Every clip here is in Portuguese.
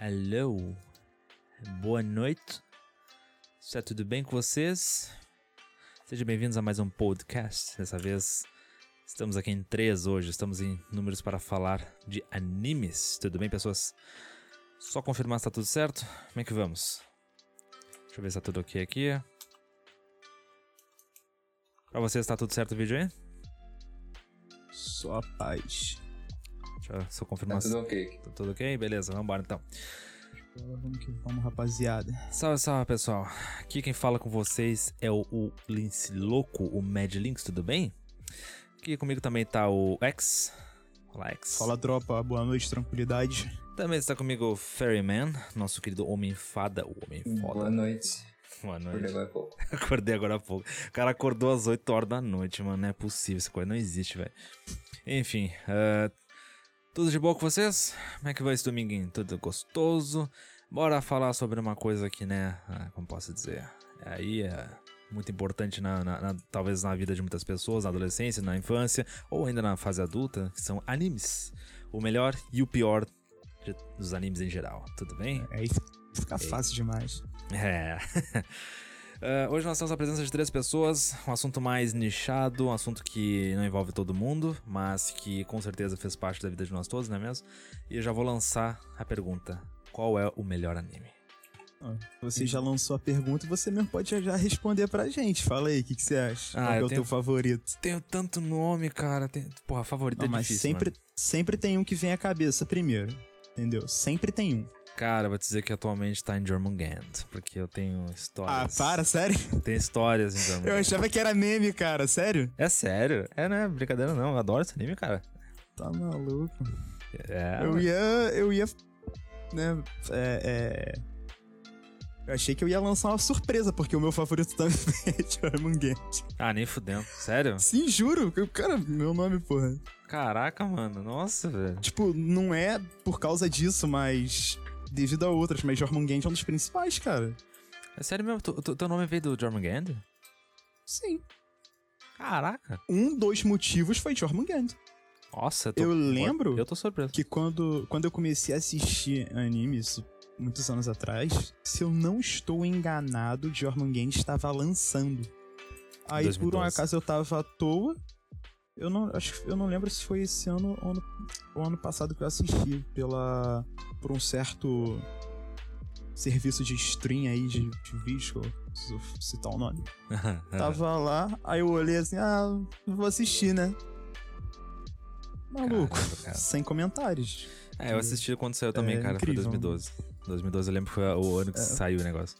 Hello. Boa noite. Está tudo bem com vocês? Sejam bem-vindos a mais um podcast. Dessa vez estamos aqui em três hoje. Estamos em números para falar de animes. Tudo bem, pessoas? Só confirmar se está tudo certo. Como é que vamos? Deixa eu ver se está tudo ok aqui. Pra vocês está tudo certo o vídeo aí? Só a paz. Eu só confirmar Tá tudo ok. tá tudo ok. Beleza, vamos embora então. Agora vamos que vamos, rapaziada. Salve, salve, pessoal. Aqui quem fala com vocês é o, o Lince Louco, o Mad Links, tudo bem? Aqui comigo também tá o X. Olá, X. Fala, tropa. Boa noite, tranquilidade. Também está comigo o Ferryman, nosso querido Homem Fada, o Homem Foda. Boa noite. Boa noite. agora é pouco. Acordei agora há pouco. O cara acordou às 8 horas da noite, mano. Não é possível, essa coisa não existe, velho. Enfim, ah, tudo de boa com vocês? Como é que vai esse dominguinho? Tudo gostoso? Bora falar sobre uma coisa que, né? ah, como posso dizer? Aí é muito importante, na, na- na- talvez na vida de muitas pessoas, na adolescência, na infância, ou ainda na fase adulta, que são animes. O melhor e o pior de- dos animes em geral. Tudo bem? É, aí fica fácil demais. É. Ah, hoje nós temos a presença de três pessoas, um assunto mais nichado, um assunto que não envolve todo mundo, mas que com certeza fez parte da vida de nós todos, não é mesmo? E eu já vou lançar a pergunta: qual é o melhor anime? Ó, Você já lançou a pergunta e você mesmo pode já- já responder pra gente. Fala aí, o que, que você acha? Ah, Qual é o tenho- teu favorito? Tenho tanto nome, cara. Tem... Porra, favorito Não, é mas difícil. sempre, mano. sempre tem um que vem à cabeça primeiro. Entendeu? Sempre tem um. Cara, vou te dizer que atualmente tá em Jormungand, porque eu tenho Ah, histórias. para, sério? Tem histórias em Eu Jormungand. achava que era meme, cara. Sério? É sério? É, né? Brincadeira não. Eu adoro esse anime, cara. Tá maluco. É. eu ia. Eu ia. Né? É. é... Eu achei que eu ia lançar uma surpresa, porque o meu favorito também é Jormungand. Ah, nem fudendo. Sério? Sim, juro. Cara, meu nome, porra. Caraca, mano. Nossa, velho. Tipo, não é por causa disso, mas devido a outras. Mas Jormungand é um dos principais, cara. É sério mesmo? Tu, tu- teu nome veio do Jormungand? Sim. Caraca. Um dos motivos foi Jormungand. Nossa, eu tô... Eu lembro Eu tô surpreso. que quando, quando eu comecei a assistir anime, isso muitos anos atrás, se eu não estou enganado, Jormungand estava lançando. Aí, por um 2012. acaso, eu tava à toa. Eu não, acho, eu não lembro se foi esse ano ou ano, ou ano passado que eu assisti pela, por um certo serviço de stream aí de, de vídeo, eu preciso citar o nome. Tava lá, aí eu olhei assim, ah, vou assistir, né? Maluco, Caramba, cara. sem comentários. É, eu assisti quando saiu também, É cara. incrível. Foi 2012. 2012 eu lembro que foi o ano que É. saiu o negócio.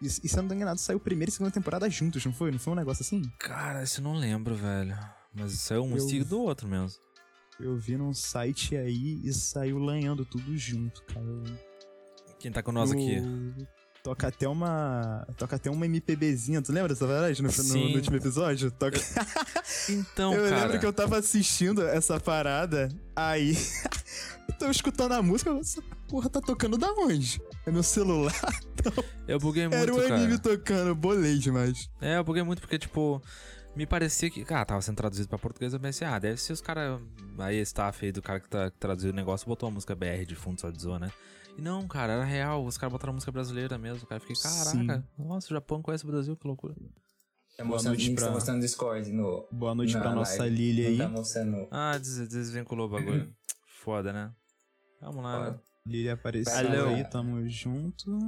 E, e se eu não tô enganado, saiu primeira e segunda temporada juntos, não foi? Não foi um negócio assim? Cara, isso eu não lembro, velho. Mas saiu um Eu- seguido do outro mesmo. Eu vi num site aí e saiu lanhando tudo junto, cara. Quem tá com nós Eu- aqui? Toca até uma. Toca até uma MPBzinha. Tu lembra dessa verdade? No, no- no último episódio? Toca... Então, eu cara. lembro que eu tava assistindo essa parada, aí. eu tô escutando a música, essa porra tá tocando da onde? É meu celular? Eu buguei muito, Era o cara. anime tocando, bolei demais. É, eu buguei muito porque, tipo, me parecia que. Cara, tava sendo traduzido pra português, eu pensei, ah, deve ser os caras. Aí, staff aí do cara que tá que traduziu o negócio botou a música BR de fundo, só de zoa, né? E não, cara, era real, os caras botaram a música brasileira mesmo. Cara, eu fiquei, Sim. caraca, nossa, o Japão conhece o Brasil, que loucura. Tá Boa mostrando, noite Link pra- tá mostrando Discord no. Boa noite na pra nossa Não aí. Tá mostrando. Ah, des desvinculou o bagulho. Foda, né? Vamos lá, né? Lily apareceu Valeu. aí, tamo junto.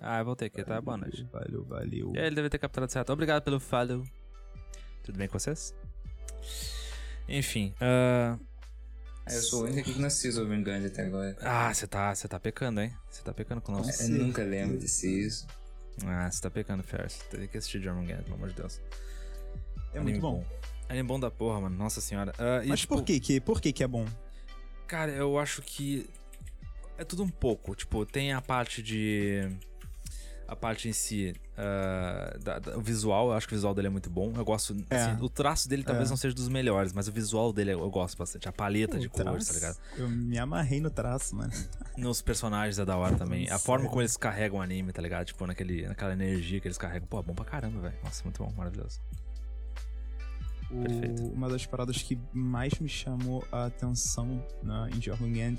Ah, eu voltei aqui, tá? Boa noite. Valeu, valeu. E aí, ele deve ter capturado certo. Obrigado pelo follow. Tudo bem com vocês? Enfim, ah. Ah, eu sou o único aqui que não assistiu o Vingante até agora. Ah, você tá, você tá pecando, hein? Você tá pecando com o nosso. Eu nunca lembro desse isso. Ah, você tá pecando, Ferris. Tem que assistir Jormungand, pelo amor de Deus. É Anime muito bom. Anime bom da porra, mano. Nossa senhora. E, Mas tipo, por que que, por que que é bom? Cara, eu acho que é tudo um pouco. Tipo, tem a parte de. A parte em si, ah, da- da- o visual, eu acho que o visual dele é muito bom. Eu gosto. É. assim, o traço dele talvez É. não seja dos melhores, mas o visual dele eu gosto bastante. A paleta de O cores, traço, tá ligado? Eu me amarrei no traço, mano. Nos personagens é da hora também. A forma como eles carregam o anime, tá ligado? Tipo, naquele, naquela energia que eles carregam. Pô, é bom pra caramba, velho. Nossa, muito bom, maravilhoso. O- Perfeito. uma das paradas que mais me chamou a atenção na, em Jormungand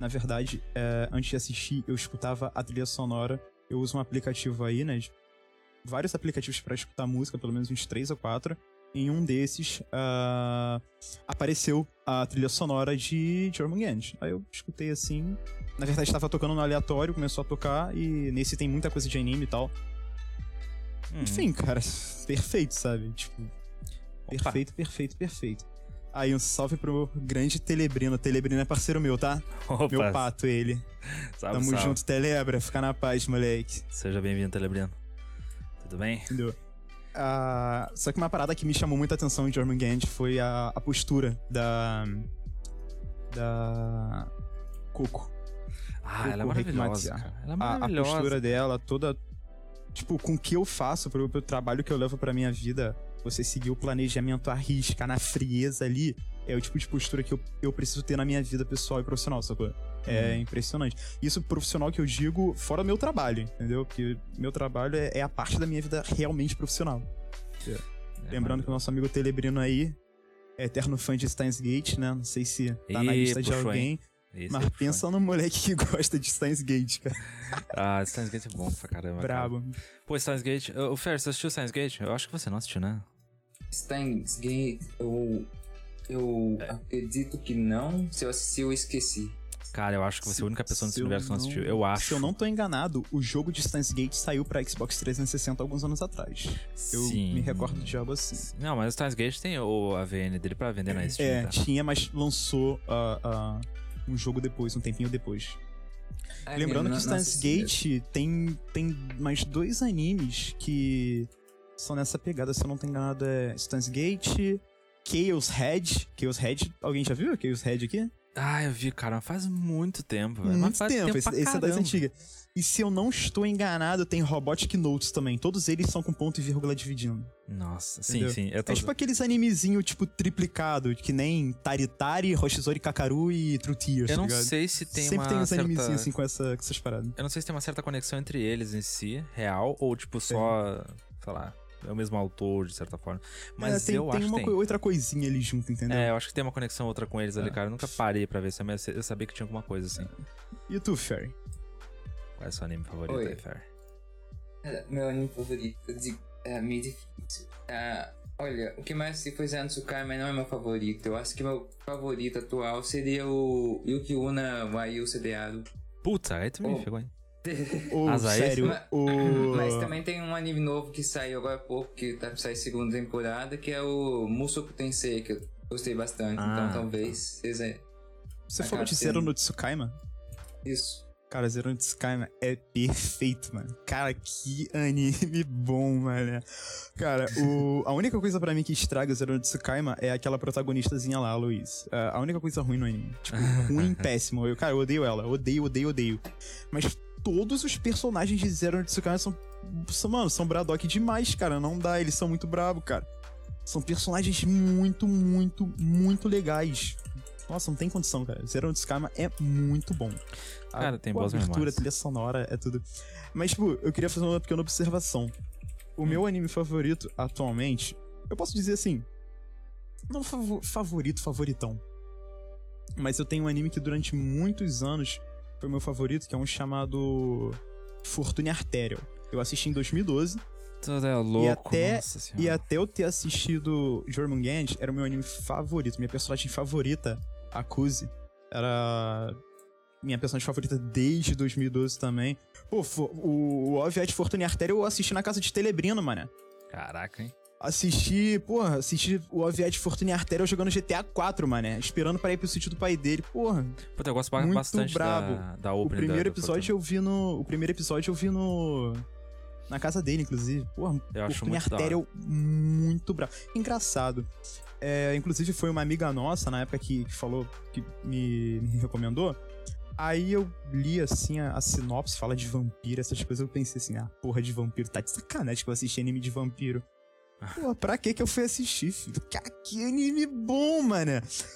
Na verdade, é, antes de assistir, eu escutava a trilha sonora. Eu uso um aplicativo aí, né? Vários aplicativos pra escutar música, pelo menos uns três ou quatro. Em um desses, ah, apareceu a trilha sonora de German Gang. Aí eu escutei assim. Na verdade, estava tocando no aleatório, começou a tocar, e nesse tem muita coisa de anime e tal. Hum. Enfim, cara, perfeito, sabe? Tipo, Opa. perfeito, perfeito, perfeito. Aí um salve pro grande Telebrino. Telebrino é parceiro meu, tá? Opa, Meu pato, ele. salve, Tamo salve. junto, Telebra. Fica na paz, moleque. Seja bem-vindo, Telebriano. Tudo bem? Entendeu? Ah, só que uma parada que me chamou muita atenção em German Gang foi a, a postura da. Da. Coco. Ah, ela é Coco maravilhosa. Ela é A, a maravilhosa. postura dela, toda. Tipo, com o que eu faço, pro, pro trabalho que eu levo pra minha vida, você seguir o planejamento à risca, na frieza ali, é o tipo de postura que eu, eu preciso ter na minha vida pessoal e profissional, sacou? É Uhum. impressionante. Isso profissional que eu digo fora meu trabalho, entendeu? Porque meu trabalho é, é a parte da minha vida realmente profissional. É Lembrando que o nosso amigo Telebrino aí é eterno fã de Steins Gate, né? Não sei se tá na Ih, lista de alguém, hein? Esse mas foi. pensa no moleque que gosta de Steins Gate, cara. Ah, Steins Gate é bom pra caramba. cara. Brabo. Pô, Steins Gate. Ô, Fer, você assistiu Steins Gate? Eu acho que você não assistiu, né? Steins Gate, eu. Eu É. acredito que não. Se eu assisti, eu esqueci. Cara, eu acho que você é Se- a única pessoa nesse universo que não assistiu. Eu acho. Se eu não tô enganado, o jogo de Steins Gate saiu pra Xbox 360 alguns anos atrás. Eu Sim. me recordo de algo assim. Não, mas o Steins Gate tem o AVN dele pra vender na Steam. É, tá? tinha, mas lançou ah, ah, um jogo depois, um tempinho depois. Ah, Lembrando que Steins assisti Gate tem, tem mais dois animes que são nessa pegada, se eu não tô enganado, é Steins Gate, Chaos Head. Chaos Head, alguém já viu Chaos Head aqui? Ah, eu vi, cara, faz muito tempo, velho. Muito faz tempo, tempo esse, esse é das caramba. antigas. E se eu não estou enganado, tem Robotic Notes também. Todos eles são com ponto e vírgula dividindo. Nossa, sim, Entendeu? sim. Eu tô... É tipo aqueles animezinho, tipo, triplicado, que nem Taritari, Hoshizori Kakaru e True Tears, Eu tá não ligado? sei se tem Sempre uma tem uns certa... animezinhos assim com, essa, com essas paradas. Eu não sei se tem uma certa conexão entre eles em si, real, ou tipo só, sei lá, é o mesmo autor, de certa forma. Mas É, tem, eu tem acho uma que tem. outra coisinha ali junto, entendeu? É, eu acho que tem uma conexão outra com eles ali, É. cara. Eu nunca parei pra ver, mas eu sabia que tinha alguma coisa assim. E tu, Ferry? Qual é o seu anime favorito Oi. aí, Fer? Cara, meu anime favorito de, é meio difícil. Ah, olha, o que mais assisti foi Zanatsukai, mas não é meu favorito. Eu acho que meu favorito atual seria o Yuki Una Wayu Sedeado. Puta, aí tu me Oh. pegou, hein? Ô, Azaí? sério, Mas- o... Mas também tem um anime novo que saiu agora há pouco, que tá pra sair segunda temporada, que é o Musoku Tensei, que eu gostei bastante. Ah. Então talvez seja Você a falou de. Zero no Tsukaima? isso. Cara, Zero no Tsukaima é perfeito, mano. Cara, que anime bom, mano. Cara, o... a única coisa pra mim que estraga Zero no Tsukaima é aquela protagonistazinha lá, Luiz. É, A única coisa ruim no anime. Tipo, ruim, péssimo. Eu, cara, eu odeio ela. Odeio, odeio, odeio. Mas todos os personagens de Zero no Tsukaima são, são mano, são Braddock demais, cara. Não dá, eles são muito bravos, cara. São personagens muito, muito, muito legais. Nossa, não tem condição, cara. Zero no Tsukaima é muito bom. A- Cara, tem a boas abertura, memórias. trilha sonora, é tudo. Mas, tipo, eu queria fazer uma pequena observação. O meu anime favorito atualmente, eu posso dizer assim, não favo- favorito, favoritão. Mas eu tenho um anime que durante muitos anos foi meu favorito, que é um chamado Fortune Arterial. Eu assisti em 2012 Tudo é louco, até- nossa senhora. e até eu ter assistido Jormungand, era o meu anime favorito. Minha personagem favorita, a Kuzi, era minha personagem favorita desde 2012 também. Pô, o, o OVA de Fortune Artéria eu assisti na casa de Telebrino, mano. Caraca, hein? Assisti, porra, assisti o OVA de Fortune Artéria jogando GTA 4, mané. Esperando pra ir pro sítio do pai dele. Porra, Puta, eu gosto Muito bastante brabo. da, da o primeiro da, episódio eu vi no. O primeiro episódio eu vi no. Na casa dele, inclusive. Porra, Eu acho muito muito bravo. Engraçado. É, inclusive foi uma amiga nossa na época que, que falou, que me, me recomendou. Aí eu li assim a, a sinopse, fala de vampiro, essas coisas. Eu pensei assim, ah, porra de vampiro, tá de sacanagem que eu assisti anime de vampiro. Pô, pra que que eu fui assistir, filho? Que anime bom, mano.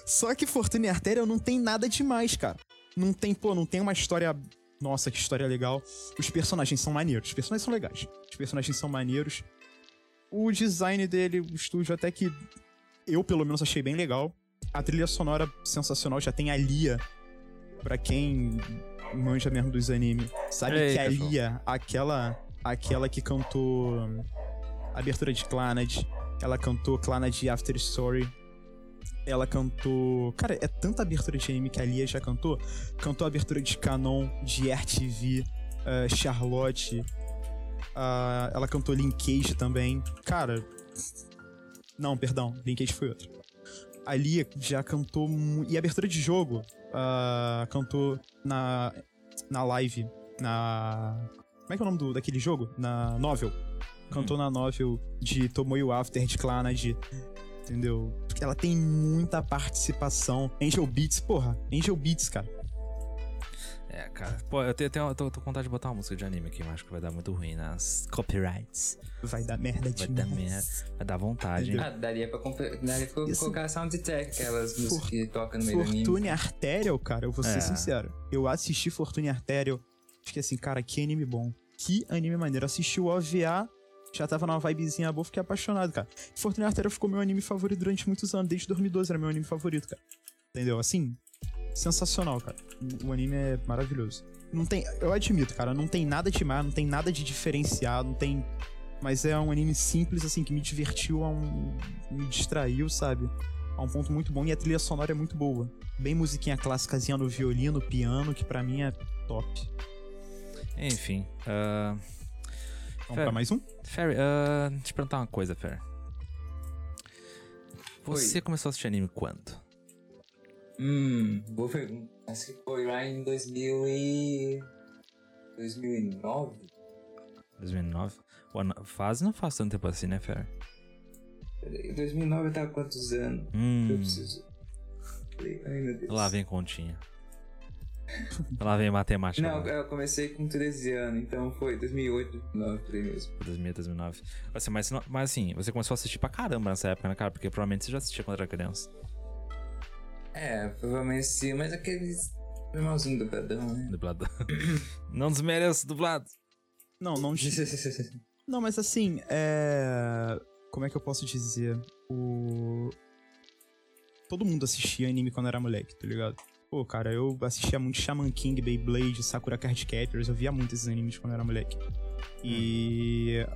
Só que Fortune Arterial não tem nada demais, cara. Não tem, pô, não tem uma história. Nossa, que história legal. Os personagens são maneiros. Os personagens são legais. Os personagens são maneiros. O design dele, o estúdio, até que eu, pelo menos, achei bem legal. A trilha sonora sensacional. Já tem a Lia pra quem manja mesmo dos animes, sabe Ei, que a. Lia, aquela, aquela que cantou abertura de Clannad, ela cantou Clannad After Story, ela cantou... Cara, é tanta abertura de anime que a Lia já cantou. Cantou a abertura de Canon, de RTV, eh, Charlotte, ah, ela cantou Linkage também. Cara... Não, perdão, Linkage foi outra. A Lia já cantou... E abertura de jogo, ah, cantou na, na live, na... Como é que é o nome do, daquele jogo? Na novel. Cantou na novel de Tomoyo After, de Clannad, entendeu? Porque ela tem muita participação. Angel Beats, porra. Angel Beats, cara. É, cara. Pô, eu, tenho, tenho- eu tô, tô com vontade de botar uma música de anime aqui, mas acho que vai dar muito ruim nas copyrights. Vai dar merda Vai demais. dar merda. Vai dar vontade, hein? Ah, daria pra, daria pra Isso- colocar soundtrack, aquelas músicas For- que tocam no meio do anime. Fortune Arterial, cara, eu vou ser É. sincero. Eu assisti Fortune Arterial, fiquei assim, cara, que anime bom. Que anime maneiro. Assisti o OVA, já tava numa vibezinha boa, fiquei apaixonado, cara. Fortune Arterial ficou meu anime favorito durante muitos anos, desde 2012 era meu anime favorito, cara. Entendeu? Assim, sensacional, cara. O- anime é maravilhoso. Não tem, eu admito, cara, não tem nada demais, não tem nada de diferenciado, não tem. Mas é um anime simples, assim, que me divertiu, um, me distraiu, sabe? A um ponto muito bom e a trilha sonora é muito boa. Bem musiquinha clássicazinha no violino, piano, que pra mim é top. Enfim. ah, Vamos pra mais um? Ferry, ah, deixa eu te perguntar uma coisa, Ferry. Você começou a assistir anime quando? Hum, boa pergunta. Acho que foi lá em 2000 e... 2009? 2009? Pô, não- faz não faz tanto tempo assim, né, Ferry? Peraí, 2009 eu tava quantos anos? Hum, Eu preciso... Ai, meu Deus. lá vem continha. Lá vem matemática. Não, agora. eu comecei com 13 anos, então foi 2008, 2009, por aí mesmo. 2000, 2009. Assim, mas, mas assim, você começou a assistir pra caramba nessa época, né, cara? Porque provavelmente você já assistia quando era criança. É, provavelmente sim, mas aqueles normalzinho do Bradão, né? Dublado. não desmereço dublado. Não, não. Não, mas assim, é. Como é que eu posso dizer? O. Todo mundo assistia anime quando era moleque, tá ligado? Pô, cara, eu assistia muito Shaman King, Beyblade, Sakura Card Captors, eu via muito esses animes quando era moleque. E.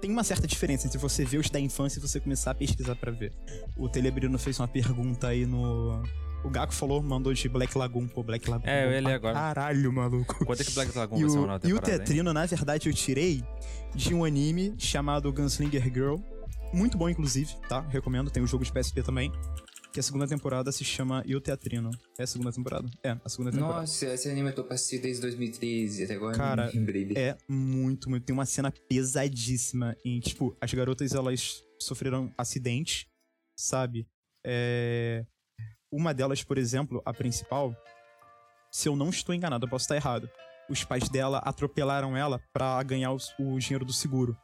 Tem uma certa diferença entre você ver os da infância e você começar a pesquisar pra ver. O Telebrino fez uma pergunta aí no. O Gaku falou, mandou de Black Lagoon, pô, Black Lagoon. É, eu ia ler agora. Caralho, maluco. Quanto é que Black Lagoon E vai ser uma o, nova e o temporada, hein? Tetrino, na verdade, eu tirei de um anime chamado Gunslinger Girl. Muito bom, inclusive, tá? Recomendo. Tem o jogo de PSP também. Que a segunda temporada se chama E o Teatrino. É a segunda temporada? É, a segunda temporada. Nossa, esse anime eu tô pra assistir desde 2013, até agora Cara, não lembrei. É muito, muito. Tem uma cena pesadíssima em, tipo, as garotas elas sofreram acidente, sabe? É... Uma delas, por exemplo, a principal, se eu não estou enganado, eu posso estar errado. Os pais dela atropelaram ela pra ganhar os- o, dinheiro do seguro.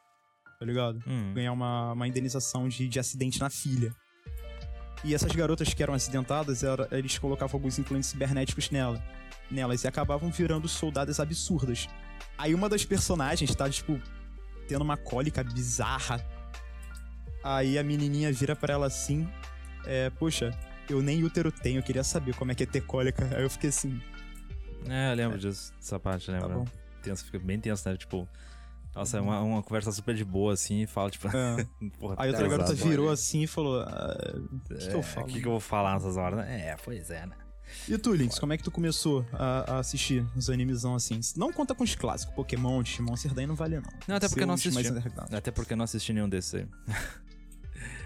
Tá ligado? Hum. Ganhar uma, uma indenização de, de acidente na filha. E essas garotas que eram acidentadas, era- eles colocavam alguns implantes cibernéticos nela, nelas e acabavam virando soldadas absurdas. Aí uma das personagens tá, tipo, tendo uma cólica bizarra. Aí a menininha vira pra ela assim: é, Poxa, eu nem útero tenho, eu queria saber como é que é ter cólica. Aí eu fiquei assim: É, eu lembro disso, dessa parte, Tá lembra? bom. tenso, fica bem tenso, né? Tipo, nossa, é uma, uma conversa super de boa, assim, e fala, tipo, É. porra, Aí outra garota virou assim e falou: ah, O que, que eu É, falo? O que, que eu vou falar nessas horas, né? É, pois é, né? E tu, Lynx, como é que tu começou a, a assistir os animezão assim? Não conta com os clássicos, Pokémon, Monster, daí não vale não. Não, até porque eu não assisti. Até porque eu não assisti nenhum desses aí.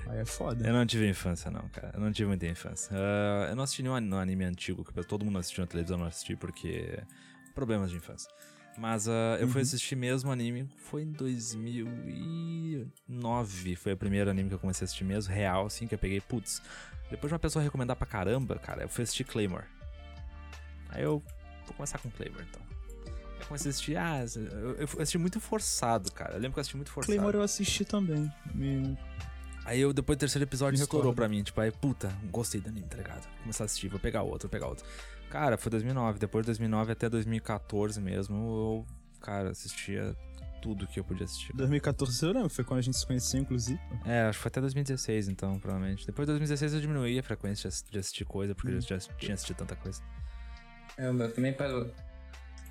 Aí é foda. Eu não tive infância, não, cara. Eu não tive muita infância. Ah, eu não assisti nenhum anime antigo, que todo mundo assistiu na televisão, eu não assisti porque. Problemas de infância. Mas ah, eu fui Uhum. assistir mesmo anime, foi em 2009. Foi o primeiro anime que eu comecei a assistir mesmo, real, assim, que eu peguei, putz. Depois de uma pessoa recomendar pra caramba, cara, eu fui assistir Claymore. Aí eu vou começar com Claymore, então. Eu comecei a assistir, ah, eu, eu assisti muito forçado, cara. Eu lembro que eu assisti muito forçado. Claymore eu assisti também. Me... Aí eu, depois do terceiro episódio, estourou pra mim. Tipo, aí, puta, gostei do anime, tá ligado? Vou começar a assistir, vou pegar outro, vou pegar outro. Cara, foi 2009. Depois de 2009 até 2014 mesmo, eu, cara, assistia tudo que eu podia assistir. 2014 eu lembro, foi quando a gente se conheceu, inclusive. É, acho que foi até 2016, então, provavelmente. Depois de 2016 eu diminuí a frequência de ass- de assistir coisa, porque eu já tinha assistido tanta coisa. É, o meu também parou.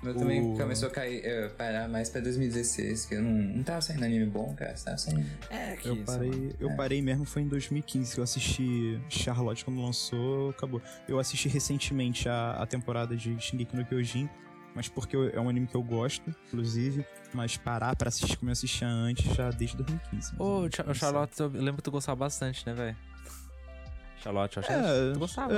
O meu também O- começou a cair, eh, parar mais pra 2016, que eu não, não tava saindo anime bom, cara. Tava saindo. É, que Eu isso, parei, eu É. parei mesmo foi em 2015, que eu assisti Charlotte quando lançou, acabou. Eu assisti recentemente a, a temporada de Shingeki no Kyojin, mas porque eu- é um anime que eu gosto, inclusive, mas parar pra assistir como eu assistia antes já desde 2015. Ô, Cha- Charlotte, eu lembro que tu gostava bastante, né, velho? Charlotte, eu achei É, tu gostava.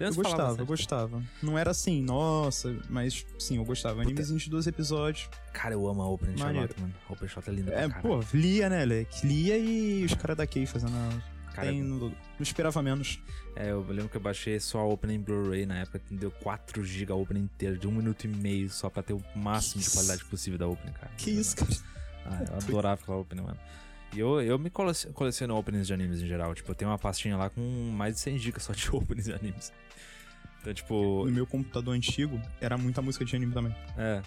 é, Eu gostava, eu gostava. Não era assim, nossa, mas sim, eu gostava. Animezinho de 12 episódios. Cara, eu amo a Open de. Charlotte, mano. A Open Shot é linda É, pô. Lia, né, Leque? Lia e os caras da Kay fazendo. a- Cara, Tem, não, não esperava menos. É, eu lembro que eu baixei só a Open em Blu-ray na época, que deu 4GB a Open inteira, de um minuto e meio, só pra ter o máximo de Isso. qualidade possível da Open, cara. Que isso, cara? Ah, eu adorava aquela Open, mano. Eu, eu me colec- coleciono openings de animes em geral. Tipo, eu tenho uma pastinha lá com mais de 100 GB só de openings de animes. Então, tipo, No meu computador antigo, era muita música de anime também. É.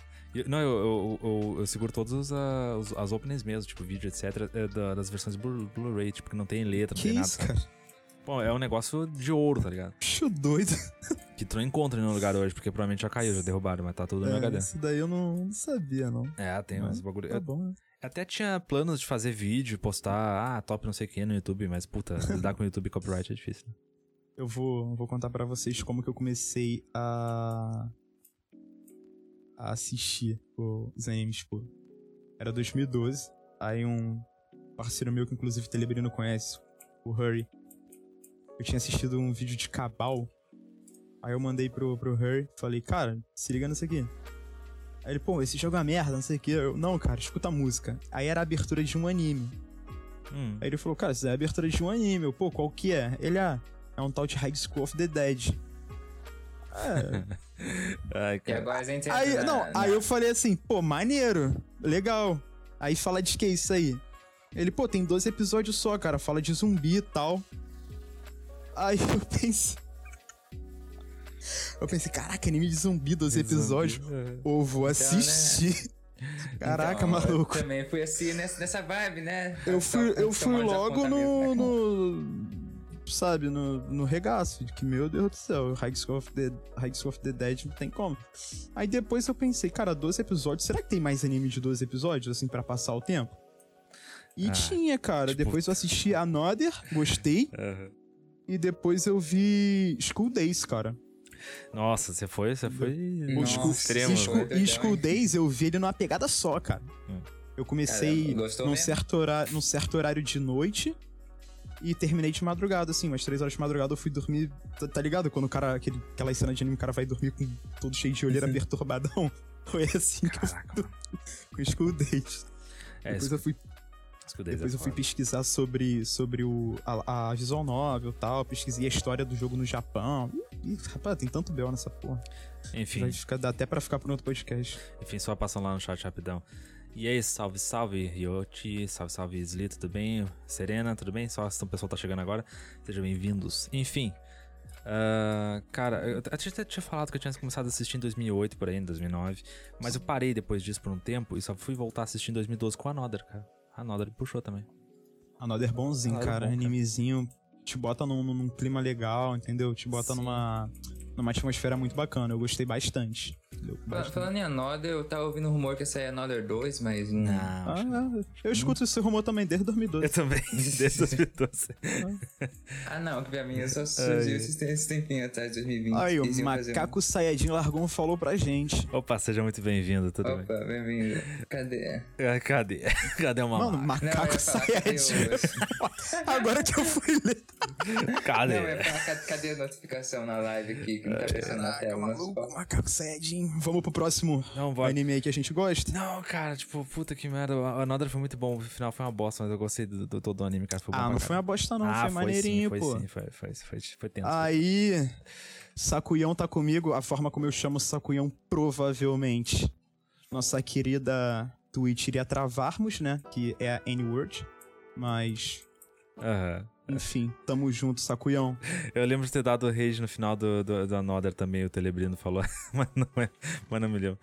Não, eu, eu, eu, seguro todas os, ah, as openings mesmo, tipo vídeo, etc, é, da- das versões Blu- Blu-ray, tipo, que não tem letra, não Que tem isso, nada. cara? Bom, é um negócio de ouro, tá ligado? Bicho doido. Que tu não encontra em nenhum lugar hoje, porque provavelmente já caiu, já derrubaram, mas tá tudo no É, HD. isso daí eu não, sabia, não. É, tem Mas uns bagulho. Tá bom, né? Até tinha planos de fazer vídeo, postar, ah, top não sei o que no YouTube, mas puta, lidar com o YouTube copyright é difícil. né? Eu vou, vou contar pra vocês como que eu comecei a. a assistir os animes, tipo. Era 2012. Aí um parceiro meu, que inclusive o Telebrino conhece, o Hurry. Eu tinha assistido um vídeo de Cabal. Aí eu mandei pro, pro Hurry, falei, cara, se liga nisso aqui. Aí ele, pô, esse jogo é uma merda, não sei o que. Eu, não, cara, escuta a música. Aí era a abertura de um anime. Hum. Aí ele falou, cara, isso é a abertura de um anime. Eu, pô, qual que é? Ele, ah, é um tal de High School of the Dead. É. Ai, E cara. agora a gente aí, na- não, na- aí eu falei assim, pô, maneiro, legal. Aí fala de que isso aí? Ele, pô, tem 12 episódios só, cara, fala de zumbi e tal. Aí eu pensei. Eu pensei, caraca, anime de zumbi, 12 episódios. É. Pô, vou Então, né? assistir. Caraca, Então, maluco. Eu também fui assim nessa, nessa vibe, né? Eu fui, eu fui logo no, né? no. Sabe, no, no regaço. De que, meu Deus do céu, High School, of the, High School of the Dead não tem como. Aí depois eu pensei, cara, 12 episódios. Será que tem mais anime de 12 episódios, assim, pra passar o tempo? E Ah, tinha, cara. tipo- Depois eu assisti Another, gostei. Aham. E depois eu vi School Days, cara. Nossa, você foi, você foi O Nossa, School, extremo. School, School hein? Days eu vi ele numa pegada só, cara. Hum. Eu comecei gostou num certo, horário, num certo horário de noite e terminei de madrugada, assim, umas três horas de madrugada eu fui dormir. Tá, tá ligado? Quando o cara, aquele, aquela cena de anime, o cara vai dormir com todo cheio de olheira perturbadão. Foi assim que eu Caraca, mano. com School Days. É, depois eu fui, depois eu fui pesquisar sobre, sobre o, a, a visual novel e tal, pesquisei a história do jogo no Japão. Ih, rapaz, tem tanto bel nessa porra. Enfim, Vai ficar, dá até pra ficar por outro podcast. enfim, só passando lá no chat rapidão. E aí, salve, salve, Yoti, salve, salve, Sli, tudo bem? Serena, tudo bem? Só se o pessoal tá chegando agora, sejam bem-vindos. Enfim, ah, cara, eu até tinha falado que eu tinha começado a assistir em 2008, por aí, em 2009, mas eu parei depois disso por um tempo e só fui voltar a assistir em 2012 com a Another, cara. A Another puxou também. Another bonzinho, Another cara. bom, cara. Animezinho te bota num, num clima legal, entendeu? Te bota Sim. numa, numa atmosfera muito bacana. Eu gostei bastante. Bastante. Falando em Another, eu tava ouvindo rumor que ia sair Another 2, mas não. Ah, é. eu escuto esse rumor também desde 2012. Eu também, desde 2012. Ah, não, que pra mim eu só surgiu esses, tem- esse tempinho atrás, 2020. Aí, o fazer um- Macaco Sayajin largou um falou pra gente. Opa, seja muito bem-vindo, tudo bem? Opa, bem-vindo. Cadê? Ah, Cadê? Cadê o Mano, mamá? Não, Macaco Sayajin. o... Agora que eu fui ler. Cadê? Não, eu ia falar, cadê- a notificação na live aqui, que não tá aparecendo na tela. maluco, só- Macaco Sayajin. Vamos pro próximo Não, vai. anime aí que a gente gosta? Não, cara, tipo, puta que merda. A Another foi muito bom. O final foi uma bosta, mas eu gostei do, do todo o anime, cara. Foi bom Ah, não foi caralho. uma bosta não, ah, foi maneirinho, sim, pô. Foi sim, foi, foi, foi, foi tenso. Aí, Sakuyão tá comigo, a forma como eu chamo Sakuyão, provavelmente. Nossa querida Twitch iria travarmos, né? Que é a N-word. Mas, Aham. Enfim, tamo junto, Sakuyão. Eu lembro de ter dado rage no final do, do, do Another também, o Telebrino falou. mas, não é, mas não me lembro.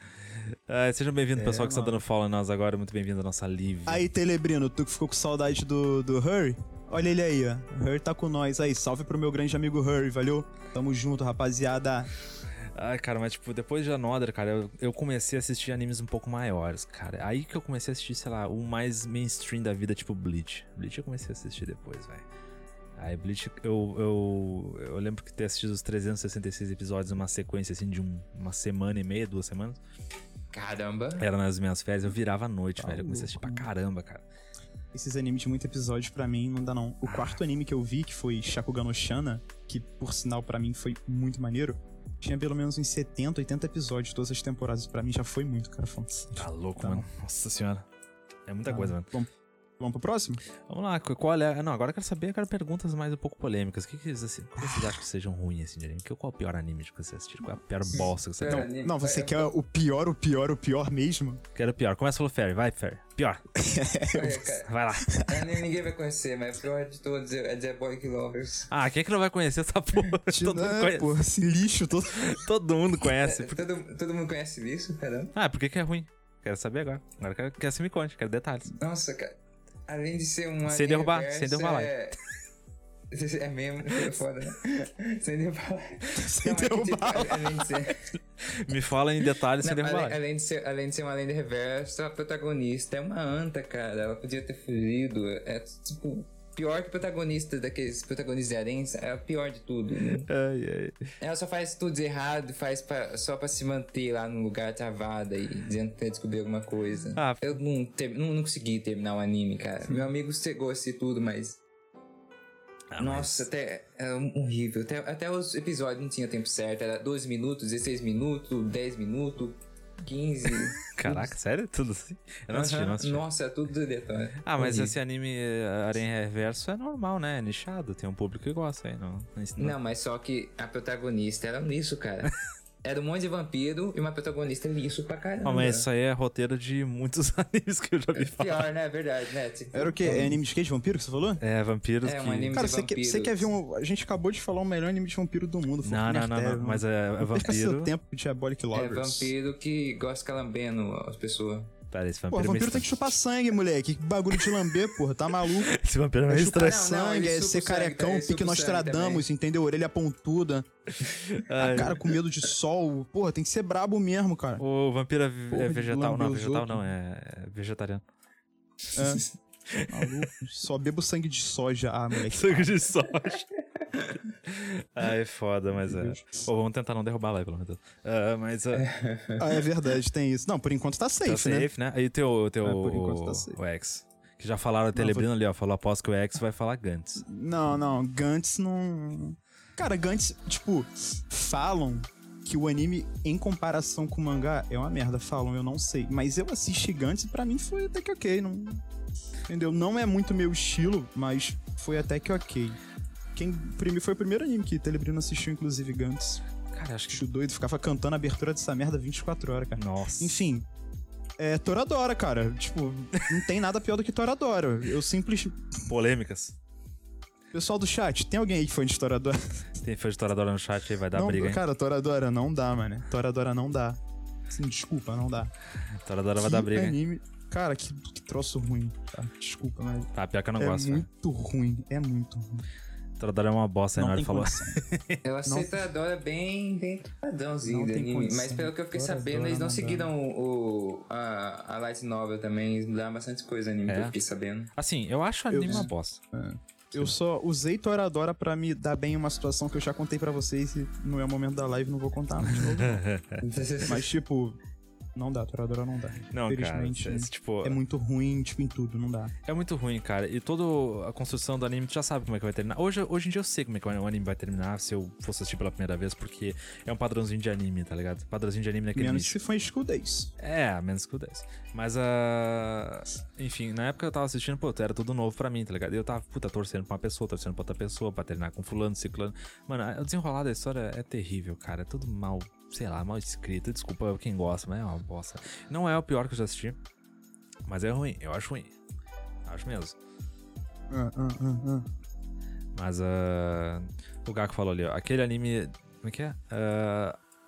Ah, sejam bem-vindos, É, pessoal que está mano. dando follow em nós agora. Muito bem-vindo à nossa live. Aí, Telebrino, tu que ficou com saudade do, do Hurry? Olha ele aí, ó. O Hurry tá com nós aí. Salve pro meu grande amigo Hurry, valeu? Tamo junto, rapaziada. Ai, cara, mas tipo, depois de Another, cara, eu, eu comecei a assistir animes um pouco maiores, cara. Aí que eu comecei a assistir, sei lá, o mais mainstream da vida, tipo Bleach. Bleach eu comecei a assistir depois, velho. Aí Bleach, eu, eu, eu lembro que ter assistido os 366 episódios numa sequência, assim, de um- uma semana e meia, duas semanas. Caramba. Era nas minhas férias, eu virava à noite, Tá velho. Eu comecei a assistir pra caramba, cara. Esses animes de muito episódio, pra mim, não dá não. O quarto anime que eu vi, que foi Shakugan no Shana, que por sinal pra mim foi muito maneiro, tinha pelo menos uns 70, 80 episódios, todas as temporadas. Pra mim já foi muito, cara. Tá louco, Tá. mano. Nossa senhora. É muita Tá. coisa, mano. Vamos, vamos pro próximo? Vamos lá, qu- qual é. Não, agora eu quero saber, eu quero perguntas mais um pouco polêmicas. O que, que vocês, assim, qual vocês acham que sejam ruins assim de anime? Que- Qual é o pior anime que você assistiu? Qual é a pior bosta que você Não, quer? anime- Não, você quer o pior, o pior, o pior mesmo? Quero o pior. Começa pelo Ferry, vai, Ferry. Pior. Vai lá. anime ninguém vai conhecer, mas o pior de todos é Diabolic Lovers. Ah, quem é que não vai conhecer essa porra? todo, mundo É, conhece, pô, esse lixo todo. todo mundo conhece. É, todo, todo mundo conhece isso, caramba. Ah, por que, que é ruim? Quero saber agora. Agora eu quero que você me conte, quero detalhes. Nossa, cara. Além de ser um Sem derrubar, sem derrubar é... É mesmo, é foda, né? Sem derrubar. Sem Não, mas, tipo, derrubar. além de ser... Me fala em detalhes sem derrubar. além, além de ser, além de ser uma lenda reversa, a protagonista é uma anta, cara. Ela podia ter fugido. É tipo. Pior que o protagonista daqueles protagonistas de Arença, é o pior de tudo. né? Ai, ai. Ela só faz tudo errado, faz pra- só pra se manter lá num lugar travada e dizendo que quer descobrir alguma coisa. Ah. Eu não, ter- não, não consegui terminar o anime, cara. Meu amigo chegou a assistir tudo, mas. Ah, mas- Nossa, até. É horrível. Até, até os episódios não tinha tempo certo. Era 12 minutos, 16 minutos, 10 minutos, 15. Caraca, sério? Tudo assim? Eu não assisti, Aham. não assisti. Nossa, é tudo aleatório. Ah, mas esse anime Aranha Reverso é normal, né? É nichado, tem um público que gosta aí. Não, não, Não, mas só que a protagonista era nisso, cara. Era um monte de vampiro e uma protagonista liso pra caramba. Ah, mas isso aí é roteiro de muitos animes que eu já vi falar. Pior, né? É verdade, né? Tipo, Era o quê? É anime de skate vampiro que você falou? É, vampiros É, um que... anime- Cara, de você quer, você quer ver um. A gente acabou de falar o melhor anime de vampiro do mundo. Não, não, não, não, mas é, é perca seu vampiro... tempo com Diabolic É Lovers. vampiro que gosta de ficar lambendo as pessoas. Pera, esse Pô, vampiro, é meio vampiro tem que chupar sangue, moleque. Que bagulho de lamber, porra. Tá maluco? Esse vampiro é É meio chupar estranho. não, sangue, ele é chupa ser sangue, carecão, pique o sangue Nostradamus, entendeu? Orelha pontuda, Ai, a cara com medo de sol. Porra, tem que ser brabo mesmo, cara. O vampiro é, Porra é vegetal. Não, vegetal outros. não, é, é vegetariano. É. Maluco. Só bebo sangue de soja. Ah, moleque. Sangue de soja. Ai, foda, mas é. Pô, vamos tentar não derrubar lá, pelo menos. Ah, mas é, Ah, é verdade, tem isso. Não, por enquanto tá safe, tá né? safe, né? Aí tem o, tem É, o, por enquanto tá safe. o X. Que já falaram a Telebrino ali, ó. Falou após que o X vai falar Gantz. Não, não, Gantz não. Cara, Gantz, tipo, falam que o anime, em comparação com o mangá, é uma merda. Falam, eu não sei. Mas eu assisti Gantz e pra mim foi até que ok. Não... Entendeu? Não é muito meu estilo, mas foi até que ok. Quem foi o primeiro anime que Telebrino assistiu, inclusive, Gantz. Cara, acho que. Bicho doido, ficava cantando a abertura dessa merda 24 horas, cara. Nossa. Enfim. É Toradora, cara. Tipo, não tem nada pior do que Toradora. Eu simples. Polêmicas. Pessoal do chat, tem alguém aí que foi de Toradora? Tem fã de Toradora no chat aí, vai dar não, briga, hein? Cara, Toradora não dá, mano. Toradora não dá. Sim, desculpa, não dá. Toradora vai Que dar briga, anime... Cara, que, que troço ruim. Tá? Desculpa, mas. Ah, pior que eu não é gosto, velho. muito ruim. É muito ruim. Toradora é uma bosta, aí Não na hora tem falou. condição. Eu aceito a Dora bem, bem padrãozinho do anime. Mas pelo que eu fiquei Dora, sabendo, eles não seguiram o, o- a, a Light Novel também. Eles mudaram bastante coisa no anime É? que eu fiquei sabendo. Assim, eu acho anime Eu- uma bosta. Eu só usei Toradora pra me dar bem em uma situação que eu já contei pra vocês e não é o momento da live, não vou contar de novo. não. Mas, tipo, não dá, Toradora não dá. Não, cara. Infelizmente, esse, tipo, É muito ruim, tipo, em tudo, não dá. É muito ruim, cara. E toda a construção do anime, tu já sabe como é que vai terminar. Hoje, hoje em dia eu sei como é que o anime vai terminar se eu fosse assistir pela primeira vez, porque é um padrãozinho de anime, tá ligado? Padrãozinho de anime naquele Menos nicho. se em School Days. É, menos o 10. Mas, ah, enfim, na época eu tava assistindo, pô, era tudo novo pra mim, tá ligado? E eu tava, puta, torcendo pra uma pessoa, torcendo pra outra pessoa, pra terminar com fulano, ciclano. Mano, o desenrolar da história é terrível, cara. É tudo mal, sei lá, mal escrito. Desculpa quem gosta, mas é uma bosta. Não é o pior que eu já assisti, mas é ruim, eu acho ruim. Acho mesmo. Ah, ah, ah, ah. Mas ah, o Gaku falou ali, ó, aquele anime. Como é que é?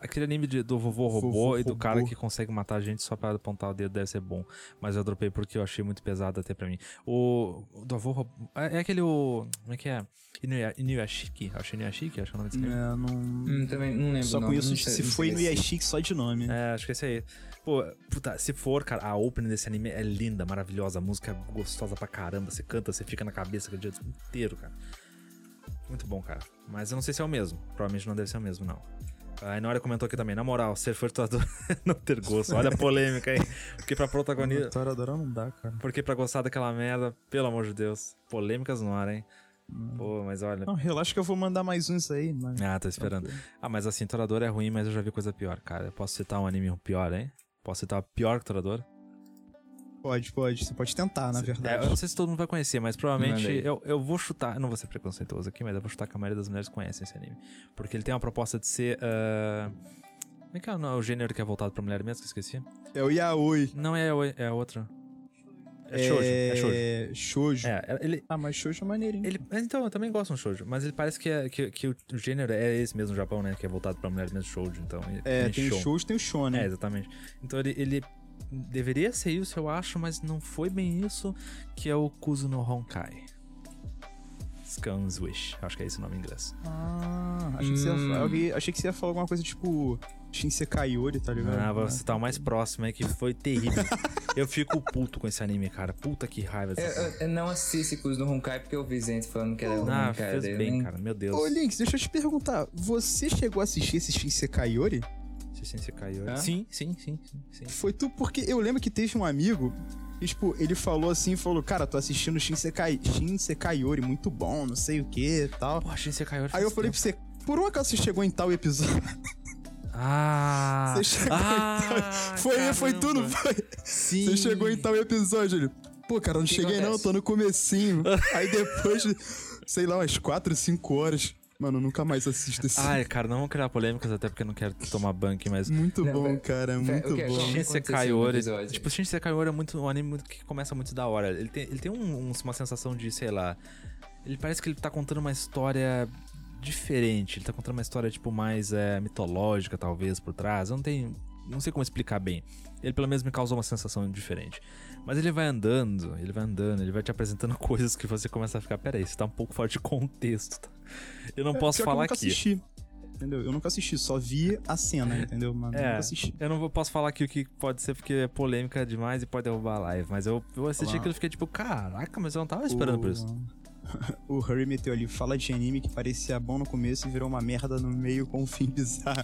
Aquele anime de- do vovô robô Vovô e do cara robô. que consegue matar a gente só pra apontar o dedo deve ser bom. Mas eu dropei porque eu achei muito pesado até pra mim. O, o do avô robô. É, é aquele. O, como é que é? Inuya- Inuyashiki? Acho Inuyashiki, acho que é o nome desse anime. É, não... Hum, também não lembro. Só conheço não sei- se não foi Yashik só de nome. É, acho que esse aí. Pô, puta, se for, cara, a opening desse anime é linda, maravilhosa. A música é gostosa pra caramba. Você canta, você fica na cabeça aquele dia inteiro, cara. Muito bom, cara. Mas eu não sei se é o mesmo. Provavelmente não deve ser o mesmo, não. A Inora comentou aqui também, na moral, ser furtador não ter gosto. Olha a polêmica aí. Porque pra protagonista. Toradora não dá, cara. Porque pra gostar daquela merda, pelo amor de Deus. Polêmicas no ar, hein? Pô, mas olha. Não, relaxa que eu vou mandar mais uns aí, mas... Ah, tô esperando. Ah, mas assim, Torador é ruim, mas eu já vi coisa pior, cara. Eu posso citar um anime pior, hein? Posso citar pior que Torador? Pode, pode. Você pode tentar, na É, verdade. eu não sei se todo mundo vai conhecer, mas provavelmente eu, eu vou chutar. Não vou ser preconceituoso aqui, mas eu vou chutar que a maioria das mulheres conhecem esse anime. Porque ele tem uma proposta de ser. ah, Como é que é o- o gênero que é voltado pra mulher mesmo? Que eu esqueci? É o Yaoi. Não é, o- é outro. É shoujo. É shoujo. É shoujo. É, ele, Ah, mas shoujo é maneirinho. ele, então, eu também gosto de um shoujo, mas ele parece que, é, que, que o gênero é esse mesmo no Japão, né? Que é voltado pra mulher mesmo, shoujo, então. É, tem show. o shoujo, tem o shonen. É, exatamente. Então ele, ele deveria ser isso, eu acho, mas não foi bem isso, que é o Kuzu no Honkai. Scan's Wish. Acho que é esse o nome em inglês. Ah, achei que, você ia, Hum. fa- alguém- achei que você ia falar alguma coisa tipo Shinsekai Yori, tá ligado? Ah, vou citar o mais próximo aí, que foi terrível. eu fico puto com esse anime, cara. Puta que raiva Eu, eu, eu não assisti Cruz do Honkai porque eu vi gente falando que era ruim, Ah, cara. fez eu bem, cara. Meu Deus. Ô, Links, deixa eu te perguntar. Você chegou a assistir esse Shinsekai Você caiu. Hã? Sim, sim, sim, sim, sim. Foi tu, porque eu lembro que teve um amigo e, tipo, ele falou assim, falou, cara, tô assistindo Shinsekai, Shinsekai Yori, muito bom, não sei o que e tal. Pô, caiu. Aí eu falei pra você, por um acaso você chegou em tal episódio? Ah! Você chegou ah, foi, foi tu, não caramba. foi? Sim. Você chegou em tal episódio, ele. Pô, cara, não que cheguei não, acontece? tô no comecinho. Aí depois, de, sei lá, umas 4, 5 horas. Mano, eu nunca mais assisto esse. Ai, cara, não vou criar polêmicas, até porque eu não quero tomar bank, mas. muito Não, bom, cara, muito o quê? bom. Shinsekai Ori. Tipo, Shinsekai Ori é muito, um anime muito, que começa muito da hora. Ele tem, ele tem um- um- uma sensação de, sei lá. Ele parece que ele tá contando uma história diferente. Ele tá contando uma história, tipo, mais é, mitológica, talvez, por trás. Eu não tenho. Não sei como explicar bem. Ele pelo menos me causou uma sensação diferente. Mas ele vai andando, ele vai andando, ele vai te apresentando coisas que você começa a ficar, peraí, isso tá um pouco fora de contexto. tá? Eu não É, posso que eu falar nunca aqui. assisti. Entendeu? Eu nunca assisti, só vi a cena, entendeu? Mas É. nunca assisti. Eu não posso falar aqui o que pode ser porque é polêmica demais e pode derrubar a live. Mas eu, eu assisti Olá. aquilo e fiquei tipo, caraca, mas eu não tava esperando por isso. O Hurry meteu ali, fala de anime que parecia bom no começo e virou uma merda no meio com um fim bizarro.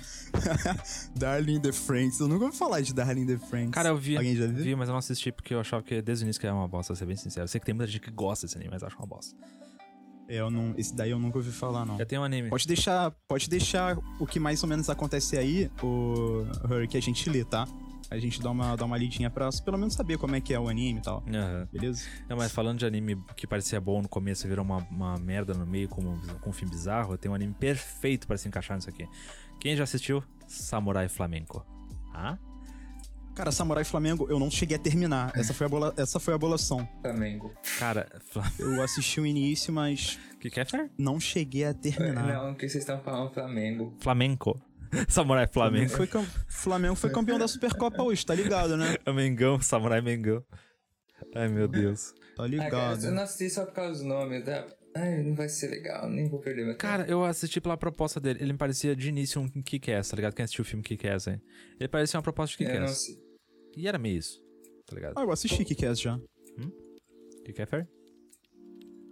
Darling in the Franks. Eu nunca ouvi falar de Darling in the Franks. Cara, eu vi, Alguém já viu? vi, mas eu não assisti porque eu achava que desde o início que era uma bosta, vou ser bem sincero. Eu sei que tem muita gente que gosta desse anime, mas acho uma bosta. Eu não, esse daí eu nunca ouvi falar, não. Já tem um anime. Pode deixar, pode deixar o que mais ou menos acontece aí, o Hurry, que a gente lê, tá? A gente dá uma, dá uma lidinha pra pelo menos saber como é que é o anime e tal. Aham. Beleza? Não, mas falando de anime que parecia bom no começo e virou uma, uma merda no meio com, com um fim bizarro, tenho um anime perfeito pra se encaixar nisso aqui. Quem já assistiu? Samurai Flamenco. Ah? Cara, Samurai Flamengo, eu não cheguei a terminar. Essa foi a, bola, essa foi a bolação. Flamengo. Cara, Fla- Eu assisti o início, mas que que é, Fer? não cheguei a terminar. Não, o que vocês estão falando Flamengo? Flamenco. Samurai Flamenco. Foi cam- Flamengo foi campeão da Supercopa hoje, tá ligado, né? É Mengão, Samurai Mengão. Ai, meu Deus. Tá Ah, cara, ligado. eu não assisti só por causa do nome, tá? Ai, não vai ser legal, nem vou perder meu tempo. Cara, eu assisti pela proposta dele. Ele me parecia de início um Kick-Ass, tá ligado? Quem assistiu o filme Kick-Ass aí? Ele parecia uma proposta de eu não Kick-Ass. sei. E era meio isso, tá ligado? Ah, eu assisti Kick-Ass já. Kick-Ass, Fer?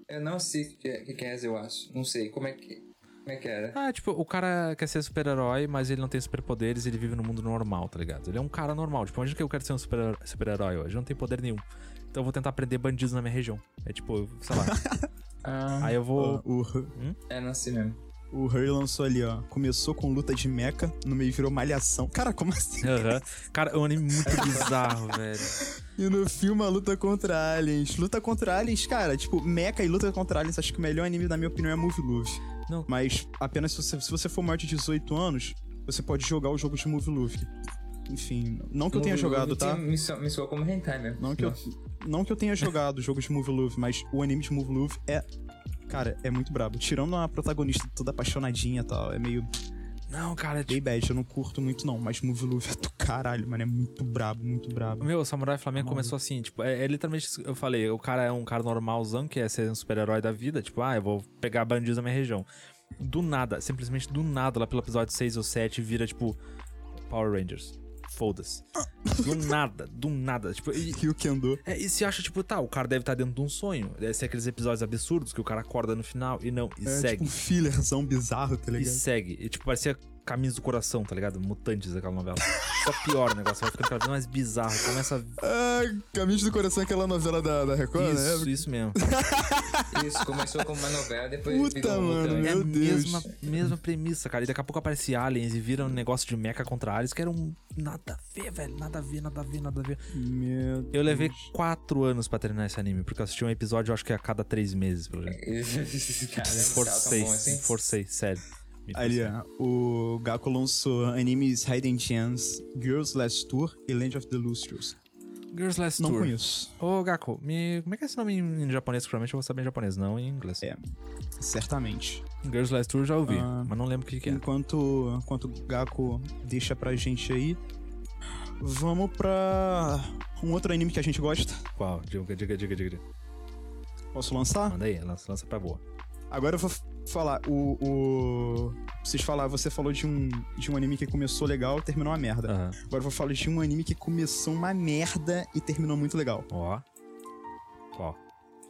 Eu não sei o que, é- é, eu acho. Não sei, como é que. Como é que era? Ah, tipo, o cara quer ser super-herói, mas ele não tem superpoderes ele vive no mundo normal, tá ligado? Ele é um cara normal. Tipo, imagina que eu quero ser um super- super-herói hoje. Eu não tenho poder nenhum. Então eu vou tentar prender bandidos na minha região. É tipo, sei lá. Ah, aí eu vou. O, o, é, não sei mesmo. o Hurry lançou ali, ó. Começou com luta de mecha, no meio virou malhação. Cara, como assim? Aham. Cara, é um anime muito bizarro, velho. E no filme a luta contra aliens. Luta contra aliens, cara, tipo, mecha e luta contra aliens, acho que o melhor anime, na minha opinião, é Movie Love. Não. Mas apenas se você, se você for maior de 18 anos, você pode jogar o jogo de Movie Love. Enfim, não que eu tenha Movie jogado, tá? Me, so, me soou como hentai mesmo. Não que, eu, não que eu tenha jogado o jogo de Movie Love, mas o anime de Movie Love é. Cara, é muito brabo. Tirando a protagonista toda apaixonadinha e tal, é meio. Não, cara, é tipo. Bem bad, eu não curto muito não, mas Movie Luffy é do caralho, mano. É muito brabo, muito brabo. Meu, o Samurai Flamengo começou assim, tipo, é, é literalmente isso que eu falei, o cara é um cara normalzão, que é ser um super-herói da vida, tipo, ah, eu vou pegar bandidos da minha região. Do nada, simplesmente do nada, lá pelo episódio 6 ou 7, vira, tipo, Power Rangers. Foda-se. Do nada, do nada. Tipo, e, Rio Kendo. é, e se acha, tipo, tá, o cara deve estar dentro de um sonho. Deve ser aqueles episódios absurdos que o cara acorda no final e não, e É segue. tipo um fillerzão bizarro, tá E ligado? segue. E, tipo, parecia Caminhos do Coração, tá ligado? Mutantes, aquela novela. Só pior o negócio, vai ficando cada vez mais bizarro. Começa a... Ah, Caminhos do Coração, aquela novela da, da Record, Isso, né? isso mesmo. Isso, começou como uma novela, depois Puta, virou um mano, mutante. É a Meu Deus. mesma, mesma premissa, cara. E daqui a pouco aparece aliens e vira um negócio de mecha contra aliens que era um nada a ver, velho. Nada a ver, nada a ver, nada a ver. Meu Eu levei quatro anos pra terminar esse anime, porque eu assisti um episódio, eu acho que a cada três meses, pelo jeito. Cara, Forcei, assim? forcei, sério. Ali, ó, o Gaku lançou animes Hidden Gems, Girls Last Tour e Land of the Lustrous. Girls Last Não Tour. conheço, Ô, Gaku, me... como é que é esse nome em, japonês? Provavelmente eu vou saber em japonês, não em inglês. É. certamente. Girls Last Tour já ouvi, Ah. mas não lembro o que, que é. Enquanto, enquanto o Gaku deixa pra gente aí, vamos pra um outro anime que a gente gosta. Qual? Diga, diga, diga, diga. Posso lançar? Manda aí, lança, lança pra boa. Agora eu vou falar, o. o... Vocês falar, você falou de um, de um anime que começou legal e terminou uma merda. Aham. Agora eu vou falar de um anime que começou uma merda e terminou muito legal. Ó. Qual?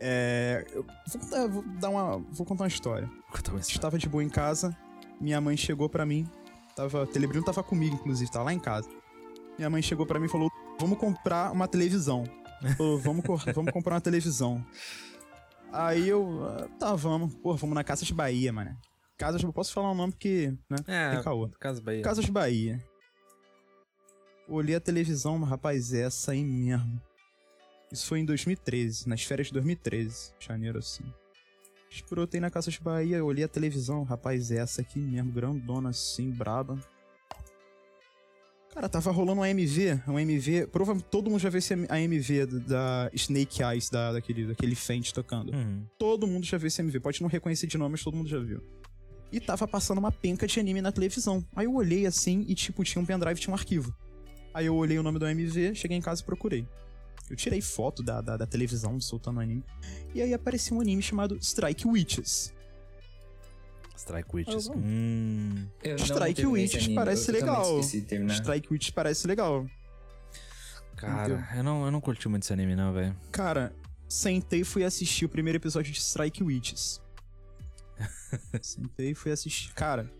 É. Eu vou contar, vou dar uma. Vou contar uma história. Conta uma. Estava de boa em casa, minha mãe chegou pra mim. Tava, Telebrino tava comigo, inclusive, tá lá em casa. Minha mãe chegou pra mim e falou: Vamos comprar uma televisão. Falou, vamos, vamos comprar uma televisão. Aí eu, ah, tá, vamos. Pô, vamos na Casas Bahia, mano. Casas, eu posso falar o nome porque, né? É, Tem caô. Casa Bahia. Casas Bahia. Olhei a televisão, mas, rapaz, é essa aí mesmo. Isso foi em 2013, nas férias de 2013, janeiro assim. Esprotei na Casas Bahia, olhei a televisão, rapaz, é essa aqui mesmo, grandona assim, braba. Cara, tava rolando um AMV, um AMV, provavelmente todo mundo já viu esse AMV da Snake Eyes, da, daquele, daquele Fendt tocando. Uhum. Todo mundo já viu esse MV. Pode não reconhecer de nome, mas todo mundo já viu. E tava passando uma penca de anime na televisão. Aí eu olhei assim e, tipo, tinha um pendrive, tinha um arquivo. Aí eu olhei o nome do MV, cheguei em casa e procurei. Eu tirei foto da, da, da televisão soltando anime. E aí apareceu um anime chamado Strike Witches. Strike Witches. Ah. Hum. Strike Witches parece legal. esqueci de terminar. Strike Witches parece legal. Cara, eu não, eu não curti muito esse anime, não, velho. Cara, sentei e fui assistir o primeiro episódio de Strike Witches. sentei e fui assistir. Cara,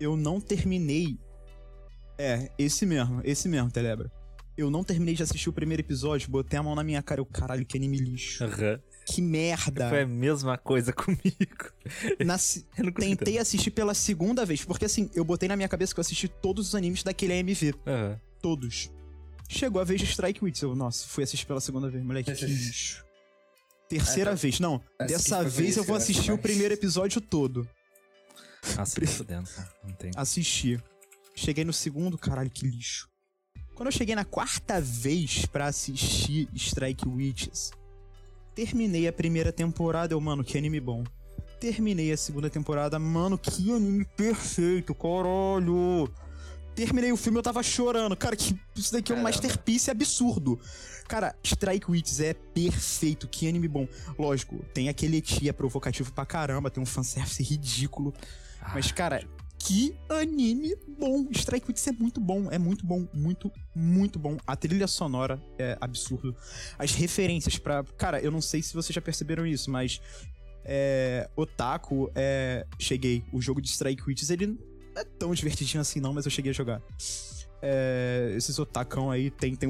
eu não terminei. É, esse mesmo, esse mesmo, Telebra. Eu não terminei de assistir o primeiro episódio, botei a mão na minha cara. Eu, caralho, que anime lixo. Aham. Que merda. Foi a mesma coisa comigo. Na Tentei assistir pela segunda vez, porque assim, eu botei na minha cabeça que eu assisti todos os animes daquele AMV. Aham. Todos. Chegou a vez de Strike Witches. Eu, nossa, fui assistir pela segunda vez, moleque. Que lixo. Terceira Ah, tá. vez. Não, Assisti dessa vez eu vou assistir o primeiro episódio todo. Nossa, tô dentro. Não tem. Assisti. Cheguei no segundo, caralho, que lixo. Quando eu cheguei na quarta vez pra assistir Strike Witches, terminei a primeira temporada, eu, mano, que anime bom. Terminei a segunda temporada, mano, que anime perfeito, caralho. Terminei o filme, eu tava chorando. Cara, que isso daqui é um Caramba. masterpiece absurdo. Cara, Strike Witches é perfeito, que anime bom. Lógico, tem aquele tia provocativo pra caramba, tem um fanservice ridículo. Mas, Ah, cara, que anime bom! Strike Witches é muito bom, é muito bom, muito, muito bom. A trilha sonora é absurdo. As referências pra. Cara, eu não sei se vocês já perceberam isso, mas. É. Otaku, é. Cheguei. O jogo de Strike Witches, ele não é tão divertidinho assim, não, mas eu cheguei a jogar. É, esses otacão aí tem, tem,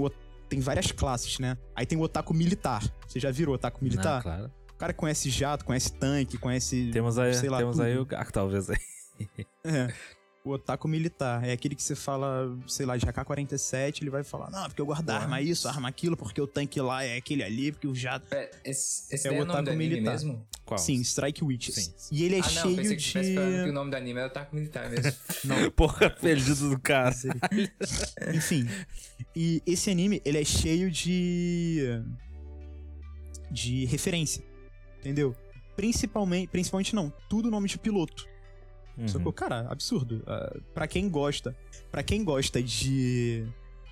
tem várias classes, né? Aí tem o otaku militar. Você já viram o otaku militar? Não, claro. O cara conhece jato, conhece tanque, conhece. Temos aí, sei lá, temos aí tudo. o Gaku, talvez aí. É. O otaku militar. É aquele que você fala, sei lá, de AK-47, ele vai falar, não, porque eu guardo arma isso, arma aquilo, porque o tanque lá é aquele ali, porque o jato. Pera, esse, esse É o é otaku anime militar. mesmo? Qual? Sim, Strike Witches. Sim. E ele é ah, não, cheio pensei que de. falando que o nome do anime era Otaku Militar mesmo. Porra, perdido do cara. Enfim. E esse anime, ele é cheio de. de referência. Entendeu? Principalmente. Principalmente não. Tudo nome de piloto. Uhum. Sacou? Cara, absurdo. Uh, pra quem gosta, para quem gosta de,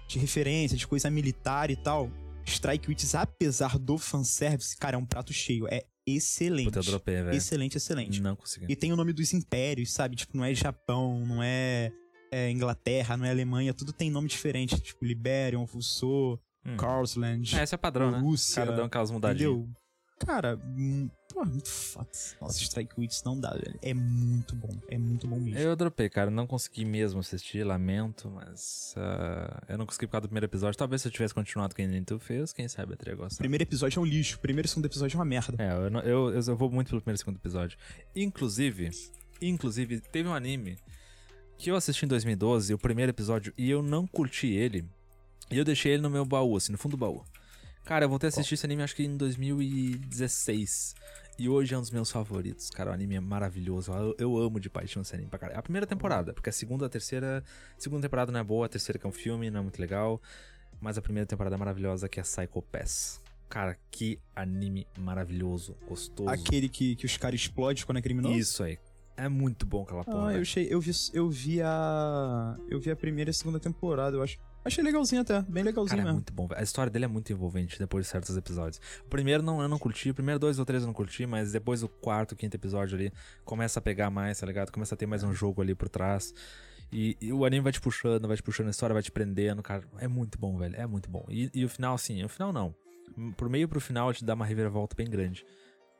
de referência, de coisa militar e tal, Strike Witches, apesar do fanservice, cara, é um prato cheio. É excelente. Puta, eu dropei, velho. Excelente, excelente. Não consegui. E tem o nome dos impérios, sabe? Tipo, não é Japão, não é, é Inglaterra, não é Alemanha, tudo tem nome diferente. Tipo, Liberion, Rousseau, Hum. Carlsland, É, esse é padrão, né? Rússia. O cara deu aquelas mudadinhas. entendeu? Cara, hum, pô. Nossa, Strike Witches não dá, velho. É muito bom. É muito bom mesmo. Eu dropei, cara. Não consegui mesmo assistir, lamento, mas. ah, eu não consegui por causa do primeiro episódio. Talvez se eu tivesse continuado com o que tu fez, quem sabe eu teria O gostado. primeiro episódio é um lixo. O primeiro e segundo episódio é uma merda. É, eu, não- eu, eu, eu vou muito pelo primeiro e segundo episódio. Inclusive, inclusive, teve um anime que eu assisti em 2012, o primeiro episódio, e eu não curti ele. E eu deixei ele no meu baú, assim, no fundo do baú. Cara, eu voltei a assistir esse anime acho que em 2016. E hoje é um dos meus favoritos. Cara, o anime é maravilhoso. Eu, eu amo de paixão esse anime pra caralho. A primeira temporada, porque a segunda, a terceira. A segunda temporada não é boa, a terceira que é um filme, não é muito legal. Mas a primeira temporada é maravilhosa, que é Psycho Pass. Cara, que anime maravilhoso, gostoso. Aquele que, que os caras explodem quando é criminoso? Isso aí. É muito bom aquela porra. Ah, eu, achei, eu, vi, eu vi a. Eu vi a primeira e a segunda temporada, eu acho. Achei legalzinho até, bem legalzinho Cara, é mesmo. muito bom. velho. A história dele é muito envolvente depois de certos episódios. O primeiro não, eu não curti, o primeiro dois ou três eu não curti, mas depois o quarto, quinto episódio ali, começa a pegar mais, tá ligado? Começa a ter mais um jogo ali por trás. E, e o anime vai te puxando, vai te puxando a história, vai te prendendo, cara. É muito bom, velho. É muito bom. E, e o final, assim, o final não. Pro meio e pro final te dá uma reviravolta bem grande.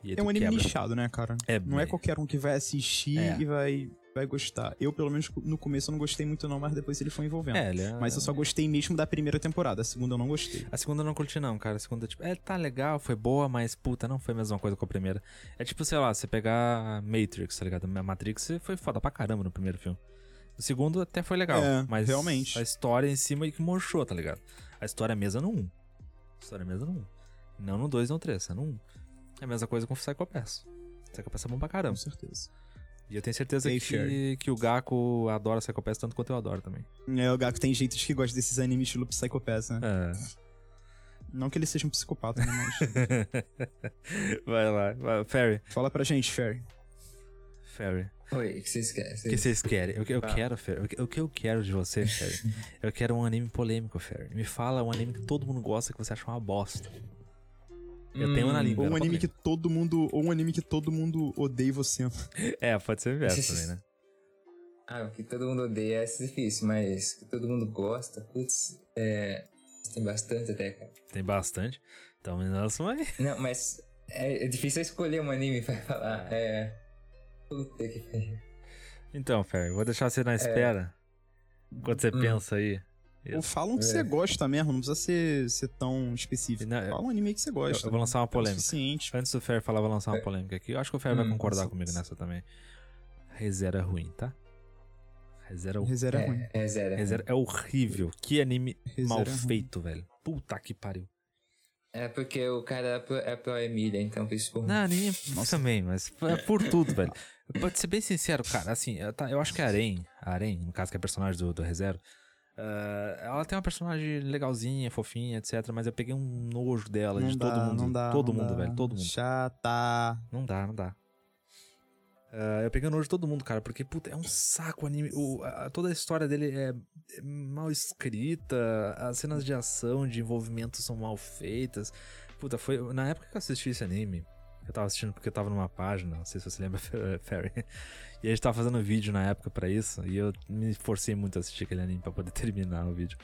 É um anime quebra. nichado, né, cara? É, Não é qualquer um que vai assistir É. e vai, vai gostar. Eu, pelo menos, no começo eu não gostei muito não, mas depois ele foi envolvendo. É, ele é... Mas eu só gostei mesmo da primeira temporada, a segunda eu não gostei. A segunda eu não curti, não, cara. A segunda, tipo, é, tá legal, foi boa, mas, puta, não foi a mesma coisa com a primeira. É tipo, sei lá, você pegar Matrix, tá ligado? A Matrix foi foda pra caramba no primeiro filme. O segundo até foi legal, É, mas realmente. a história em cima que murchou, tá ligado? A história é mesa no 1. A história é mesa no 1. Não no 2, não no 3, é no 1. É a mesma coisa com o Psycho Pass. Psycho Pass é bom pra Com caramba. certeza. E eu tenho certeza que, Sherry. que o Gaku adora Psycho Pass tanto quanto eu adoro também. É, o Gaku tem jeitos que gosta desses animes estilo Psychopath, né? É. Não que ele seja um psicopata, né? Mas... vai lá, vai, Ferry. Fala pra gente, Ferry. Ferry. Oi, o que vocês querem? O que vocês querem? O que eu Ah. quero, Fer? O que- O que eu quero de você, Fer? eu quero um anime polêmico, Fer. Me fala um anime que todo mundo gosta que você acha uma bosta. Eu tenho um na língua. Ou um anime que todo mundo. Ou um anime que todo mundo odeia você. É, pode ser inverso também, né? Ah, o que todo mundo odeia é difícil, mas o que todo mundo gosta, putz, é. Tem bastante até, cara. Tem bastante. Então uma aí. Não, mas é, é difícil escolher um anime pra falar. É. Puta que pariu. Então, Fer, vou deixar você na espera. Enquanto você Hum. pensa aí. Ou fala um que É. você gosta mesmo, não precisa ser, ser tão específico. Não, eu- fala um anime que você gosta. eu vou lançar uma É o polêmica. suficiente. Antes do Fer falar, vou lançar uma É. polêmica aqui. Eu acho que o Fer vai Hum, concordar nossa. comigo nessa também. ReZero é ruim, tá? ReZero é é ruim. É, é zero. ReZero é horrível. Que anime mal é feito, velho. Puta que pariu. É porque o cara é pro, é pro Emília, então por isso. Não, nem também, mas é por tudo, velho. Pode ser bem sincero, cara, assim, eu, tá- eu acho que a Aren, a Aren, no caso que é personagem do, do ReZero, ah, ela tem uma personagem legalzinha, fofinha, etc, mas eu peguei um nojo dela, Não de dá, todo mundo, não dá, todo não mundo, dá. velho, todo mundo. Chata. Não dá, não dá. Ah, eu peguei nojo de todo mundo, cara, porque, puta, é um saco o anime. O, a- toda a história dele é, é mal escrita, as cenas de ação, de envolvimento são mal feitas. Puta, foi. Na época que eu assisti esse anime, eu tava assistindo porque eu tava numa página, não sei se você lembra, Ferry. E a gente tava fazendo vídeo na época pra isso, e eu me forcei muito a assistir aquele anime pra poder terminar o vídeo.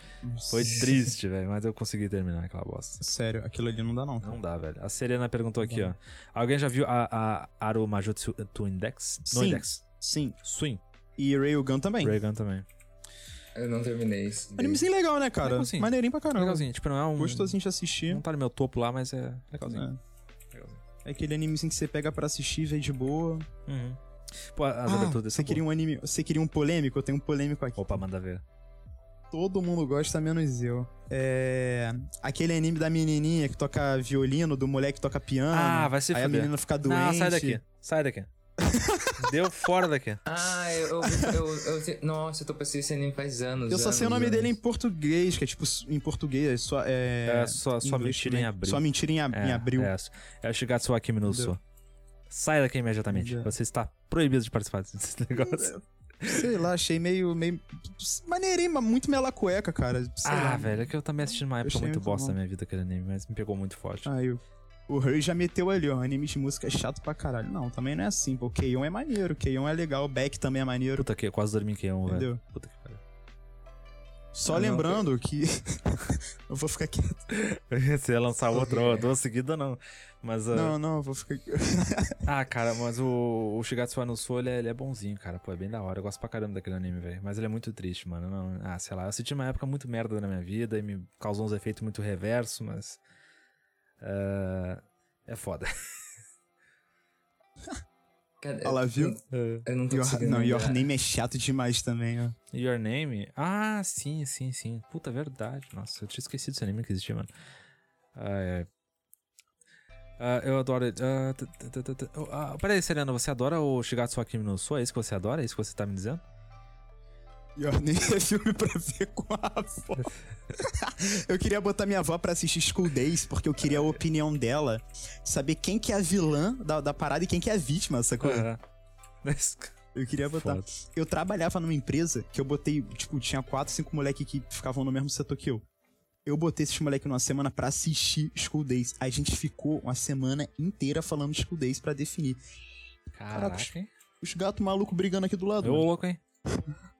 Foi triste, velho, mas eu consegui terminar aquela bosta. Sério, aquilo ali não dá não. Não dá, velho. A Serena perguntou aqui, ó. Alguém já viu a, a Aru Majutsu to Index? No Sim. Index. Sim. Swing. E Railgun também. Raygun também. Eu não terminei isso. Animezinho legal, né, cara? Legalzinho. Maneirinho pra caramba. Legalzinho. Tipo, não é um. Gostosinho de assistir. Não tá no meu topo lá, mas é legalzinho. É. É aquele animezinho que você pega pra assistir, vê de boa. Uhum. Pô, as Ah, aberturas você são queria um anime. Você queria um polêmico? Eu tenho um polêmico aqui. Opa, manda ver. Todo mundo gosta, menos eu. É. Aquele anime da menininha que toca violino, do moleque que toca piano. Ah, vai se Aí a fuder. menina fica doente. Não, sai daqui. Sai daqui. Deu fora daqui. Ah, eu, eu, eu, eu, eu- Nossa, eu tô passando esse anime faz anos. Eu só sei o anos, nome dele em anos. português, que é tipo em português, é só. É, É só, só mentira em abril. Só mentira em, ab- em É, abril. É, é o Shigatsu Akimi no Entendeu? Uso. Saia daqui imediatamente. Entendi. Você está proibido de participar desse negócio. Sei lá, achei meio. meio maneirinho, mas muito mela cueca, cara. Sei ah, lá. velho, é que eu também assisti numa época muito muito bosta bom. da minha vida aquele anime, mas me pegou muito forte. Aí o, o Hurry já meteu ali, ó. Anime de música é chato pra caralho. Não, também não é assim, pô. O Keion é maneiro, o Keion é legal, o Beck também é maneiro. Puta que eu quase dormi em Keion, velho. Entendeu? Puta que pariu. Só Ah, não, lembrando que. eu vou ficar quieto. Você ia lançar outra, ou duas seguidas, não. Mas, ah, Não, não, eu vou ficar ah, cara, mas o, o Shigatsu wa no Sou, ele é, ele é bonzinho, cara. Pô, é bem da hora. Eu gosto pra caramba daquele anime, velho. Mas ele é muito triste, mano. Não, ah, sei lá. Eu assisti uma época muito merda na minha vida e me causou uns efeitos muito reverso, mas. Ah, é foda. Cara, Ela viu? Eu, eu não tô Your, não, Your. Name é chato demais também, ó. Your Name? Ah, sim, sim, sim. Puta, verdade. Nossa, eu tinha esquecido desse anime que existia, mano. Ah, é. Ah, eu adoro. ah, t- t- t- t- ah, peraí, Serena, você adora o Shigatsu wa Kimi no Sou? É isso que você adora? É isso que você tá me dizendo? Your Name é filme pra ver com a avó. eu queria botar minha avó pra assistir School Days, porque eu queria a opinião dela. Saber quem que é a vilã da, da parada e quem que é a vítima? Aham. Mas- Eu queria botar. Foda. Eu trabalhava numa empresa que eu botei, tipo, tinha quatro, cinco moleques que ficavam no mesmo setor que eu. Eu botei esses moleques numa semana pra assistir School Days. A gente ficou uma semana inteira falando de School Days pra definir. Caraca, hein? Os gatos malucos brigando aqui do lado. Mano. louco, hein?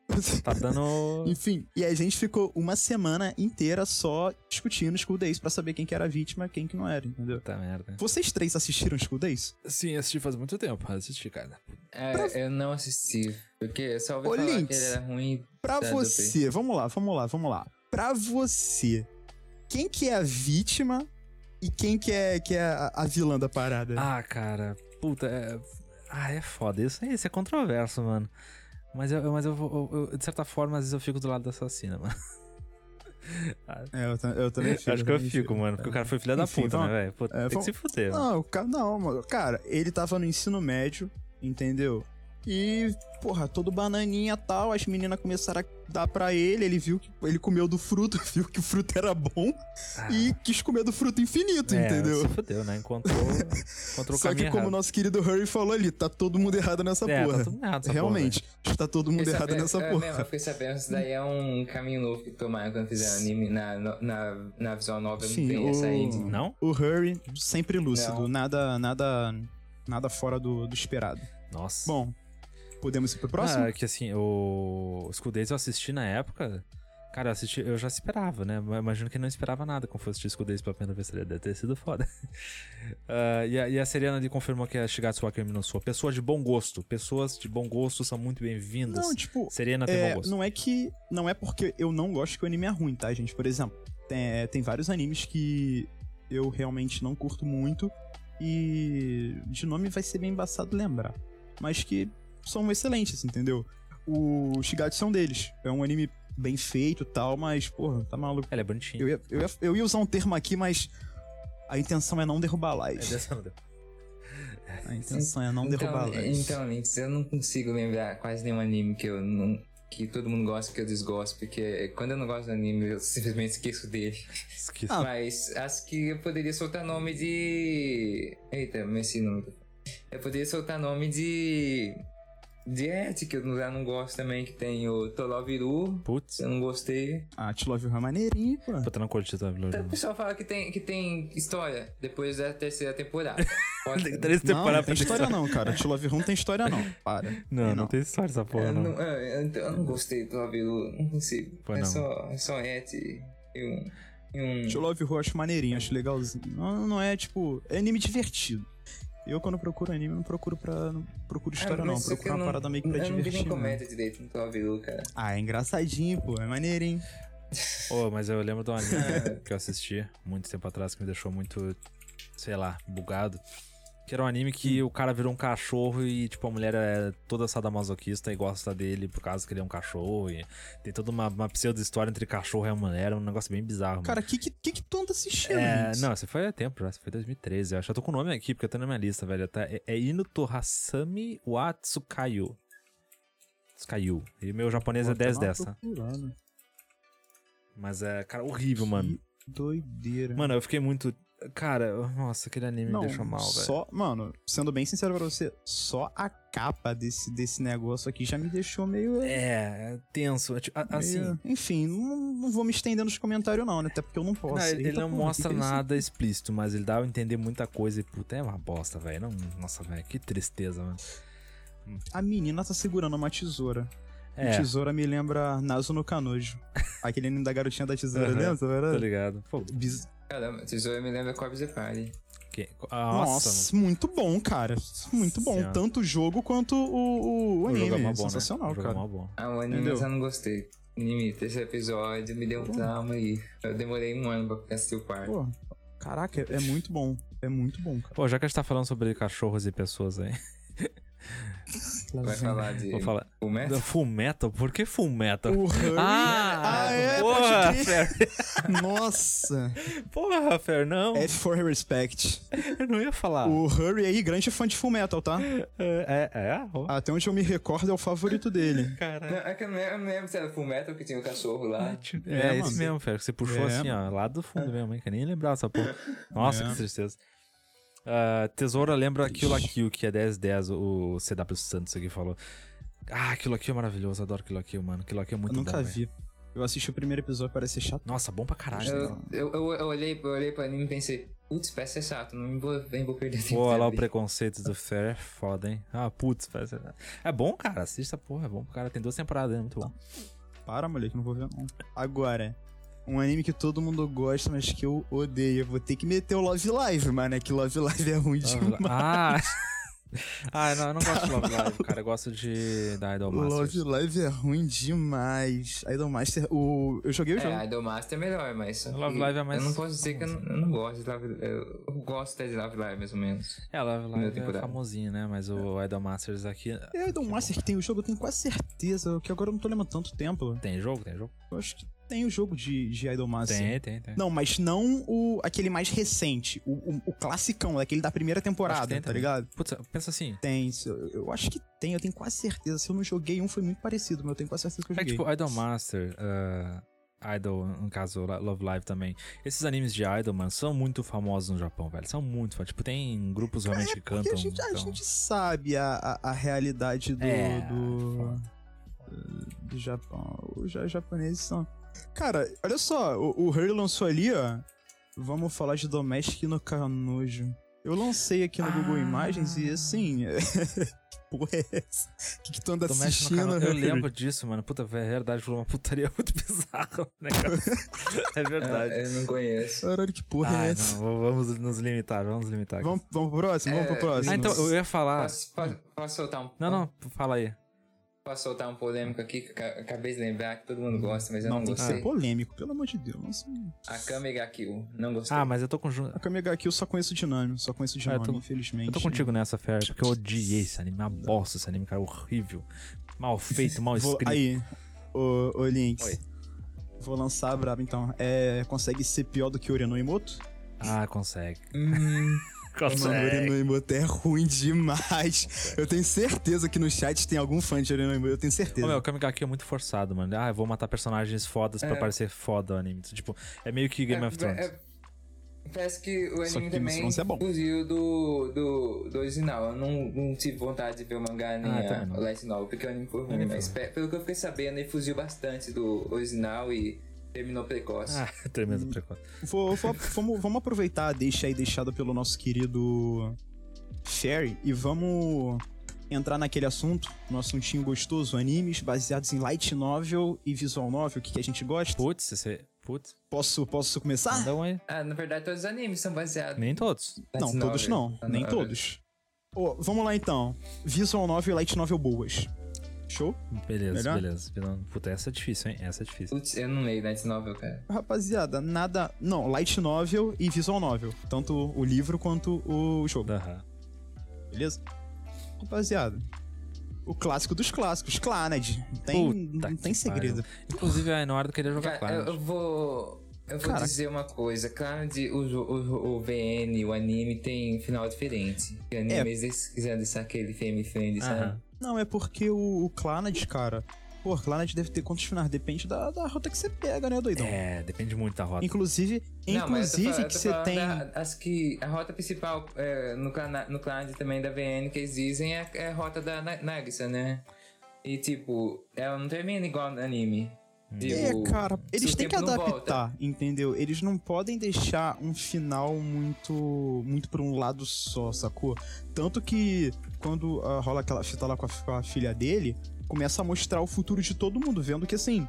Tá dando. Enfim, e a gente ficou uma semana inteira só discutindo School Days pra saber quem que era a vítima e quem que não era, entendeu? Puta merda. Vocês três assistiram School Days? Sim, assisti faz muito tempo. Assisti, cara. É, eu não assisti. Porque eu só ouvi Ô, falar Lynx. que ele era ruim. Pra Tá, você, vamos lá, vamos lá, vamos lá. Pra você, quem que é a vítima e quem que é, que é a, a vilã da parada? Ah, cara. Puta, é. Ah, é foda. Isso aí, isso é controverso, mano. Mas eu, mas eu, vou- eu- eu- de certa forma, às vezes eu fico do lado da assassina, mano. É, eu, eu também fico. Acho que eu fico, mano. Porque o cara foi filha da Enfim, puta, vamos- né, velho? É, Tem que vamos- se fuder, mano. Não, o ca- não, mano, cara, ele tava no ensino médio, entendeu? E, porra, todo bananinha e tal, as meninas começaram a dar pra ele, ele viu que ele comeu do fruto, viu que o fruto era bom Ah, e quis comer do fruto infinito, é, entendeu? Se fudeu, né? Encontrou, encontrou o Só que caminho como o errado. nosso querido Hurry falou ali, tá todo mundo errado nessa É, porra. tá tudo errado essa Realmente, tá todo mundo errado sabendo- nessa é, porra. mesmo, eu fiquei sabendo, isso daí é um caminho novo que tomaram quando fizeram anime na, na, na visão nova, Sim, não tem essa o- ending. Não? O Hurry, sempre lúcido, Não. nada, nada, nada fora do, do esperado. Nossa. Bom, podemos ir pro próximo? Ah, que assim, o School Days eu assisti na época. Cara, eu, assisti, eu já esperava, né? Mas Imagino que não esperava nada quando fosse assistir School Days pela primeira vez. Deve ter sido foda. Ah, e, a, e a Seriana ali confirmou que a Shigatsu wa Kimi no Sou. Pessoas de bom gosto. Pessoas de bom gosto são muito bem-vindas. Não, tipo, Serena tem é, bom gosto. não é que. Não é porque eu não gosto que o anime é ruim, tá, gente? Por exemplo, tem, é, tem vários animes que eu realmente não curto muito. E de nome vai ser bem embaçado lembrar. Mas que são excelentes, entendeu? O Shigatsu um deles. É um anime bem feito e tal, mas, porra, tá maluco. Ela é bonitinha. Eu ia, eu, ia, eu ia usar um termo aqui, mas a intenção é não derrubar a É. A intenção é não derrubar a então, então, Links, eu não consigo lembrar quase nenhum anime que eu não. que todo mundo gosta que eu desgosto, porque quando eu não gosto do anime, eu simplesmente esqueço dele. Esqueci. Ah, Mas acho que eu poderia soltar nome de. Eita, no nome. Eu poderia soltar nome de. De Ed, que eu já não gosto também, que tem o Toloviru. Putz. Eu não gostei. Ah, You é maneirinho, pô. Puta, não curti Então, O pessoal fala que tem, que tem história depois da terceira temporada. Pode- Tem três Não, temporadas não tem pra história não, cara. You não tem história não. Para. Não, Tem não, tem história essa porra, eu, não. não, eu, eu- eu não gostei do Toloviru, não consigo. Pô, é, não. Só, é só Ed e um. E um... Te Love acho maneirinho, acho legalzinho. Não, não é, tipo... É anime divertido. Eu, quando procuro anime, não procuro pra... Não procuro história Ah, não. Procuro eu uma parada meio que pra Eu não vi divertir. nem mesmo. comédia direito no Toloviru, cara. Ah, é engraçadinho, pô. É maneirinho. Ô, mas eu lembro de um anime que eu assisti muito tempo atrás que me deixou muito, sei lá, bugado. Que era um anime que o cara virou um cachorro e, tipo, a mulher é toda sadomasoquista e gosta dele por causa que ele é um cachorro. E tem toda uma, uma pseudo-história entre cachorro e a mulher, é um negócio bem bizarro. mano. Cara, o que, que, que que tu anda assistindo, É, não, você foi há tempo já, você foi 2013. Eu acho que eu tô com o nome aqui, porque eu tô na minha lista, velho. Tá, é, é Inu Tohasami wa Tsukayu. E meu japonês é Vou até 10 dar uma dessa. Mas é, cara, horrível, mano. Doideira. Mano, eu fiquei muito. Cara, nossa, aquele anime não, me deixou mal, velho. só, mano, sendo bem sincero pra você, só a capa desse, desse negócio aqui já me deixou meio. É, é tenso. tipo, a- Assim, Enfim, não, não vou me estender nos comentários, não, né? Até porque eu não posso. não, ele, ele Eita não porra, mostra nada explícito, mas ele dá a entender muita coisa e puta, é uma bosta, velho. Nossa, velho, que tristeza, mano. A menina tá segurando uma tesoura. É, Tesoura me lembra Nazo no Canojo. Aquele anime da garotinha da tesoura, lembra? tô Verdade? ligado. Pô, Biz- Caramba, tesoura me lembra Corpse Party. que... ah, Nossa, Nossa, muito bom, cara. Muito bom. Senhora. Tanto o jogo quanto o, o, o mano. O jogo é anime. bom, Sensacional, né? O jogo é cara. bom. Ah, o anime Entendeu? eu só não gostei. Anime, terceiro episódio, me deu um trauma e eu demorei um ano pra assistir o. Pô, caraca, é, é muito bom. É muito bom, cara. Pô, já que a gente tá falando sobre cachorros e pessoas aí, Vai falar de vou falar. o Mestre? Full Metal? Por que Full Metal? O Hurry. Ah, Ah, é, porra, pode crer. Fer. Nossa. Porra, Fer, não. F for Respect. Eu não ia falar. O Hurry aí, grande fã de Full Metal, tá? É, é, é? Oh, Até onde eu me recordo é o favorito dele. Caralho. Não, é que eu não lembro, se era Full Metal que tinha o cachorro lá. É, É, esse mano. mesmo, Fer. que Você puxou É, assim, ó, lá do fundo mesmo, hein? Que nem lembrava essa porra. Nossa, É. que tristeza. Ah, Tesoura lembra Kill la Kill, que é 1010, o CW Santos aqui falou. Ah, Kill la Kill é maravilhoso, adoro Kill la Kill, mano. Kill la Kill é muito eu nunca bom, vi. Eu assisti o primeiro episódio, parece ser chato. Nossa, bom pra caralho. Eu, né? eu, eu, eu olhei, eu olhei pro anime e pensei, putz, parece ser chato, não vou, nem vou perder tempo. Pô, olha lá o pra preconceito do Fer, é foda, hein? Ah, putz, parece... É bom, cara, assista, porra, é bom pro cara. Tem duas temporadas, é muito bom. Para, moleque, não vou ver não. Agora, um anime que todo mundo gosta, mas que eu odeio. Eu vou ter que meter o Love Live, mano. É que Love Live é ruim demais. Ah, ah não, eu não gosto de Love Live, cara. Eu gosto de da Idol Love. Live é ruim demais. Idol Master, o... eu joguei o jogo. É, Idol Master é melhor, mas. Love Live é mais Eu não posso dizer que eu não, eu não gosto de Love Eu, eu gosto até de Love Live, mais ou menos. É, Love Live é famosinho, né? Mas o Idol Masters aqui... É o Idol Master que tem o jogo, eu tenho quase certeza, que agora eu não tô lembrando tanto tempo. Tem jogo? Tem jogo? Eu acho que tem o jogo de, de Idol Master. Tem, tem, tem. Não, mas não o aquele mais recente, o, o, o classicão, aquele da primeira que temporada, tem tá também. ligado? Putz, pensa assim. Tem, eu, eu acho que tem, eu tenho quase certeza. Se eu não joguei um, foi muito parecido, mas eu tenho quase certeza que eu É joguei. tipo, Idol Master, ah, Idol, no caso, Lo- Love Live também. Esses animes de Idol, mano, são muito famosos no Japão, velho. São muito famosos. Tipo, tem grupos realmente que Porque cantam. a gente, a então- gente sabe a, a, a realidade do. É, do, do Japão. Os ja- japoneses são. Cara, olha só, o, o Hurry lançou ali, ó. Vamos falar de Domestic no Canojo. Eu lancei aqui no Google Ah. Imagens e assim. que porra é essa? O que, que tu anda no assistindo? canal. Eu lembro disso, mano. Puta, é verdade, foi uma putaria muito bizarra. negócio. é verdade. Eu, eu não conheço. Caralho, que porra Ah, é essa? não, vamos nos limitar, vamos limitar. aqui. Vamos, vamos pro próximo? Vamos pro É, próximo. Ah, então, eu ia falar. Posso, posso, posso soltar um. Não, não, fala aí. Posso soltar um polêmico aqui que acabei de lembrar que todo mundo gosta, mas eu não, Não, gostei. ser polêmico, pelo amor de Deus. Nossa. A Kame ga Kill. Não gostei. Ah, mas eu tô com. A Kamiga aqui eu só conheço de nome, só conheço de Ah, eu nome, tô- infelizmente. Eu tô contigo nessa, Fer, porque eu odiei esse anime. Uma bosta esse anime, cara. Horrível. Mal feito, mal Vou, escrito. aí, ô, ô Lynx. Oi. Vou lançar a braba então. É, consegue ser pior do que Ori no Emoto? Ah, consegue. Hum, Mano, Ori no Emoto é ruim demais. Eu tenho certeza que no chat tem algum fã de Ori no Emoto, eu tenho certeza. Ô, meu, o Kamigaki é muito forçado, mano. Ah, eu vou matar personagens fodas pra É. parecer foda o anime. Tipo, é meio que Game é- of Thrones. é- parece que o anime que também é fugiu do, do, do original. Eu não, não tive vontade de ver o mangá nem Ah, a. Light Novel, porque o anime foi ruim. Mas pe- pelo que eu fiquei sabendo, ele fugiu bastante do original e terminou precoce. Ah, tremendo precoce. Vou- vou- vamos, vamos aproveitar a deixa aí deixada pelo nosso querido Ferry e vamos entrar naquele assunto, no assuntinho gostoso, animes baseados em light novel e visual novel, o que, que a gente gosta. Putz, esse. Putz, Posso, posso começar? um aí. Ah, na verdade, todos os animes são baseados. Nem todos. Não, light todos novel. não. Nem é todos. Ô, vamos lá então. Visual novel e light novel boas. Show? Beleza, Melhor? beleza. Puta, essa é difícil, hein? Essa é difícil. Putz, eu não leio Light Novel, cara. Rapaziada, nada. Não, light novel e visual novel. Tanto o livro quanto o jogo. Aham. Beleza? Rapaziada. O clássico dos clássicos, Clannad. Não tem, Puta não tem segredo. Inclusive, a Ainoardo queria jogar Cara, eu, Clannad. eu vou. Eu vou Cara. dizer uma coisa, de, o, o, o VN, o anime tem final diferente. O anime, É. eles quiserem deixar aquele family friendly, sabe? Aham. Não, é porque o, o Clannad, cara, Pô, Clannad deve ter quantos finais? Depende da, da rota que você pega, né, doidão? É, depende muito da rota. Inclusive, Não, inclusive falando- que você tem. da- acho que a rota principal é, no, no clã também da VN que eles dizem é, é a rota da Na- Nagisa, né? E tipo, ela não termina igual no anime. É, cara, eles têm que adaptar, entendeu? Eles não podem deixar um final muito muito pra um lado só, sacou? Tanto que quando ah, rola aquela fita lá com a, com a filha dele, começa a mostrar o futuro de todo mundo, vendo que assim.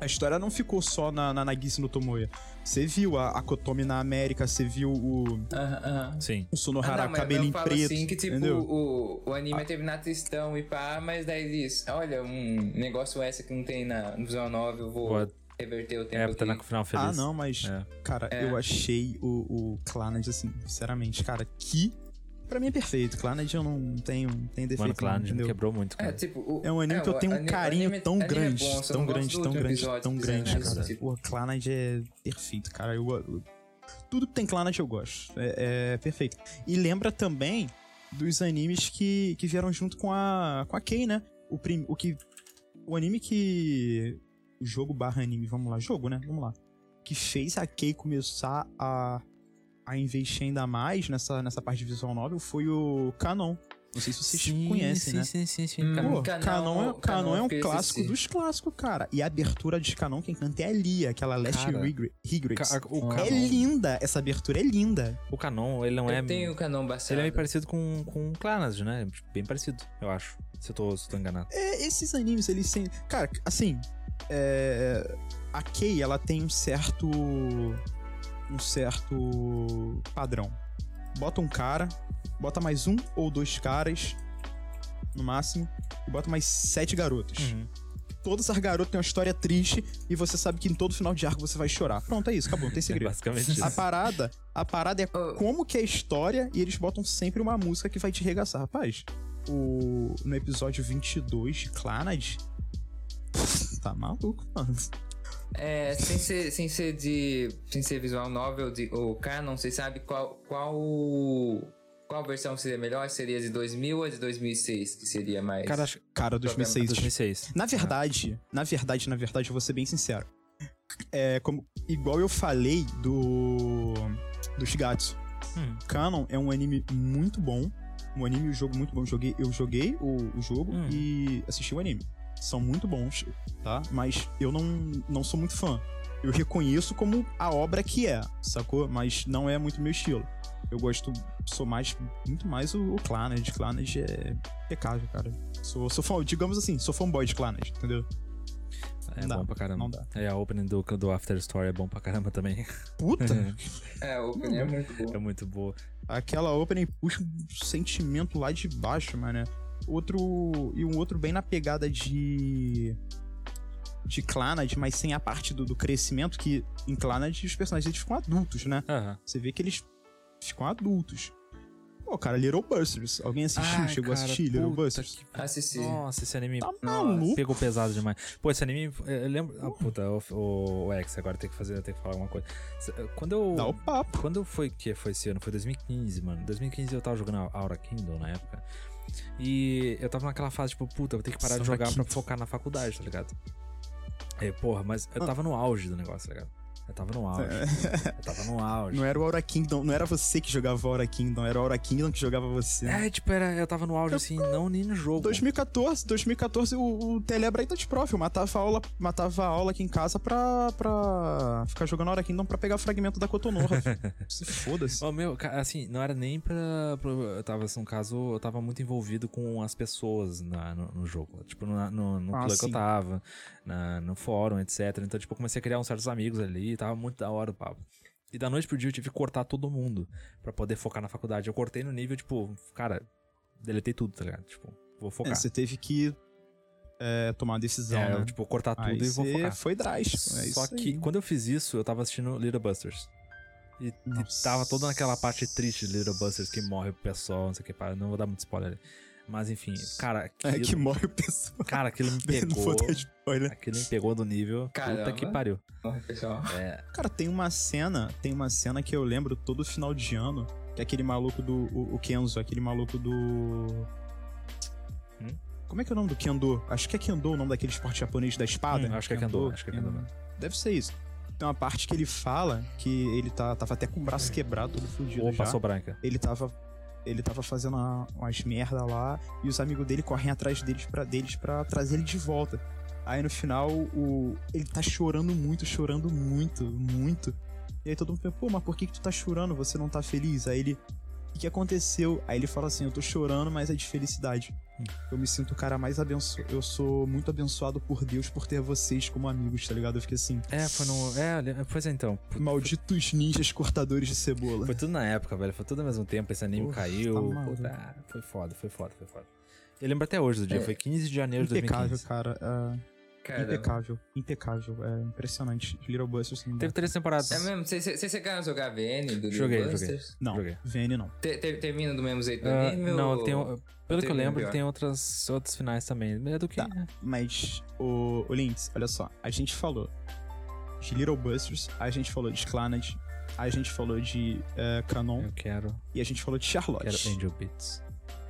A história não ficou só na, na Nagisa no Tomoya. Você viu a, a Kotomi na América, você viu o, Aham, aham. Sim. o Sonohara Ah, não, cabelinho eu falo preto. assim que, tipo, entendeu? o, o anime é terminar tristão e pá, mas daí diz, olha, um negócio essa que não tem na, no visual 9, eu vou Boa. reverter o tempo É, tá no final feliz. Ah, não, mas, É. cara, É. eu achei o, o Clannad, assim, sinceramente, cara, que. Pra mim é perfeito. Clannad eu não tenho, tenho defeito. Mano, claro, me quebrou muito, É, cara. tipo, o- É um anime que eu tenho um ani- carinho anime- tão anime é grande, bom, só tão grande, tão grande, episódio tão que grande, isso, cara. tipo, Pô, Clannad é perfeito, cara. Eu, eu- tudo que tem Clannad eu gosto. É, é perfeito. E lembra também dos animes que, que vieram junto com a, com a Kei, né? O, prim, o que. O anime que. O jogo barra anime, vamos lá, jogo, né? Vamos lá. Que fez a Kei começar a, a investir ainda mais nessa, nessa parte de visual novel foi o Canon. Não sei se vocês sim, conhecem, sim, né? Sim, sim, sim, Hum. Pô, Canon- Canon, é, Canon Canon é um clássico dos clássicos, cara. E a abertura de Canon, quem canta é a Lia, aquela Last Regrets. Ca- o É Canon, linda, essa abertura é linda. o Canon, ele não é. Eu tenho o canon bastante. Ele é meio parecido com, com o Clannad, né? Bem parecido, eu acho. Se eu tô, se eu tô enganado. É, esses animes, eles têm. Cara, assim. é, A Kei, ela tem um certo. Um certo. padrão. Bota um cara, bota mais um ou dois caras, no máximo, e bota mais sete garotas. Uhum. Todas as garotas têm uma história triste e você sabe que em todo final de arco você vai chorar. Pronto, é isso, acabou, não tem É segredo. basicamente isso. A parada, a parada é Oh. como que é a história e eles botam sempre uma música que vai te regaçar. Rapaz, o, no episódio 22 de Clannad, tá maluco, mano. É, sem ser, sem ser de. Sem ser visual novel de, ou canon, você sabe qual. Qual. Qual versão seria melhor? Seria de 2000 ou de 2006? Que seria mais. Cara, Cara, 2006. 2006. Na verdade, na verdade, na verdade, eu vou ser bem sincero. É como igual eu falei do do Shigatsu. Hum. Canon é um anime muito bom. Um anime e um jogo muito bom. Eu joguei, eu joguei o, o jogo Hum. e assisti o anime. São muito bons, tá? Mas eu não, não sou muito fã. Eu reconheço como a obra que é, sacou? Mas não é muito meu estilo. Eu gosto, sou mais, muito mais o, o Clannad. Clannad é impecável, cara. Sou, sou fã, digamos assim, sou fanboy de Clannad, entendeu? É Não dá, bom pra caramba. não dá. É, a opening do, do After Story é bom pra caramba também. Puta! É, o opening é muito é bom. muito boa. Aquela opening puxa um sentimento lá de baixo, mano. Outro. E um outro bem na pegada de. De Clannad, mas sem a parte do, do crescimento, que em Clannad os personagens eles ficam adultos, né? Aham. Você vê que eles ficam adultos. Pô, cara, Little Busters. Alguém assistiu? Ai, Chegou a cara, assistir Little Busters? que- Assisti. Nossa, esse anime Tá Nossa. maluco? pegou pesado demais. Pô, esse anime, eu lembro. Ah, puta, o, o, o X, agora tem que fazer, tem que falar alguma coisa. Se- Quando eu. Dá o papo. Quando foi que foi esse ano? Foi 2015, mano. 2015 eu tava jogando a Aura Kingdom na época. E eu tava naquela fase, tipo, puta, vou ter que parar de Aura jogar pra focar na faculdade, tá ligado? Aí, porra, mas eu Ah. tava no auge do negócio, tá ligado? Eu tava no auge. Eu tava no auge. Não era o Aura Kingdom, não era você que jogava o Aura Kingdom, era o Aura Kingdom que jogava você. É, tipo, era, eu tava no auge assim, não nem no jogo. 2014, 2014 o, o Telebra tá de prof, eu matava a aula, matava a aula aqui em casa pra, pra ficar jogando Aura Kingdom pra pegar fragmento da Cotonorra. Se foda-se. Ô, meu, assim, não era nem pra, pra- Eu tava, assim, no caso, eu tava muito envolvido com as pessoas na- no, no jogo. Tipo, no, no, no Ah, que eu tava, na- no fórum, etc. Então, tipo, eu comecei a criar uns certos amigos ali, tava muito da hora o papo. E da noite pro dia eu tive que cortar todo mundo pra poder focar na faculdade. Eu cortei no nível, tipo, cara, deletei tudo, tá ligado? Tipo, vou É, focar. você teve que é, tomar uma decisão, É, né? eu, tipo, cortar tudo Aí e vou focar. foi drástico. É Só que aí. quando eu fiz isso, eu tava assistindo Little Busters. E, e tava toda naquela parte triste de Little Busters que morre o pessoal, não sei o que, pá, não vou dar muito spoiler. ali. Mas enfim, cara, É aquilo, que morre o pessoal. cara, aquilo me pegou. Spoiler. aquilo me pegou do nível. Puta Caramba. que pariu. É, Cara, tem uma cena, tem uma cena que eu lembro todo final de ano, que é aquele maluco do o, o Kenzo, aquele maluco do Como é que é o nome do Kendo? Acho que é Kendo o nome daquele esporte japonês da espada. Hum, acho que é Kendo, acho que é Kendo mesmo. Deve ser isso. Tem uma parte que ele fala que ele tá, tava até com o braço quebrado, todo fudido Opa, já. branca. Ele tava ele tava fazendo uma- umas merda lá e os amigos dele correm atrás deles para deles para trazer ele de volta. Aí no final o ele tá chorando muito, chorando muito, muito. E aí todo mundo pensa, pô, mas por que que tu tá chorando? Você não tá feliz? Aí ele o que, aconteceu? Aí ele fala assim: Eu tô chorando, mas é de felicidade. Eu me sinto o cara mais abençoado. Eu sou muito abençoado por Deus por ter vocês como amigos, tá ligado? Eu fiquei assim: É, foi no. É, pois é, então. Malditos ninjas cortadores de cebola. Foi tudo na época, velho. Foi tudo ao mesmo tempo. Esse anime Porra, caiu. tá maluco. Puta, foi foda, foi foda, foi foda. Eu lembro até hoje do dia. É. Foi 15 de janeiro de Impecável, 2015. cara. é, Cara, impecável. Impecável. É impressionante. Little Busters. Teve três temporadas. É mesmo? Você a jogar VN do Joguei, Little joguei. Busters? Não, Joguei. VN não. Te- te- Termina do mesmo jeito do Ah, anime? não, ou- tem, um- pelo que eu lembro, pior? tem outras, outros finais também. É do que. Tá. Mas, o, o Links, olha só. A gente falou de Little Busters, a gente falou de Clannad, a gente falou de eh, Canon Eu quero. e a gente falou de Charlotte. Quero Angel Beats.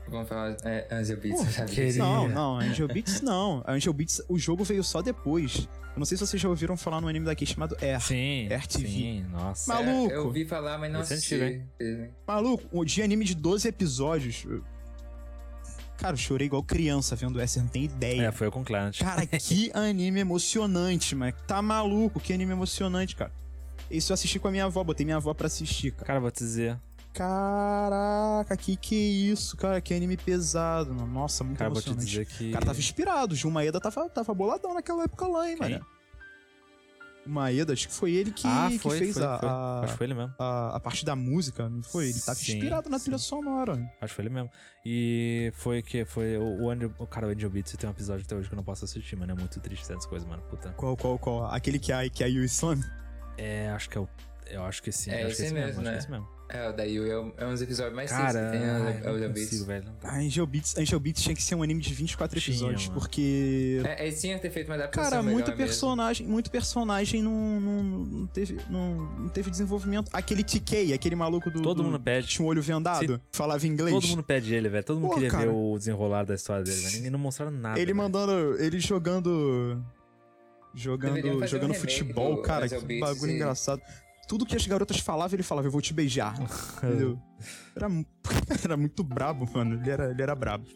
Vamos falar é, Angel Beats, Pô, eu já queria- Não, não, Angel Beats não. Angel Beats, o jogo veio só depois. Eu não sei se vocês já ouviram falar no anime daqui chamado Air. Sim. RTV. Sim, nossa. Maluco. É, eu ouvi falar, mas não é assisti. Maluco, o de anime de 12 episódios. Cara, eu chorei igual criança vendo essa, não tem ideia. É, foi eu com Clannad. Cara, que anime emocionante, mas tá maluco, que anime emocionante, cara. Isso eu assisti com a minha avó, botei minha avó pra assistir, cara. Cara, vou te dizer. Caraca, que que é isso, cara? Que anime pesado, mano. Nossa, muito Cara, vou te emocionante. dizer que. O cara tava inspirado, o Gil Maeda tava, tava boladão naquela época lá, hein, Quem? mano. O Maeda, acho que foi ele que, ah, que foi, fez foi, a, foi. a- Acho que foi ele mesmo. a, a parte da música, não foi? Ele tava Sim, inspirado na trilha sim. sonora. Acho que foi ele mesmo. E foi que foi o, o, Angel, o cara, o Angel Beats tem um episódio até hoje que eu não posso assistir, mano. É muito triste essas coisas, mano. Puta. Qual, qual, qual? Aquele que a, que a Yu Slam? É, acho que é o. Eu acho que sim. É acho que esse esse mesmo, acho que né? é esse mesmo. É, o daí é, um- é uns episódios mais Cara, tristes que tem consigo, velho. não dá. A Angel Beats, Angel Beats tinha que ser um anime de 24 Tinha, episódios, mano. porque. É, eles tinham que ter feito uma adaptação Cara, muito mesmo. personagem, muito personagem não, não, não teve, não, não teve desenvolvimento. Aquele TK, aquele maluco do. Todo do- mundo pede. que Tinha um olho vendado, falava inglês. Todo mundo pede ele, velho. Todo mundo Pô, queria cara. ver o desenrolar da história dele, velho. Ninguém não mostraram nada. ele velho. mandando. Ele jogando. Jogando, um jogando remake futebol, do cara, que bagulho e- engraçado. Tudo que as garotas falavam, ele falava, eu vou te beijar. entendeu? Era, era muito brabo, mano. Ele era, ele era brabo.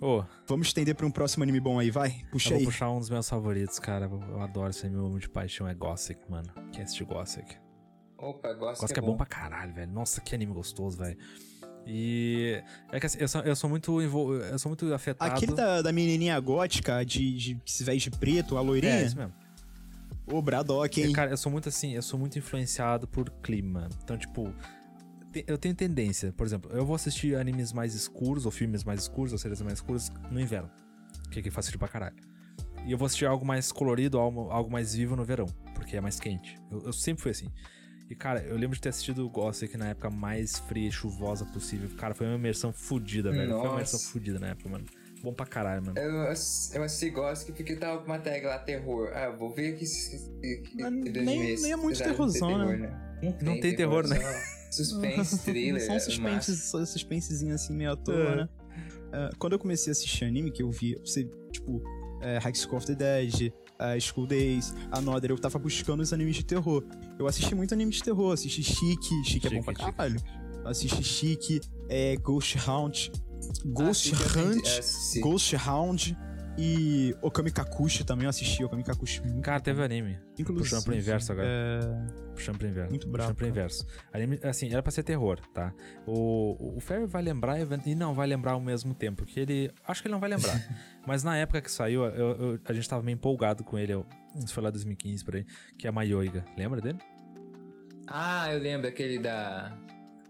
Ô, Vamos estender pra um próximo anime bom aí, vai? eu Puxa vou aí. puxar um dos meus favoritos, cara. Eu eu adoro esse meu amo de paixão, é Gothic, mano. Quem assistiu Gothic? Opa, gosto Gothic é bom pra caralho, velho. Nossa, que anime gostoso, velho. E é que assim, eu sou, eu sou muito envol... eu sou muito afetado. Aquele da, da menininha gótica, de, de, que se veste de preto, a loirinha. É, isso mesmo. Ô, Braddock, hein? Cara, eu sou muito assim, eu sou muito influenciado por clima. Então, tipo, eu tenho tendência, por exemplo, eu vou assistir animes mais escuros, ou filmes mais escuros, ou séries mais escuras no inverno. Que que faz sentido pra caralho. E eu vou assistir algo mais colorido, algo, algo mais vivo no verão, porque é mais quente. Eu, eu sempre fui assim. E, cara, eu lembro de ter assistido Gothic na época mais fria e chuvosa possível. Cara, foi uma imersão fodida, velho. Foi uma Nossa. imersão fodida na época, mano. Bom pra caralho, mano. Eu, eu assisti Gothic porque tava com uma tag lá, terror. Ah, vou ver que... que, que, que nem- nem é muito terrorzão, terror, né? Não, Não tem terror, né? só Suspense, thriller. Só um é suspense, massa. só suspensezinho assim, meio à toa, É. né? É, quando eu comecei a assistir anime, que eu vi, você, tipo, é, High School of the Dead, é, School Days, Another, eu tava buscando os animes de terror. Eu assisti muito anime de terror, assisti Chique, Chique é bom pra Chique. caralho. Assisti Chique, é, Ghost Hunt, Ghost Ah, Hunt, é. Ghost Hound e Okami Kakushi também eu assisti, Okami Kakushi muito Cara, teve anime. Inclusive, Puxando pro inverso agora. É... Puxando pro inverno. Muito Puxando brabo, pro inverso. Anime, assim, era pra ser terror, tá? O, o Ferry vai lembrar e e não vai lembrar ao mesmo tempo, que ele... Acho que ele não vai lembrar. Mas na época que saiu, eu- eu- a gente tava meio empolgado com ele. Eu, isso foi lá 2015, por aí. Que é a Mayoiga. Lembra dele? Ah, eu lembro aquele da...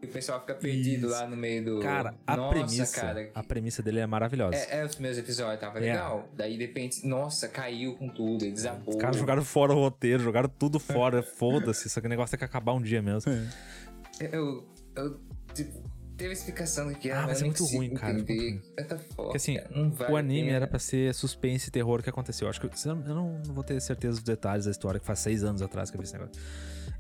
que O pessoal fica perdido Isso. lá no meio do... Cara, a Nossa, premissa... cara. A premissa dele é maravilhosa. É, é, os meus episódios tava É. legal. Daí, de repente, nossa, caiu com tudo, ele desabou. Os caras jogaram fora o roteiro, jogaram tudo fora, foda-se. Só que o negócio tem que acabar um dia mesmo. É. Eu, eu tipo, teve explicação do que era, Ah, mas é não muito ruim, cara, muito Porque assim, o anime era pra ser suspense e terror que aconteceu. Acho que eu não, eu não vou ter certeza dos detalhes da história, que faz seis anos atrás que eu vi esse negócio.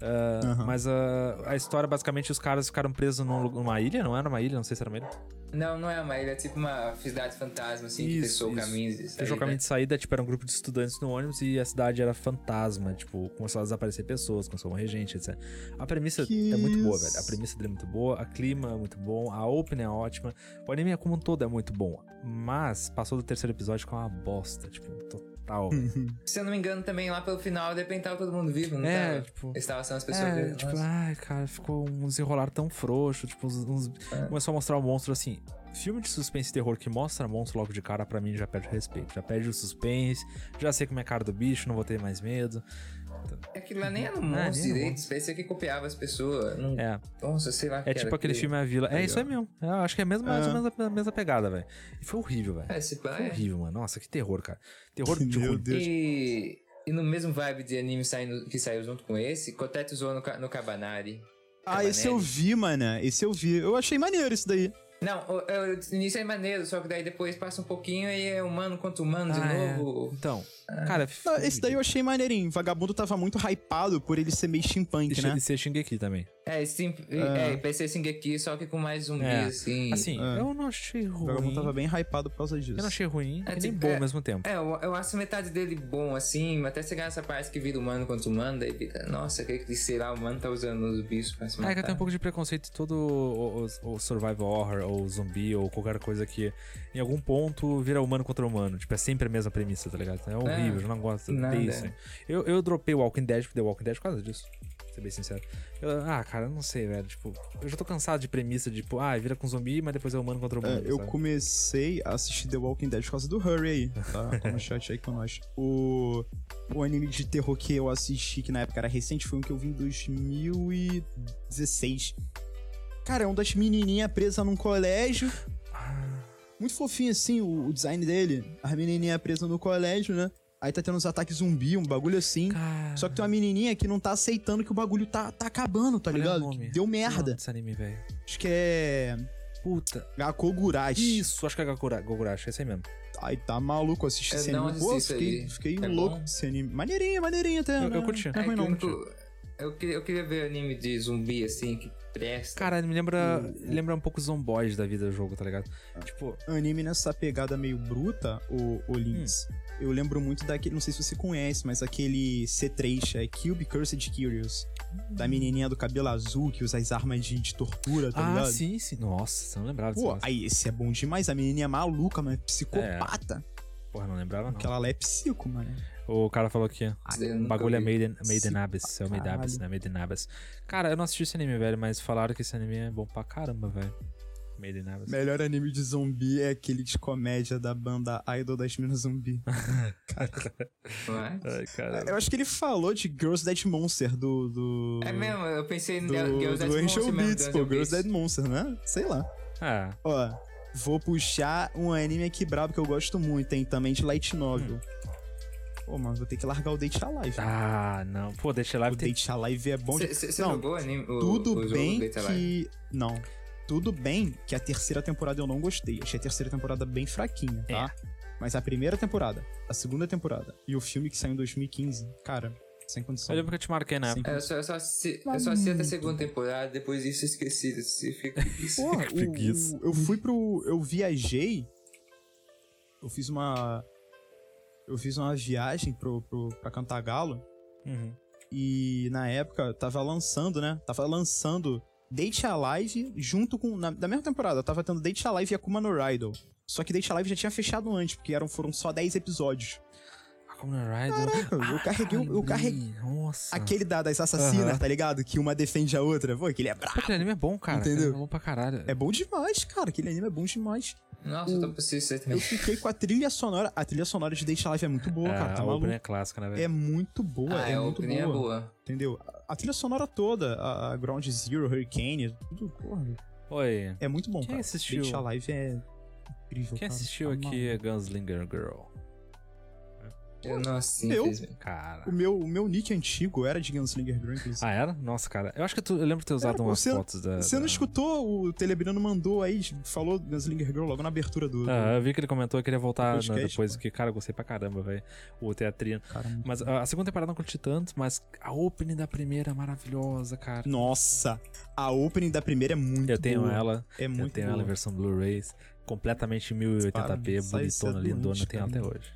Ah, Aham. Mas ah, a história, basicamente, os caras ficaram presos num numa ilha, não era uma ilha, não sei se era uma ilha. Não, não é uma ilha, é tipo uma cidade fantasma, assim, que Isso, fechou isso. caminhos. de Fechou saída. o caminho de saída, tipo, era um grupo de estudantes no ônibus e a cidade era fantasma, tipo, começou a desaparecer pessoas, começou a morrer gente, etc. A premissa Que é muito boa, isso? velho. A premissa dele é muito boa, a clima é muito bom, a open é ótima, o anime como um todo é muito bom. Mas passou do terceiro episódio com uma bosta, tipo, total. Velho. Se eu não me engano, também lá pelo final, de repente tava todo mundo vivo, não É, tava? tipo- Estava sendo as pessoas É, vivas. tipo, ai, cara, ficou um desenrolar tão frouxo, tipo, uns, uns- É. começou a mostrar o monstro assim. Filme de suspense e terror que mostra monstro logo de cara, pra mim já perde respeito. Já perde o suspense, já sei como é a cara do bicho, não vou ter mais medo. Aquilo lá nem era um Ah, monstro um direito, parecia que copiava as pessoas. Não... É, Nossa, sei lá. que é tipo aquele aquilo. filme A Vila. É Aí, isso aí mesmo. É, eu acho que é mesmo, mais ou É. menos a, a mesma pegada, velho. E foi horrível, velho. É, esse pá, Foi é. horrível, mano. Nossa, que terror, cara. Terror de Meu. Deus. E, e no mesmo vibe de anime saindo, que saiu junto com esse, Kotetsu Zou no, no Cabanari. Ah, esse eu vi, mano. Esse eu vi. Eu achei maneiro isso daí. Não, o, o, início é maneiro, só que daí depois passa um pouquinho e é humano contra humano de Ah, é. novo. Então, cara, Não, esse daí eu achei maneirinho. Vagabundo tava muito hypado por ele ser meio steampunk, Deixa né? de ser Shingeki também. É, sim, é, PC Shingeki, só que com mais zumbis, É. assim. Assim, É. eu não achei O ruim. vagabundo tava bem hypado por causa disso. Eu não achei ruim É, e nem tipo, bom é- ao mesmo tempo. É, eu, eu acho metade dele bom, assim, até chegar nessa parte que vira humano contra humano, daí fica, nossa, que que será, o humano tá usando os bichos pra se É matar. que eu tenho um pouco de preconceito de todo o, o- o survival horror, ou zumbi, ou qualquer coisa que em algum ponto vira humano contra humano. Tipo, é sempre a mesma premissa, tá ligado? É horrível, eu não gosto nada. disso. Eu, eu dropei o Walking Dead, The Walking Dead por causa disso. Pra ser bem sincero. Eu- ah, cara, eu não sei, velho. Tipo, eu já tô cansado de premissa de, tipo, ah, vira com zumbi, mas depois é humano contra É, humano. eu sabe? comecei a assistir The Walking Dead por causa do Hurry aí. Tá, tá no chat aí com nós. O, o anime de terror que eu assisti, que na época era recente, foi um que eu vi em 2016. Cara, é um das menininhas presa num colégio. Muito fofinho assim o, o design dele. A menininha presa no colégio, né? Aí tá tendo uns ataques zumbi, um bagulho assim. Cara, Só que tem uma menininha que não tá aceitando que o bagulho tá, tá acabando, tá olha ligado? Deu merda. Esse anime, velho. Acho que é. Puta. Gakogurashi. Isso, acho que é Gakura- Gogurashi, é esse aí mesmo. Ai, tá maluco assistir Eu esse não anime. Pô, fiquei, fiquei É louco bom? com esse anime. Maneirinho, maneirinho até. Eu- eu né? curti. Não é É ruim não. eu, eu, queria, eu queria ver anime de zumbi, assim, que presta. Cara, me lembra, lembra um pouco os zomboids da vida do jogo, tá ligado? Tipo, Anime nessa pegada meio bruta, o, o Lynx. Hum. Eu lembro muito daquele, não sei se você conhece, mas aquele C3, é Cube Cursed Curious. Da menininha do cabelo azul que usa as armas de, de tortura, tá ah, ligado? sim, sim. Nossa, você não lembrava disso. Pô, aí esse é bom demais. A menininha é maluca, mas psicopata. Porra, não lembrava não. Porque ela é psico, mano. O cara falou que Eu o nunca bagulho é vi. made in, made in Sim, Abyss, é o Made Abyss, né? Made in Abyss. Cara, eu não assisti esse anime, velho, mas falaram que esse anime é bom pra caramba, velho. Made in Abyss. Melhor anime de zumbi é aquele de comédia da banda Idol das Minas Zumbi. Ai, cara. Eu acho que ele falou de Girls Dead Monster do. do... É mesmo, eu pensei em Do, Girls do Dead Monster mesmo, Beats, do pô. Girls. Dead Monster, né? Sei lá. Ah, Ó, vou puxar um anime aqui brabo que eu gosto muito, tem também de Light Novel. Pô, mano, vou ter que largar o Date Alive. ah, não. Pô, deixa lá. o Tem... Date Alive é bom. Você Não, jogou anime? O, Tudo o jogo bem Date Alive? que... Não. Tudo bem que a terceira temporada eu não gostei. Achei a terceira temporada bem fraquinha, tá? Mas a primeira temporada, a segunda temporada e o filme que saiu em 2015, cara, sem condição. Eu lembro que eu te marquei na Sim. época. É, eu só, eu só assisti, eu só assisti até a segunda temporada, depois disso eu esqueci. Você fica isso. Porra, Que o- o- eu fui pro. Eu viajei. Eu fiz uma. Eu fiz uma viagem pro, pro, pra Cantagalo. Uhum. E na época tava lançando, né? Tava lançando Date Alive junto com. Na, da mesma temporada, tava tendo Date Alive e Akuma no Idol. Só que Date Alive já tinha fechado antes, porque eram, foram só 10 episódios. Kamen Rider. eu carreguei o- eu lembrei. carreguei- Nossa. Aquele da, das assassinas, Aham. tá ligado? Que uma defende a outra. Pô, aquele é Pô, brabo. aquele anime é bom, cara. Entendeu? É bom pra caralho. É bom demais, cara. Aquele anime é bom demais. Nossa, eu tô precisando disso aí Eu fiquei com a trilha sonora. A trilha sonora de Date Alive é muito boa, É, cara. Tá a maluco. opening é clássica, né, velho? É muito boa, Ah, é, é, a muito boa, é boa. Entendeu? A, a trilha sonora toda, a, a Ground Zero, Hurricane, tudo, porra, Oi. é muito bom, Quem cara. assistiu? Date Alive é incrível, Quem cara. assistiu Tá aqui é Gunslinger Girl? Eu não assim, Eu? Cara. O meu, o meu nick antigo era de Gunslinger Girl, inclusive. Ah, era? Nossa, cara. Eu acho que tu, eu lembro de ter usado pô, umas você- fotos da. Você não da- escutou? O Telebrino mandou aí, falou Gunslinger Girl logo na abertura do. do- Ah, eu vi que ele comentou que queria voltar podcast, né, depois, pô. que, cara, eu gostei pra caramba, velho. O teatrino. Caramba. Mas a, a segunda temporada não curti tanto, mas a opening da primeira é maravilhosa, cara. Nossa, a opening da primeira é muito Eu tenho boa. ela, É eu muito tenho boa. ela em versão Blu-ray, completamente 1080p, Para, sai- sai bonitona, lindona, tem ela até hoje.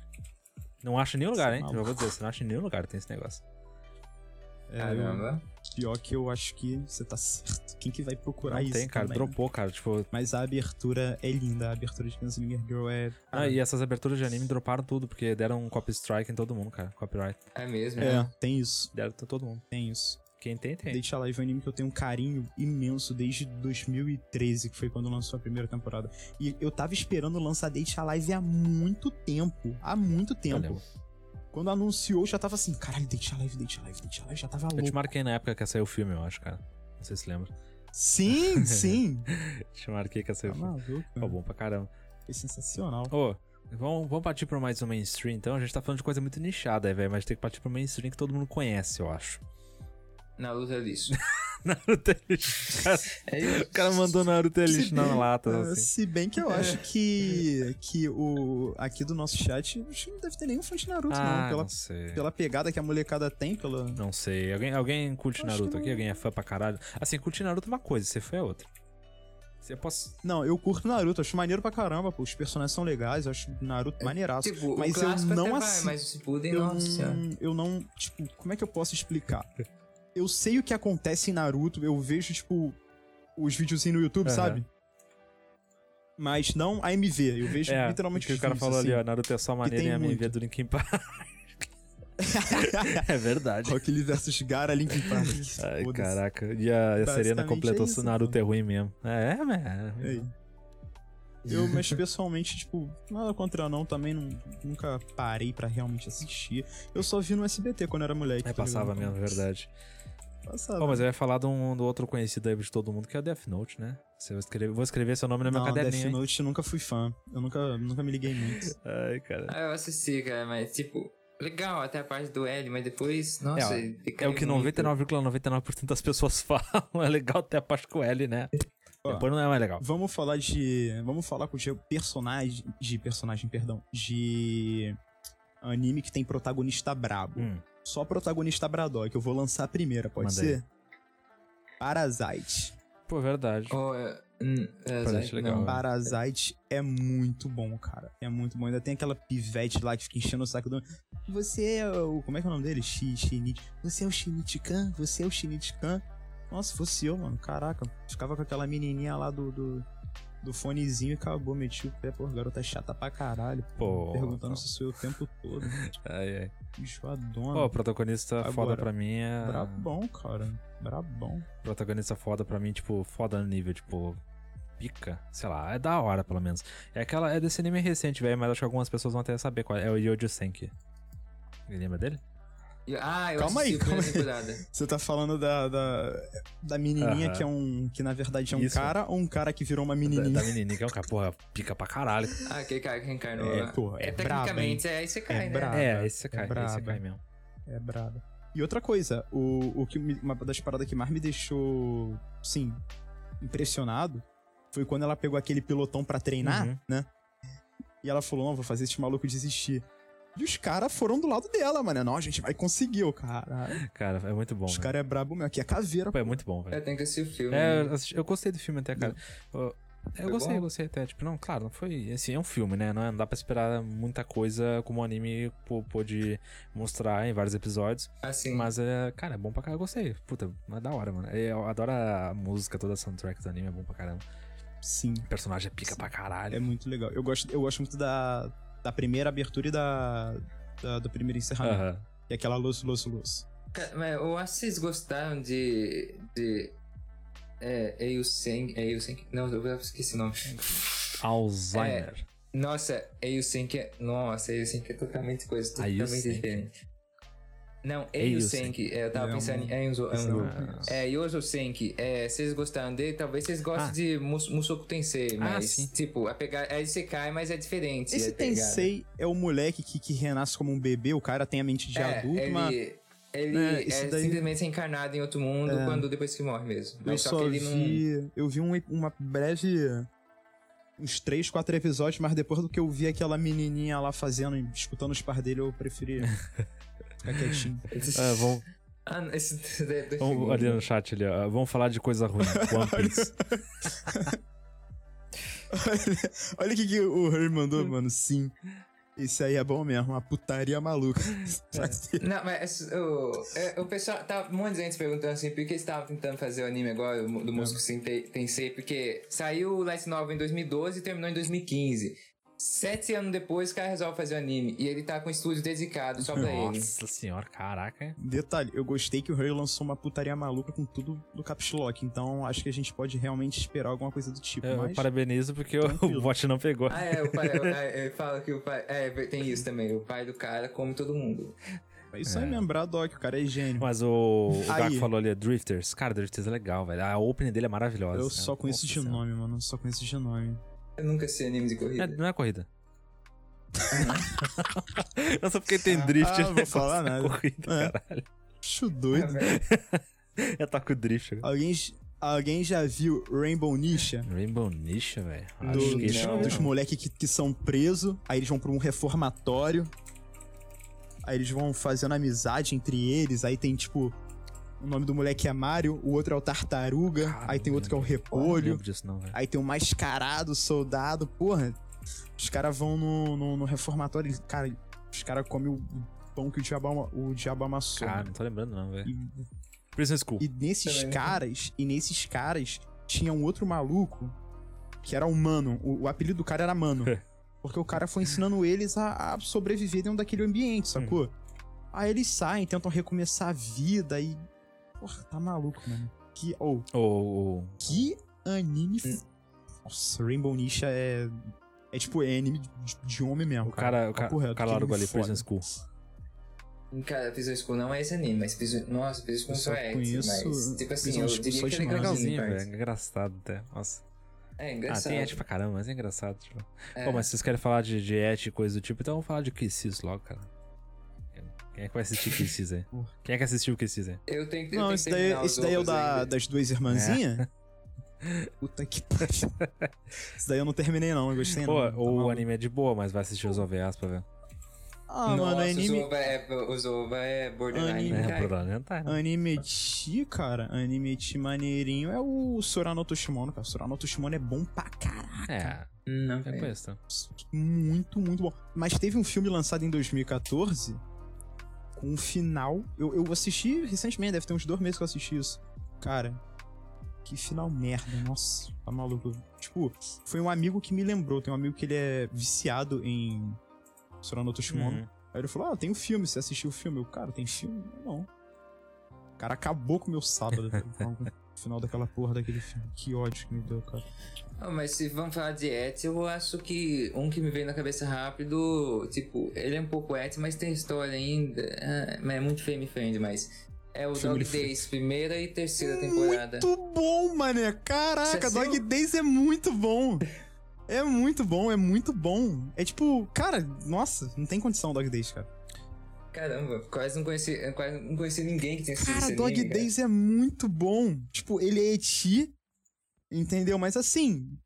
Não acha em nenhum lugar, é hein? Já maluco. vou dizer, você não acha em nenhum lugar tem esse negócio. É, eu- Caramba. pior que eu acho que você tá certo. Quem que vai procurar Não isso? tem, cara, também? dropou, cara. Tipo, Mas a abertura é linda, a abertura de Gunslinger Girl é. ah, e essas aberturas de anime droparam tudo, porque deram um copy strike em todo mundo, cara. Copyright. É mesmo, É, né? tem isso, Deram pra todo mundo. tem isso. Quem tem, tem. Date Alive é um anime que eu tenho um carinho imenso desde 2013, que foi quando lançou a primeira temporada. E eu tava esperando lançar Date Alive há muito tempo. Há muito tempo. Quando anunciou, já tava assim, caralho, Date Alive, Date Alive, Date Alive, já tava Eu te louco. marquei na época que ia sair o filme, eu acho, cara. Não sei se lembra. Sim, sim. Te marquei que ia sair tá o filme. maluco. Ficou bom pra caramba. Foi sensacional. Ô, vamos, vamos partir pra mais um mainstream, então. A gente tá falando de coisa muito nichada aí, velho. Mas tem que partir pro mainstream que todo mundo conhece, eu acho. Naruto é lixo. Naruto é lixo. Cara, É isso. o cara mandou Naruto é lixo na lata, assim. Se bem que eu acho que, que o aqui do nosso chat não deve ter nenhum fã de Naruto, Ah, não. Pela, não sei. pela pegada que a molecada tem, pela. Não sei. Alguém, alguém curte Eu Naruto que aqui? não. Alguém é fã pra caralho? Assim, curtir Naruto é uma coisa, você foi é outra. Você posso. Não, eu curto Naruto, acho maneiro pra caramba, pô. Os personagens são legais, eu acho Naruto maneiraço. Tipo, mas o eu não até vai, assi- mas o Shippuden, eu nossa não, eu não, tipo, como é que eu posso explicar? Eu sei o que acontece em Naruto, eu vejo, tipo, os videozinhos no YouTube, Aham. sabe? Mas não a MV, eu vejo É, literalmente o que o cara vídeos, falou assim. ali, ó. Naruto é só maneiro tem e a minha muito. do Linkin Park. é verdade. Rock Lee versus Gara Linkin Park. Ai, caraca. E a, a Serena Basicamente completou é se isso, o Naruto então. é ruim mesmo. É, é, é. Eu, mas pessoalmente, tipo, nada contra não, também não- nunca parei pra realmente assistir. Eu só vi no SBT quando era moleque. É, tá passava ligado? mesmo, é verdade. Passava. Pô, mas eu ia falar de um, do outro conhecido aí de todo mundo, que é o Death Note, né? Se eu escrever, vou escrever seu nome no meu não, caderninho. Death hein? Note eu nunca fui fã. Eu nunca, nunca me liguei muito. Ai, cara. Ah, eu assisti, cara, mas tipo, legal até a parte do L, mas depois, nossa, É, É o que muito. 99,99% das pessoas falam. É legal até a parte com L, né? Ó. Depois não é mais legal. Vamos falar de. Vamos falar com o personagem. De personagem, perdão. De. Anime que tem protagonista brabo. Hum, Só protagonista bradó, que eu vou lançar a primeira, pode Manda ser? Parasite. pô, verdade. Oh, é, hum, é, Zay, legal, não. né? Parasite é muito bom, cara. É muito bom. Ainda tem aquela pivete lá que fica enchendo o saco do. Você é o. Como é que é o nome dele? Shi, Shinichi. Você é o Shinichi-kan? Você é o Shinichi-kan? Nossa, se fosse eu, mano. Caraca. Ficava com aquela menininha lá do. do... do fonezinho e acabou, meti o pé, pô, garota chata pra caralho. Pô, perguntando não. se sou eu o tempo todo. Ai, ai. Bichoadona. Pô, o protagonista Agora, foda pra mim é. Brabão, cara. Brabão. Protagonista foda pra mim, tipo, foda no nível, tipo. Pica, sei lá, é da hora pelo menos. É aquela, é desse anime recente, velho, mas acho que algumas pessoas vão até saber qual é. É o Yojo Senki. Lembra dele? Ah, eu Calma aí, calma temporada. Você tá falando da, da, da menininha Aham. que é um. que na verdade é um Isso. cara ou um cara que virou uma Da, menininha? da menininha, que é um cara, porra, pica pra caralho. Ah, aquele cara que reencarnou. É, lá. pô, é tecnicamente, é, aí você cai, É né? brabo. é, esse você é cai, esse braba. você cai mesmo. É braba. E outra coisa, o, o que me- uma das paradas que mais me deixou, sim, impressionado foi quando ela pegou aquele pilotão pra treinar, Uhum. né? E ela falou: não, vou fazer esse maluco desistir. E os caras foram do lado dela, mano. Não, a gente vai conseguir, o cara. Cara, é muito bom. Os caras é brabo mesmo. Aqui é caveira. Pô, é muito bom, velho. Eu tenho que assistir o filme. É, né? eu, assisti- eu gostei do filme até, cara. Eu, eu gostei, bom? eu gostei até. Tipo, não, claro, não foi. Assim, é um filme, né? Não, é- não dá pra esperar muita coisa como o anime pô- pôde mostrar em vários episódios. Assim, Mas, é, cara, é bom pra caramba. Eu gostei. Puta, é da hora, mano. Eu adoro a música, toda a soundtrack do anime, é bom pra caramba. Sim. O personagem é pica Sim. pra caralho. É muito legal. Eu gosto, eu gosto muito da, da primeira abertura e da, da- do primeiro encerramento. Aham. E aquela luz, luz, luz. Eu acho que vocês gostaram de. de. É. Eilsen. Eilsen. Não, eu esqueci o nome. Alzheimer. Nossa, Eilsen é. Nossa, Eilsen é totalmente coisa, totalmente diferente. Não, Eiyu Eiyu Senki. É, eu tava É pensando em Enzo. é um- É, Yoso Senki. É, vocês gostaram dele? Talvez vocês gostem Ah. de Mus Mushoku Tensei, Ah, mas, sim. tipo, a pegar, é Isekai, mas é diferente. Esse pegada. Tensei é o moleque que, que renasce como um bebê, o cara tem a mente de é, adulto, ele, mas ele É, é, esse daí- simplesmente reencarnado em outro mundo É. quando depois que morre mesmo. eu Mas só, só que ele não. vi. Eu vi um- uma breve. Uns três, quatro episódios, mas depois do que eu vi aquela menininha lá fazendo, escutando os par dele, eu preferi ficar quietinho. Ah, vamos, Ah, não, esse é vamos ali no chat ali, ó. Vamos falar de coisa ruim. One Piece. olha olha o que, que o Harry mandou, mano. Sim. Esse aí é bom mesmo, uma putaria maluca. Não, mas o, é, o pessoal. Tá, um monte de gente perguntando assim, por que eles estavam tentando fazer o anime agora do É. Musco Tensei? Porque saiu o Light Novel em 2012 e terminou em 2015. Sete anos depois, o cara resolve fazer o anime. E ele tá com um estúdio dedicado só pra ele. Nossa senhora, caraca. Detalhe, eu gostei que o Harry lançou uma putaria maluca com tudo do Caps Lock, então acho que a gente pode realmente esperar alguma coisa do tipo, Eu mas... parabenizo porque o, Tranquilo. o bot não pegou. Ah, é, o pai. é, ele fala que o pai. É, tem isso também. O pai do cara come todo mundo. É isso aí É. mesmo, Braddock, o cara é gênio. Mas o, o Aí. Gaku falou ali, Drifters. Cara, Drifters é legal, velho. A opening dele é maravilhosa. Eu só conheço Nossa de nome, mano, só conheço de nome. Eu nunca assisti anime de É, corrida. não é corrida. eu só porque tem drift. Ah, eu vou não falar nada. Corrida, É. caralho. Acho doido. Eu toco drift. agora. Alguém, alguém já viu Rainbow Nisha? Rainbow Nisha, velho. Do- não. não dos não. moleques que, que são presos, aí eles vão pra um reformatório. Aí eles vão fazendo amizade entre eles, aí tem tipo. O nome do moleque é Mario, o outro é o Tartaruga, aí tem não outro que é o. Não Repolho, lembro disso, não, velho. aí tem o mascarado, soldado, porra. Os caras vão no, no, no reformatório, e, cara, os caras comem o pão que o diabo, o diabo amassou. Cara, não tô lembrando, não, velho. E Prison School. E nesses não. caras, e nesses caras, tinha um outro maluco que era o Mano. O, o apelido do cara era Mano. porque o cara foi ensinando eles a, a sobreviver dentro daquele ambiente, sacou? Aí eles saem, tentam recomeçar a vida e. Porra, tá maluco, mano. Que. Oh, O. o- que anime. Nossa, Rainbow Nisha é. É tipo, é anime de, de homem mesmo. O cara, o cara, o cara que largou ali, Prison. School. Cara, Prison School não é esse anime, mas Prison... Nossa, Prison School Eu só é esse, conheço mas... Tipo assim, Prison eu School diria que é legalzinho, velho. Engraçado até. Nossa. É Ah, engraçado. tem et pra caramba, mas é engraçado, tipo. É. Pô, mas vocês querem falar de, de et e coisa do tipo, então vamos falar de Kisses logo, cara. Quem é que vai assistir Kisses aí? Porra. Quem é que assistiu Kisses aí? Eu tenho que eu Não, que daí, os esse daí é o da, das duas irmãzinhas? Puta que pariu. Esse daí eu não terminei, não. Eu gostei, Pô, não. Tá o maluco. anime é de boa, mas vai assistir os OVAs pra ver. Ah, Nossa, mano, o anime. Zova é, o Zova é borderline, Anime. É, né? Tá, né? Anime Chi, cara. Anime Chi maneirinho é o Sorano Toshimono, cara. Sorano Toshimono é bom pra caraca. É, Não, eu conheço. tá? Muito, muito bom. Mas teve um filme lançado em 2014 com um final. Eu, eu assisti recentemente, deve ter uns dois meses que eu assisti isso. Cara, que final merda. Nossa, tá maluco. Tipo, foi um amigo que me lembrou. Tem um amigo que ele é viciado em Sorano Toshimono. Uhum. Aí ele falou: Ah, tem um filme, você assistiu o filme? Eu, cara, tem filme? Não. O cara acabou com o meu sábado final daquela porra daquele filme. Que ódio que me deu, cara. Ah, mas se vamos falar de et, eu acho que um que me veio na cabeça rápido, tipo, ele é um pouco et, mas tem história ainda. Mas é muito family friend, mas. É o Family Dog Days, primeira e terceira temporada. Muito bom, mané. Caraca, Dog? Days é muito bom. É muito bom, é muito bom. É tipo, cara, nossa, não tem condição Dog Days, cara. Caramba, quase não conheci, quase não conheci ninguém que tinha assistido Cara, Dog anime, cara. Days é muito bom. Tipo, ele é eti, entendeu? Mas assim.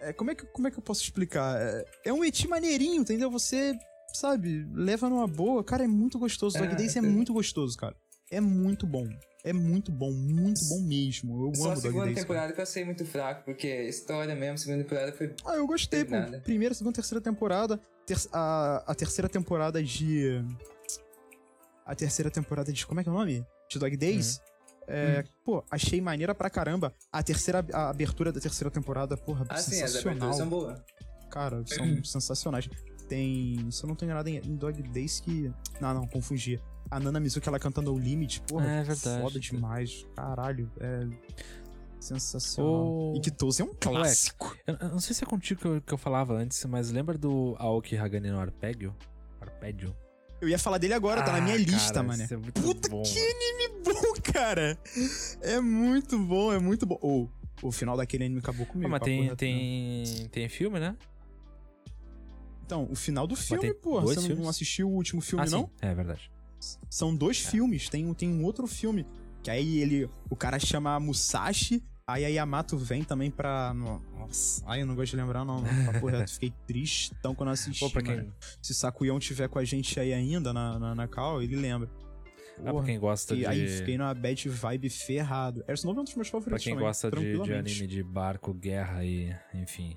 É, como, é que, como é que eu posso explicar? É, é um eti maneirinho, entendeu? Você, sabe, leva numa boa. Cara, é muito gostoso. Dog Ah, Days é tá. muito gostoso, cara. É muito bom. É muito bom, muito bom mesmo. Eu Só a amo Dog segunda Days. cara. temporada que eu achei muito fraco, porque a história mesmo, a segunda temporada foi. Ah, eu gostei, pô. Primeira, segunda, terceira temporada. Ter- a, a terceira temporada de. A terceira temporada de. Como é que é o nome? De Dog Days. É, Pô, achei maneira pra caramba. A terceira a abertura da terceira temporada, porra, Ah, sim, as sensacional. aberturas são boas. Cara, são sensacionais. Tem. Se eu não tenho nada em, em Dog Days que. Não, não, confundi. A Nana Mizuki, ela cantando o Limit, porra, É verdade. foda demais. Caralho, é. Sensacional. O- E Kitose é um clássico. Eu, eu não sei se é contigo que eu, que eu falava antes, mas lembra do Aoki Hagane no Arpeggio? Arpeggio? Eu ia falar dele agora, tá na minha Ah, lista, cara, mano. isso é Puta bom, que mano. anime bom, cara! É muito bom, é muito bom. Ou, o final daquele anime acabou comigo. Ah, mas tem, reto, né? tem, tem filme, né? Então, o final do filme, tem porra. dois Você não- filmes? não assistiu o último filme, ah, não? sim. É verdade. São dois filmes. Tem, um- tem um outro filme. Que aí ele. O cara chama Musashi. Aí a Yamato vem também pra. Nossa. Ai, eu não gosto de lembrar, não. Papo reto. Fiquei tristão quando assisti. Pô, pra mano. quem, Se Sakuyão tiver com a gente aí ainda na, na, na call, ele lembra. Ah, pra quem gosta E de. aí fiquei numa bad vibe ferrado. Essa novo é um dos meus Pra favoritos quem também, gosta de, de anime de barco, guerra e. Enfim.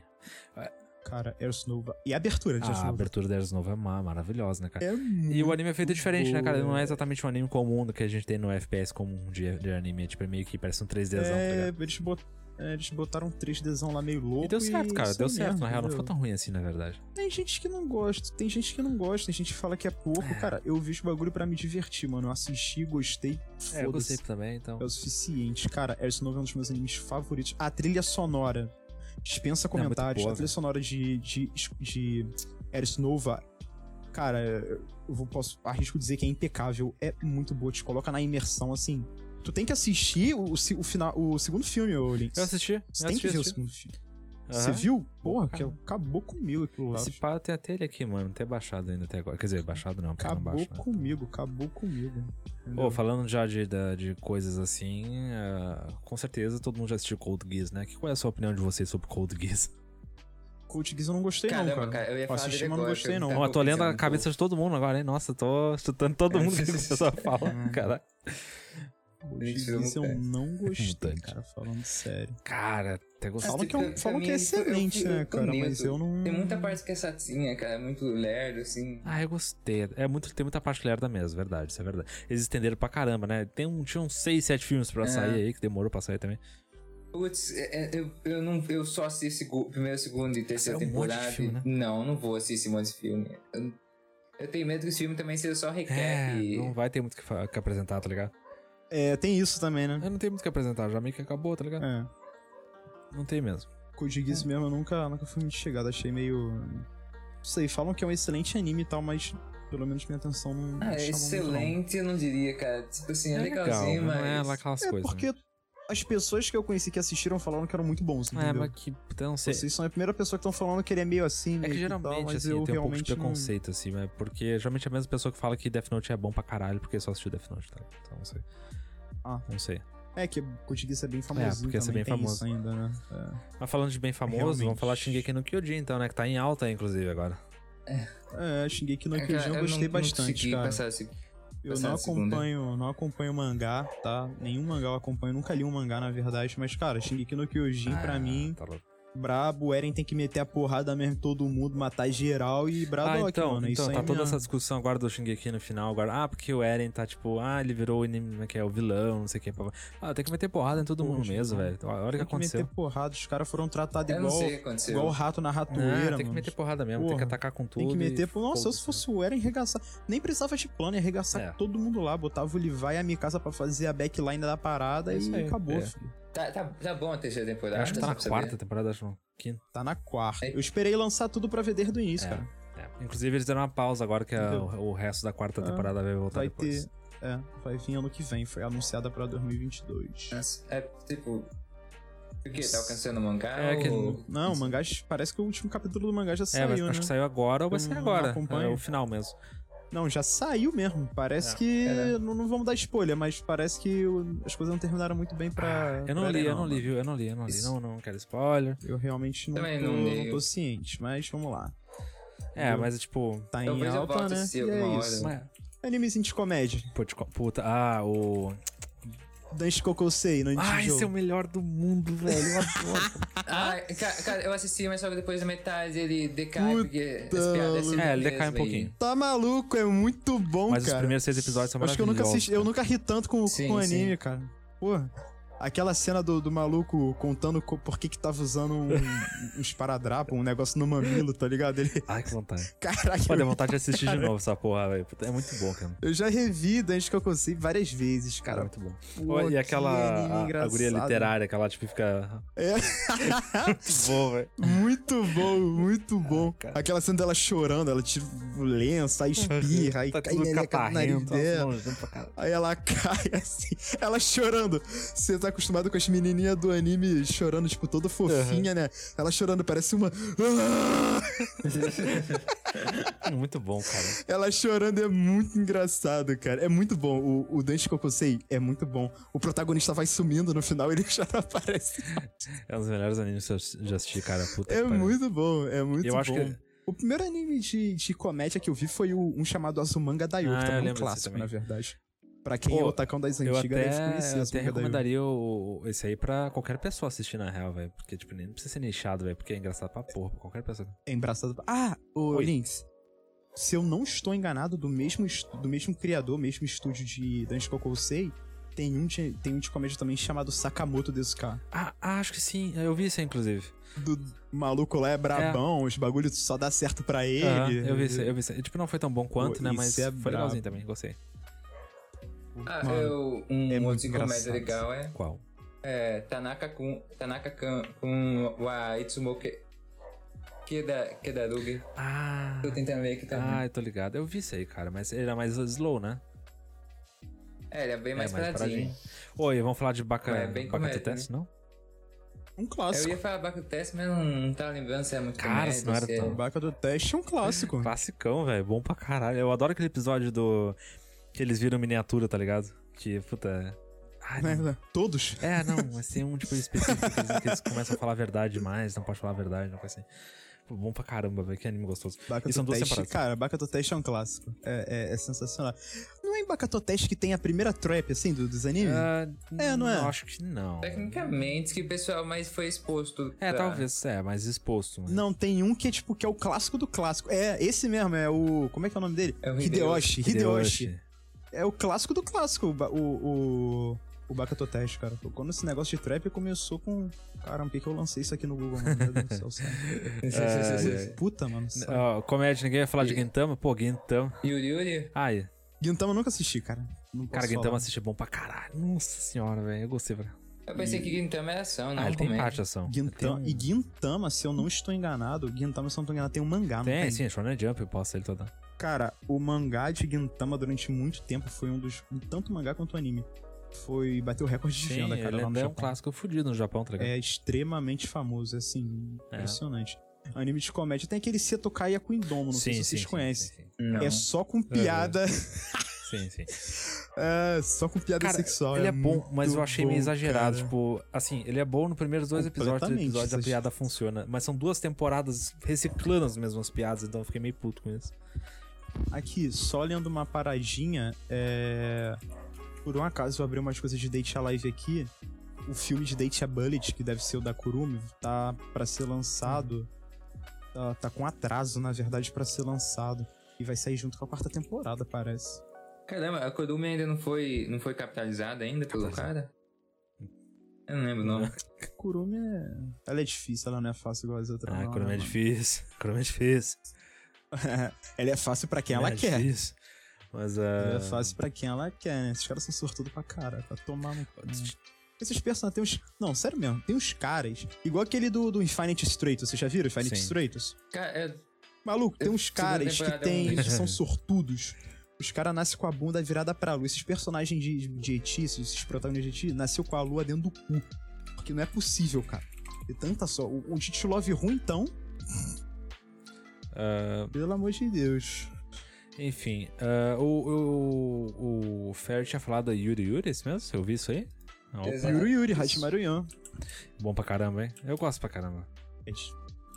Cara, Eros Nova. E a abertura de Eros A Nova. abertura da Eros Nova é ma- maravilhosa, né, cara? É E o anime é feito diferente, né, cara? Não é boa. exatamente um anime comum do que a gente tem no FPS comum de, de anime. É, tipo, é meio que parece um 3Dzão, tá É, ligado? eles, bot... é, eles botaram um 3Dzão lá meio louco. E deu certo, cara. isso Deu aí certo, mesmo, na real. Não ficou tão ruim assim, na verdade. Tem gente que não gosta, tem gente que não gosta, tem gente que fala que é pouco. Cara, eu vi o bagulho pra me divertir, mano. Eu assisti, gostei, É, eu gostei também, então. É o suficiente. Cara, Eros Nova é um dos meus animes favoritos. A trilha sonora dispensa comentários. boa, a trilha sonora de, de, de Eros Nova, cara, eu vou, posso, arrisco dizer que é impecável. É muito boa, te coloca na imersão, assim. Tu tem que assistir o, o, final, o segundo filme, ô Lynx. Eu assisti. Você eu tem assisti, que ver o segundo filme. Aham. Você viu? Porra, que acabou comigo aquilo lá. Esse pá tem até ele aqui, mano. Não tem baixado ainda até agora. Quer dizer, baixado não, porque não Acabou baixa. né? comigo, acabou comigo. Pô, Entendeu? falando já de, da- de coisas assim, ah, com certeza todo mundo já assistiu Cold Geass, né? Que, qual é a sua opinião de vocês sobre Cold Geass? Coach Geass eu não gostei Caramba, não, cara. cara, eu ia Eu falar assisti, mas não gostei, não. Ó, tô lendo a cabeça de todo mundo agora, hein? Nossa, tô chutando todo É, mundo que a pessoa fala, Hum. cara. Tirou eu não gostei, Mutante. cara, falando sério. Cara, até gostei. Falam que é, um- falam que é eu excelente, né, eu tô cara, mas eu não... Tem muita parte que é chatinha, cara, é muito lerdo, assim. Ah, eu gostei. É muito, tem muita parte lerda mesmo, verdade, isso é verdade. Eles estenderam pra caramba, né? Tem um, tinha uns 6, 7 filmes pra É. sair aí, que demorou pra sair também. Putz, é- é- eu, eu, não, eu só assisto segu- primeira, segunda e terceira Saiu um monte de temporada. filme, né? Não, não vou assistir um monte de filme. Eu, eu tenho medo que esse filme também seja só É, recap. não vai ter muito o que, que apresentar, tá ligado? É, tem isso também, né? Eu não tenho muito o que apresentar, já meio que acabou, tá ligado? É. Não tem mesmo. Code Geass mesmo eu nunca, nunca fui muito chegado, achei meio... Não sei, falam que é um excelente anime e tal, mas pelo menos minha atenção não, não Ah, chamou muito, não. excelente, eu não diria, cara. Tipo assim, é, legal, legalzinho, não mas. é lá aquelas É coisas. porque as pessoas que eu conheci que assistiram falaram que eram muito bons, né? É, entendeu? mas que. Eu não sei. Vocês são a primeira pessoa que estão falando que ele é meio assim, É meio que e geralmente, tal, mas assim, eu tem um pouco de realmente não- preconceito, assim, né? Porque geralmente é a mesma pessoa que fala que Death Note é bom pra caralho porque só assistiu Death Note, tá? Então não sei. Ah. Não sei. É, que Geass é bem famosinho porque ia ser também, bem tem famoso. isso ainda, né? É. Mas falando de bem famoso, Realmente. vamos falar de Shingeki no Kyojin, então, né? Que tá em alta, inclusive, agora. É, Shingeki no É, Kyojin eu não- gostei não bastante, consegui cara. passar esse- Eu não acompanho, não acompanho mangá, tá? Nenhum mangá eu acompanho, nunca li um mangá, na verdade, mas, cara, Shingeki no Kyojin, pra Ah, mim, Tá louco. Brabo, o Eren tem que meter a porrada mesmo em todo mundo, matar geral e Ah, Braddock, então, mano. é então isso aí tá toda mesmo. essa discussão agora do Shingeki no final, agora, ah, porque o Eren tá tipo, ah, ele virou o inimigo, que é o vilão, não sei o que. Ah, tem que meter porrada em todo mundo Poxa, mesmo, cara. velho. Olha o que Tem que aconteceu. meter porrada, os caras foram tratados igual, sei o que igual rato na ratoeira, tem que meter porrada mesmo, tem que Porra, atacar com tudo. Tem que meter, e pô, nossa, se fosse o Eren arregaçar, nem precisava de plano, ia arregaçar É. todo mundo lá, botava o Levi e a Mikasa pra fazer a backline da parada É isso e aí, acabou, é. filho. Tá, tá, tá bom a terceira temporada? Eu acho que tá na pra saber? quarta temporada, acho não. Quinta. Tá na quarta. É. Eu esperei lançar tudo pra ver desde o início, É. cara. É. Inclusive, eles deram uma pausa agora que a- o, o resto da quarta Ah, temporada vai voltar Vai depois. ter. É, vai vir ano que vem. Foi anunciada pra 2022. Mas É tipo. O que? Tá alcançando o mangá? É que- ou... Não, o mangá. Parece que o último capítulo do mangá já É, saiu, mas né? acho que saiu agora ou vai não agora. É o final mesmo. Não, já saiu mesmo. Parece É. que. É. Não, não vamos dar spoiler, mas parece que o- as coisas não terminaram muito bem pra. Eu não pra li, eu não li, viu? Eu não li, eu não li. Isso. Não, não quero spoiler. Eu realmente não, Também tô, não li. não tô ciente, mas vamos lá. É, Entendeu? mas tipo. Tá em eu alta, né? E é hora. isso. mas- Animezinho de comédia. Pô, de puta. Ah, o. Danche Kokosei, no Ah, Nichijou. esse é o melhor do mundo, velho. Eu adoro. Ah, ca- cara, eu assisti, mas só que depois da metade ele decai, Puta, porque as piadas é É, ele decai um pouquinho. Tá maluco, é muito bom, Mas cara. os primeiros seis episódios são Acho que eu nunca maravilhosos. assisti, eu nunca ri tanto com, Sim, com sim. anime, cara. Porra. Aquela cena do, do maluco contando co- por que que tava usando um, um esparadrapo, um negócio no mamilo, tá ligado? Ele, Ai, que vontade. caraca, eu, vontade de assistir de novo essa porra, velho. É muito bom, cara. eu já revi Dante que eu consigo várias vezes, Cara, é cara. muito bom. Pô, e que aquela anime a, a engraçado. guria literária que ela, tipo, fica... É. muito bom, velho. Muito bom, muito bom. cara. Aquela cena dela chorando, ela tira o lenço, aí espirra, aí Tá cai meleca no nariz dela. Aí ela cai assim, ela chorando. Você tá acostumado com as menininhas do anime chorando, tipo, toda fofinha, né? Ela chorando, parece uma. Muito bom, cara. Ela chorando é muito engraçado, cara. É muito bom. O, o Dante Kokosei é muito bom. O protagonista vai sumindo no final ele já não aparece. É um dos melhores animes que eu já assisti, cara. Puta É muito bom, é muito Eu bom. acho que... O primeiro anime de, de comédia que eu vi foi o- um chamado Azumanga Daioh, Ah, também um clássico, também. na verdade. Pra quem Pô, é o tacão das Eu antigas deve até, conhecer eu até recomendaria o, o- esse aí pra qualquer pessoa assistir na real, velho. Porque, tipo, nem precisa ser nichado, velho. Porque é engraçado pra porra, pra qualquer pessoa. É embraçado. Ah, ô Oi. Lynx. Se eu não estou enganado, do mesmo, do mesmo criador, mesmo estúdio de Dante Kokosei, tem um, de, tem um de comédia também chamado Sakamoto Desuka. Ah, ah, acho que sim. Eu vi isso aí, inclusive. Do maluco lá é brabão, os bagulhos só dá certo pra ele. Aham, eu vi isso eu vi isso. Tipo, não foi tão bom quanto, Pô, né? Mas é foi brabo. legalzinho também, gostei. Ah, Mano, eu, um é muito outro comédia legal é, Qual? é Tanaka com Tanaka kan, com o Itsumoke Keda, Kedarugi. Ah... Tô tentando ver aqui também. Ah, eu tô ligado. Eu vi isso aí, cara. Mas ele era mais slow, né? é, ele é bem mais, é, mais paradinho. paradinho. Oi, vamos falar de Baca... É, bem Baca comédia, Test, não? Um Eu clássico. ia falar Baco Test, mas não, não tava lembrando se é muito Cara, comédia, se não era se é- tão- Baca do Teste é um clássico. Classicão, velho. Bom pra caralho. Eu adoro aquele episódio do... Que eles viram miniatura, tá ligado? Que, puta... Ai, não-? Todos. É, não, mas tem um tipo específico que eles, que eles começam a falar a verdade demais, não pode falar a verdade, não coisa assim. Pô, bom pra caramba, velho, que anime gostoso. E são duas Teste, temporadas. cara, Teste é um clássico. É, é- é sensacional. Não é em Baca do Teste que tem a primeira trap, assim, do- dos animes? Ah, É, não é? Acho que não. Tecnicamente, que o pessoal mais foi exposto. É, pra- talvez, é, mais exposto. Mas... Não, tem um que é tipo, que é o clássico do clássico. É, esse mesmo, é o. Como é que é o nome dele? É o Hideyoshi. Hideyoshi. Hideyoshi. É o clássico do clássico, o, o, o, o Bakuto Teste, cara. Quando esse negócio de trap começou com. Caramba, por que, eu lancei isso aqui no Google, mano? Meu Deus do céu. É, Puta, mano. Ó, comédia, ninguém vai falar de E- Gintama? Pô, Gintama. Yuri Yuri? Ai, Gintama eu nunca assisti, cara. Não cara, Gintama falar. assiste bom pra caralho. Nossa senhora, velho, eu gostei, velho. Eu pensei que Gintama era ação, não Ah, ele tem comédia. parte de ação. Gintama, Tem, E Gintama, se eu não estou enganado, Gintama, se eu não estou enganado, tem um mangá, não tem, tem? sim, Shonen Jump, eu posso ele toda. Cara, o mangá de Gintama durante muito tempo foi um dos. Tanto mangá quanto o anime. Foi. Bateu recorde de Sim, venda, cara. ele lá no é um Japão. clássico fudido no Japão, tá ligado? É extremamente famoso, assim. É. Impressionante. Anime de comédia tem aquele Setokai Yakuindomo, não sei se vocês conhecem. Sim, sim. Não. É só com piada. Sim, sim. é, só com piada Cara, sexual. ele é, bom, muito mas eu achei meio bom, exagerado. cara. Tipo, assim, ele é bom nos primeiros dois episódios. O Completamente, episódio a essas- piada funciona. Mas são duas temporadas reciclando as mesmas piadas, então eu fiquei meio puto com isso. Aqui, só lendo uma paradinha, é... Por um acaso eu abri umas coisas de Date Alive aqui. O filme de Date a Bullet, que deve ser o da Kurumi, tá pra ser lançado. Tá, tá com atraso, na verdade, pra ser lançado. E vai sair junto com a quarta temporada, parece. Caramba, a Kodumi ainda não foi, não foi capitalizada ainda pelo cara? Eu não lembro o nome. A Kurumi é. Ela é difícil, ela não é fácil igual as outras. Ah, não, Kurumi é né, difícil. Kurumi é difícil. ela é fácil pra quem ela é quer. Difícil. Mas Ela é. é fácil pra quem ela quer, né? Esses caras são sortudos pra cara, pra tomar no. cu. Esses personagens tem uns. Não, sério mesmo, tem uns caras. Igual aquele do, do Infinite Stratos. Vocês já viram Infinite Sim. Stratos? Cara, é- Maluco, tem Eu- uns caras que, tem, é um- que são sortudos. Os caras nascem com a bunda virada pra lua. Esses personagens de, de Eti, esses protagonistas de Eti, nasceu com a lua dentro do cu. Porque não é possível, cara. Tem tanta só. O, o Tite Love ruim, então, ah, pelo amor de Deus. enfim, ah, o, o, o Fer tinha falado da Yuri Yuri, é isso mesmo? Eu vi isso aí? Opa, Exato. Yuri Yuri, Hachimaru Yan. bom pra caramba, hein? Eu gosto pra caramba.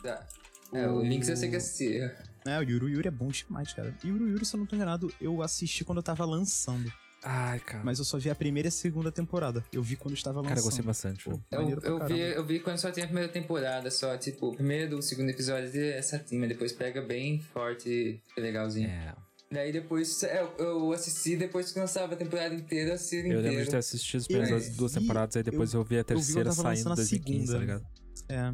tá. É, o Lynx eu sei que assisti. É, o Yuri Yuri é bom demais, cara. Yuri Yuri, se eu não tô enganado, eu assisti quando eu tava lançando. Ai, cara. Mas eu só vi a primeira e a segunda temporada. Eu vi quando estava lançando. Cara, eu gostei bastante. Pô? Eu, eu, vi, eu vi quando só tinha a primeira temporada, só, tipo, o primeiro e o segundo episódio é essa tema, depois pega bem forte e legalzinho. É. Daí depois é, eu, eu assisti, depois que lançava a temporada inteira, eu assisti Eu lembro de ter inteira. assistido as Eu primeiras duas vi- temporadas, aí depois eu, vi a vi quando terceira tava saindo em lançando a 2015, tá segunda. ligado? É.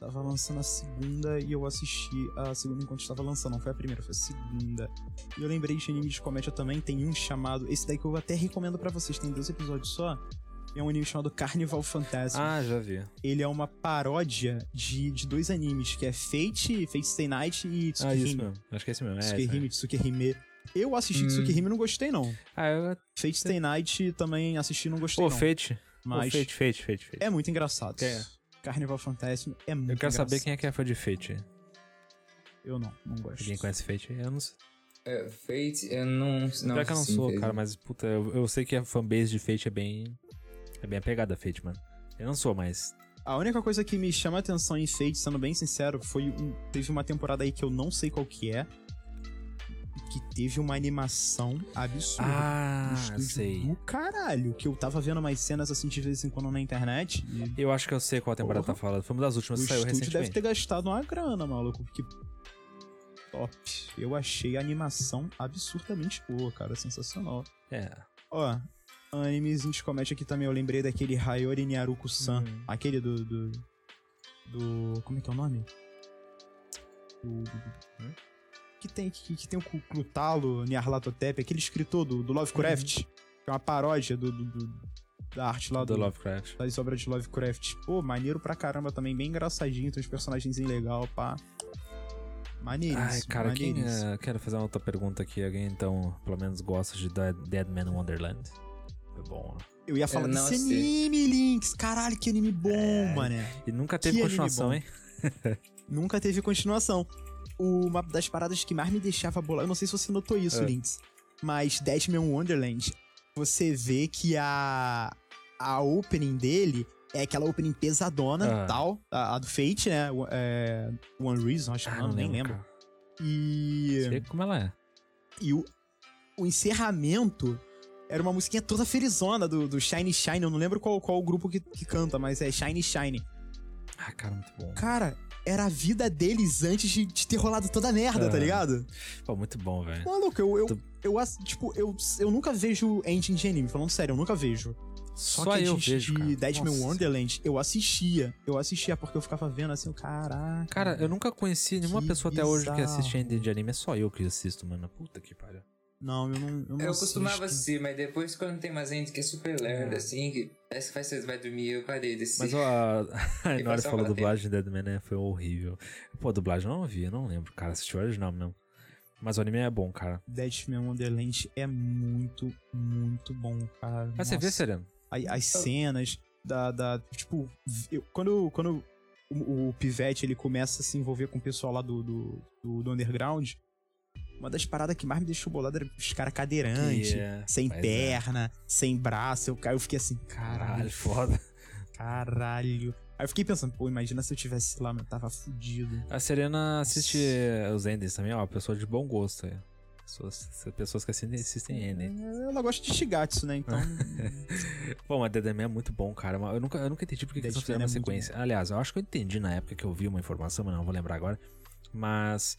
Tava lançando a segunda e eu assisti a segunda enquanto estava lançando. Não foi a primeira, foi a segunda. E eu lembrei de anime de comédia também. Tem um chamado. Esse daí que eu até recomendo pra vocês. Tem dois episódios só. É um anime chamado Carnival Fantasma. Ah, já vi. Ele é uma paródia de, de dois animes, que é Fate, Fate Stay Night e Ah, Tsukihime. isso mesmo. Acho que é esse mesmo. É, Tsukihime, mesmo. Tsukihime. Eu assisti Hum. Tsukihime e não gostei, não. Ah, eu... Fate Stay Night também assisti e não gostei, Pô, não. Fate. Mas Pô, Fate, Fate, Fate, Fate. é muito engraçado. É? Carnival Fantasma é muito Eu quero saber engraçado. quem é que é fã de Fate. Eu não, não gosto. Alguém conhece Fate? Eu não sei. É, Fate, eu não. não Pior que eu não assisti sou, cara, mas puta, eu, eu sei que a fanbase de Fate é bem. É bem apegada a Fate, mano. Eu não sou, mas. A única coisa que me chama a atenção em Fate, sendo bem sincero, foi um, teve uma temporada aí que eu não sei qual que é, que teve uma animação absurda. Ah, Um sei. do caralho, que eu tava vendo umas cenas assim de vez em quando na internet. E Eu acho que eu sei qual temporada Porra. tá falando. Foi uma das últimas o que saiu estúdio deve recentemente. ter gastado uma grana, maluco, porque top. Eu achei a animação absurdamente boa, cara, sensacional. É. Ó, animezinho de comédia aqui também, eu lembrei daquele Hayori Nyaruko-san, Hum. aquele do, do. do- Como é que é o nome? Do. do- do-? Que tem, que, que tem o Klutalo Nyarlathotep, aquele escritor do, do Lovecraft, que é uma paródia do, do- do- da arte lá Do do, Lovecraft. das obras de Lovecraft. Pô, maneiro pra caramba também, bem engraçadinho, tem uns personagens legal, pá. Maneiríssimo, Ai, cara, quem. é, quero fazer uma outra pergunta aqui. Alguém então, pelo menos, gosta de Dead, Dead Man Wonderland? É bom, né? Eu ia falar Eu não desse assisti. anime, Links. Caralho, que anime bom, É. mané. E nunca teve Que continuação, hein? Nunca teve continuação. Uma das paradas que mais me deixava bolado, eu não sei se você notou isso, É. Links, mas Deadman Wonderland, você vê que a a opening dele é aquela opening pesadona, Ah. tal, a, a do Fate, né? É, One Reason, acho que Ah, não, nem lembro. cara. E, Sei como ela é. e o, o encerramento era uma musiquinha toda felizona do, do Shiny Shine, eu não lembro qual, qual o grupo que, que canta, mas é Shiny Shine. Ah, cara, muito bom. Cara, era a vida deles antes de, de ter rolado toda a merda, Ah. tá ligado? Pô, muito bom, velho. Maluco, eu, eu, Tu- eu, ass- tipo, eu, eu nunca vejo ending de anime, falando sério, eu nunca vejo. Só, Só que eu de, vejo, cara. Deadman Nossa. Wonderland, eu assistia. Eu assistia porque eu ficava vendo assim, caraca. Cara, eu nunca conheci nenhuma pessoa até hoje que bizarro. assiste ending de anime. É só eu que assisto, mano. Puta que pariu. Não, eu não. Eu, não Eu costumava assistir, mas depois quando tem mais gente que é super lerda, É. assim, que parece que você vai dormir, eu parei de assistir. Mas ó, a E na hora que passava falou dublagem de Deadman, né? Foi horrível. Pô, a dublagem eu não vi, eu não lembro, cara. Assisti o original mesmo. Mas o anime é bom, cara. Deadman Wonderland é muito, muito bom, cara. Mas você vê, Nossa. Sereno? A- as cenas da. da tipo, eu- quando, quando o, o Pivete ele começa a se envolver com o pessoal lá do, do, do- do Underground, uma das paradas que mais me deixou bolado era os caras cadeirantes, é- sem é. perna, sem braço. Eu, eu fiquei assim, Caralho, caralho, foda. caralho. Aí eu fiquei pensando, pô, imagina se eu tivesse lá, eu tava fudido. A Serena assiste os endings também, ó. Pessoa de bom gosto aí. Pessoas, pessoas que assistem, assistem ending. Ela gosta de Shigatsu, né? Então. Bom, mas Deadman é muito bom, cara. Eu nunca, eu nunca entendi porque que eles não fizeram uma é muito sequência. Aliás, eu acho que eu entendi na época que eu vi uma informação, mas não vou lembrar agora. Mas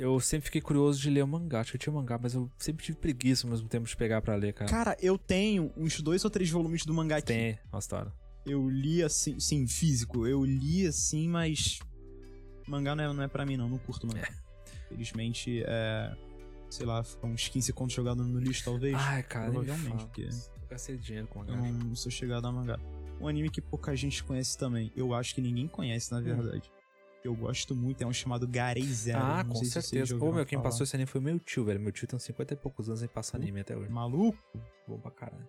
eu sempre fiquei curioso de ler o mangá. Acho que eu tinha mangá, mas eu sempre tive preguiça ao mesmo tempo de pegar pra ler, cara. Cara, eu tenho uns dois ou três volumes do mangá aqui. Tem história. Eu li assim, sim, físico. Eu li assim, mas. Mangá não é, não é pra mim, não. Não curto mangá. Felizmente, é. Sei lá, uns 15 contos jogados no lixo, talvez. Ai, cara, provavelmente, porque Eu gastei dinheiro com eu mangá. não sou chegado a mangá. Um anime que pouca gente conhece também. Eu acho que ninguém conhece, na verdade. Eu gosto muito, é um chamado Garei Zero. Ah, com certeza. Ô, meu, quem falar. passou esse anime foi meu tio, velho. Meu tio tem uns 50 e poucos anos e passa anime até hoje. Maluco? Bom pra caralho.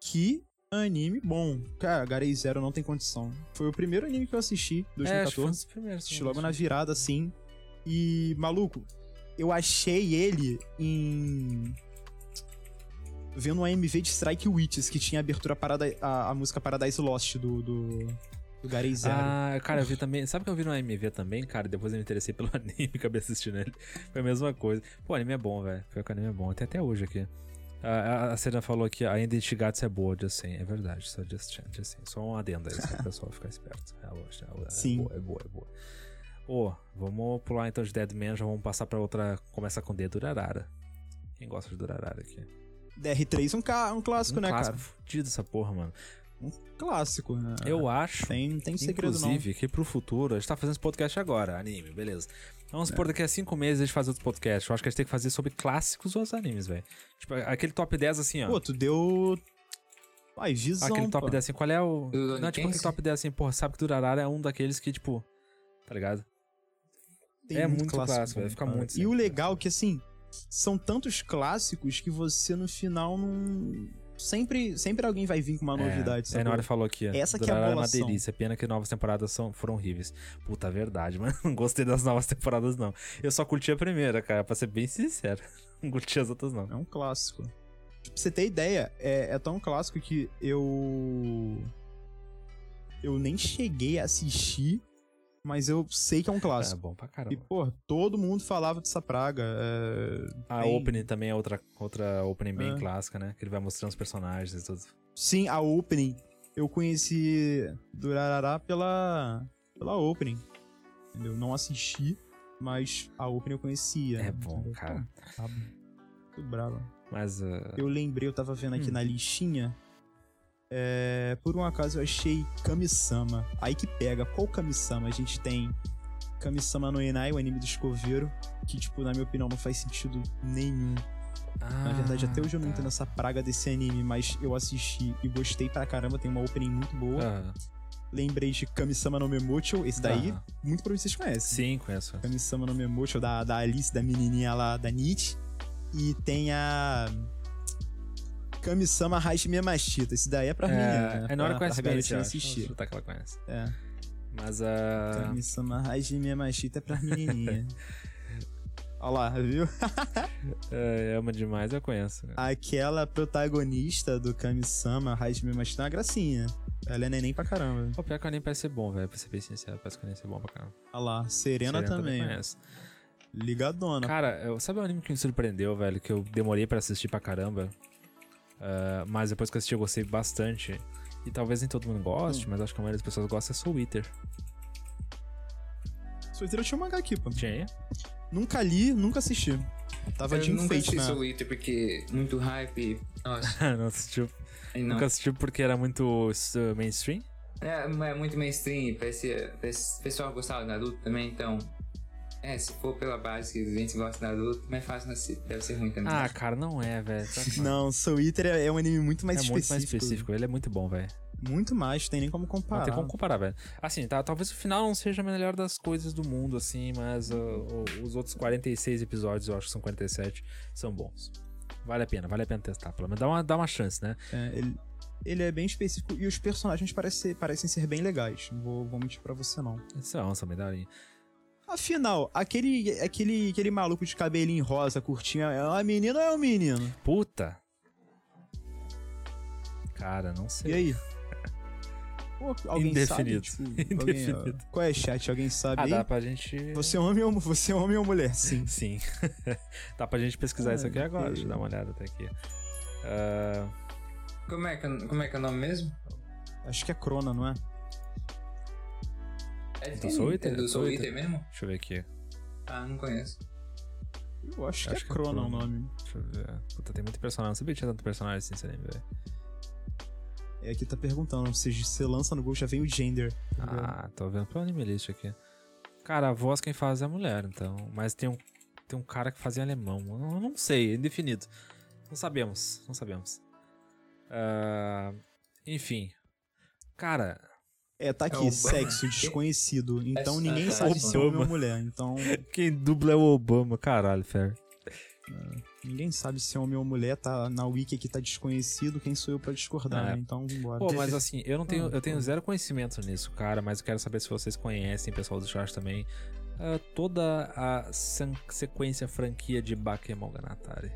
Que anime bom. Cara, Garei Zero não tem condição. Foi o primeiro anime que eu assisti, É, acho que foi um 2014. dos primeiros. Assisti logo na virada, assim. E, maluco, eu achei ele em. Vendo um AMV de Strike Witches, que tinha a abertura parada, a, a música Paradise Lost do, do, do Garei Zero. Ah, cara, eu vi também. Sabe que eu vi no AMV também, cara? Depois eu me interessei pelo anime e acabei assistindo ele. Foi a mesma coisa. Pô, o anime é bom, velho. Pior que o anime é bom. Tem até hoje aqui. A, a, a Serena falou que a Ender Shigatsu é boa, de assim. É verdade, só just, just assim. Só um adendo aí, só pro pessoal ficar esperto. É, boa, é, boa, Sim. é boa, é boa, é boa. Pô, vamos pular então de Deadman, já vamos passar pra outra. Começa com D, Durarara. Quem gosta de Durarara aqui? DR3 é um, ca... um clássico, um né, clássico cara? fudido essa porra, mano. Um clássico, né? Eu acho. Tem, não tem segredo, Inclusive, que pro futuro, a gente tá fazendo esse podcast agora, anime, beleza. Vamos supor, daqui a cinco meses a gente fazer outro podcast. Eu acho que a gente tem que fazer sobre clássicos ou os animes, velho. Tipo, aquele top 10 assim, ó. não. Pô, tu deu... Ai, visão, aquele top pô. 10 assim, qual é o. Do Não, tipo, aquele top 10 assim, porra, sabe que Durarara é um daqueles que, tipo. Tá ligado? Tem É muito clássico, bom, velho, fica cara. muito E o sempre, legal é que, assim, são tantos clássicos que você no final não. Sempre, sempre alguém vai vir com uma novidade, É, sabe? é, na hora falou aqui. Essa que é a é uma delícia. Pena que novas temporadas são, foram horríveis. Puta, verdade, mas não gostei das novas temporadas, não. Eu só curti a primeira, cara, pra ser bem sincero. Não curti as outras, não. É um clássico. Pra você ter ideia, é, é tão clássico que eu. Eu nem cheguei a assistir, mas eu sei que é um É clássico. bom pra E, caramba. pô, todo mundo falava dessa praga. é, A tem- opening também é outra, outra opening bem É. clássica, né? Que ele vai mostrando os personagens e tudo. Sim, a opening. Eu conheci Durarará pela, pela opening. Entendeu? Não assisti, mas a opening eu conhecia. É bom, entendeu? cara. Tá muito bravo. Mas. ah, Eu lembrei, eu tava vendo aqui Hum. na listinha. É, por um acaso eu achei Kami-sama. Aí que pega, qual Kami-sama? A gente tem Kami-sama no Enai, o anime do escoveiro, que, tipo, na minha opinião, não faz sentido nenhum. Na verdade, até hoje eu não tá. entendo essa praga desse anime, mas eu assisti e gostei pra caramba, tem uma opening muito boa. Ah, Lembrei de Kami-sama no Memocho, esse daí, ah, muito provavelmente vocês conhecem. Sim, conheço. Kami-sama no Memocho, da, da Alice, da menininha lá, da Nietzsche. E tem a... Kami-sama Hajime Mashita, esse daí é pra mim, né? É, é na hora que conhece bem eu assistir. Chutar que ela conhece. É, Mas a. Kami-sama Hajime Mashita é pra menininha. Olha lá, viu? É, ama demais, eu conheço. Aquela protagonista do Kami-sama Hajime Mashita é uma gracinha. Ela é neném pra caramba. O pior que o anime parece ser bom, velho. Pra ser bem sincero, parece que o anime ser bom pra caramba. Olha lá, Serena, Serena também. conheço. Ligadona. Cara, eu- sabe um anime que me surpreendeu, velho? Que eu demorei pra assistir pra caramba. Ah, mas depois que eu assisti eu gostei bastante. E talvez nem todo mundo Hum. goste, mas acho que a maioria das pessoas gosta é Soul Eater. Solteiro tinha um mangá aqui, pô. Tinha? Nunca li, nunca assisti. Tava de eu nunca enfeite assisti na... Soul Eater porque muito hype. Nossa, não assistiu. não. Nunca assistiu porque era muito uh, mainstream? É, é muito mainstream, parece, o pessoal gostava de Naruto também, então. É, se for pela base que a gente gosta de Naruto, mais fácil deve ser ruim também. Ah, cara, não é, velho. Tá- Não, Soul Eater é é um anime muito mais é específico. muito mais específico. Ele é muito bom, velho. Muito mais, tem nem como comparar. Não tem como comparar, velho. Assim, tá, talvez o final não seja a melhor das coisas do mundo, assim, mas uh, o- os outros 46 episódios, eu acho que são 47, são bons. Vale a pena, vale a pena testar. Pelo menos dá uma, dá uma chance, né? É, ele, ele é bem específico e os personagens parecem, parecem ser bem legais. Não vou, vou mentir pra você, não. São, são bem daorinha. Afinal, aquele, aquele, aquele maluco de cabelinho rosa, curtinho, é uma menina ou é um menino? Puta! Cara, não sei. E aí? Pô, alguém Indefinido. sabe? Tipo, alguém- Indefinido. qual é chat? Alguém sabe Ah, aí? dá pra gente. Você é homem ou, você é homem ou mulher? Sim. Sim. dá pra gente pesquisar Ah, isso aqui agora. Deixa eu dar uma olhada até aqui. Ah, Como, é que, como é que é o nome mesmo? Acho que é Crona, não é? É, Do Soul Eater? É do Soul Eater mesmo? deixa eu ver aqui. Ah, não conheço. Eu acho, que Acho é que é Crona o Crona. nome. Deixa eu ver. Puta, tem muito personagem. Não sabia que tinha tanto personagem assim, você nem vê. É aqui tá perguntando, ou seja, você lança no Gol, já vem o gender. Ah, tô vendo pelo anime list aqui. Cara, a voz quem faz é a mulher, então. Mas tem um, tem um cara que faz em alemão. Eu não, sei, é indefinido. Não sabemos, não sabemos. Ah, enfim. Cara, É, tá É aqui, Obama. sexo desconhecido. Então É- ninguém sabe tá. se é homem ou mulher. Então quem dubla é o Obama, caralho, Fer. ninguém sabe se é homem ou mulher. Tá na wiki aqui tá desconhecido. Quem sou eu pra discordar? É. né? Então vambora. Pô, mas assim, eu não tenho, Ah, eu tenho pô. zero conhecimento nisso, cara, mas eu quero saber se vocês conhecem, pessoal do chat também, ah, toda a sequência franquia de Bakemonogatari.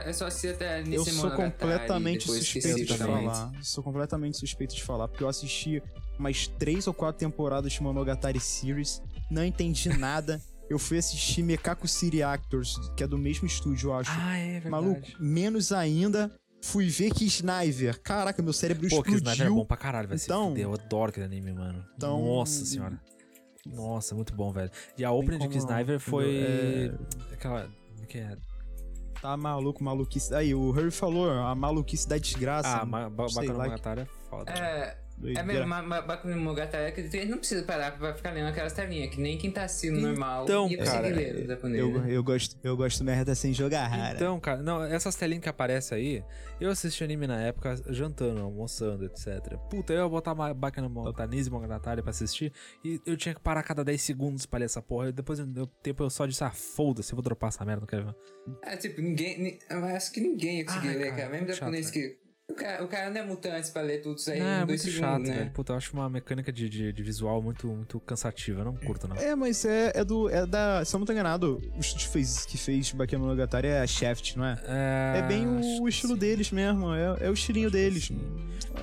É só se até Eu sou completamente suspeito de falar. Sou completamente suspeito de falar, porque eu assisti umas três ou quatro temporadas de Monogatari Series, não entendi nada. Eu fui assistir Mekaku City Actors, que é do mesmo estúdio, eu acho. Ah, é verdade. Maluco, menos ainda, fui ver que Sniper. Caraca, meu cérebro Pô, que explodiu. Sniper é bom pra caralho, vai se Então- fuder. Eu adoro aquele anime, mano. Então- Nossa senhora. Nossa, muito bom, velho. E a opening de Sniper foi. entendeu? Aquela. Como é que é? Tá maluco, maluquice. Aí, o Harry falou, a maluquice da desgraça. Ah, ma ba Bacana lá, Monogatari é foda. É, doideira. é mesmo, ma- ma- Bakunin é a gente não precisa parar pra ficar lendo aquelas telinhas, que nem quem tá assistindo normal Então, ia cara, conseguir ler. Eu, né? eu, gosto, eu gosto merda sem jogar rara. Então, cara, não, essas telinhas que aparecem aí, eu assisti anime na época, jantando, almoçando, etc. Puta, eu ia botar uma Bacana Monogatari Monogatari pra assistir e eu tinha que parar a cada 10 segundos pra ler essa porra. E depois do tempo eu só disse, ah, foda-se, eu vou dropar essa merda, não quero ver. É, tipo, ninguém. ni- Eu acho que ninguém ia conseguir Ah, ler, cara, cara. Mesmo japonês chato, que. O cara, o cara não é mutante pra ler tudo isso aí É, em muito dois chato, segundos, né? velho. Puta, eu acho uma mecânica de, de, de visual muito, muito cansativa, eu não curto, não. É, mas é, é do. É da. Se eu não tô enganado, o estúdio fez, que fez Bakemonogatari é a Shaft, não é? É, É bem o, o estilo deles mesmo, é, é o estilinho deles.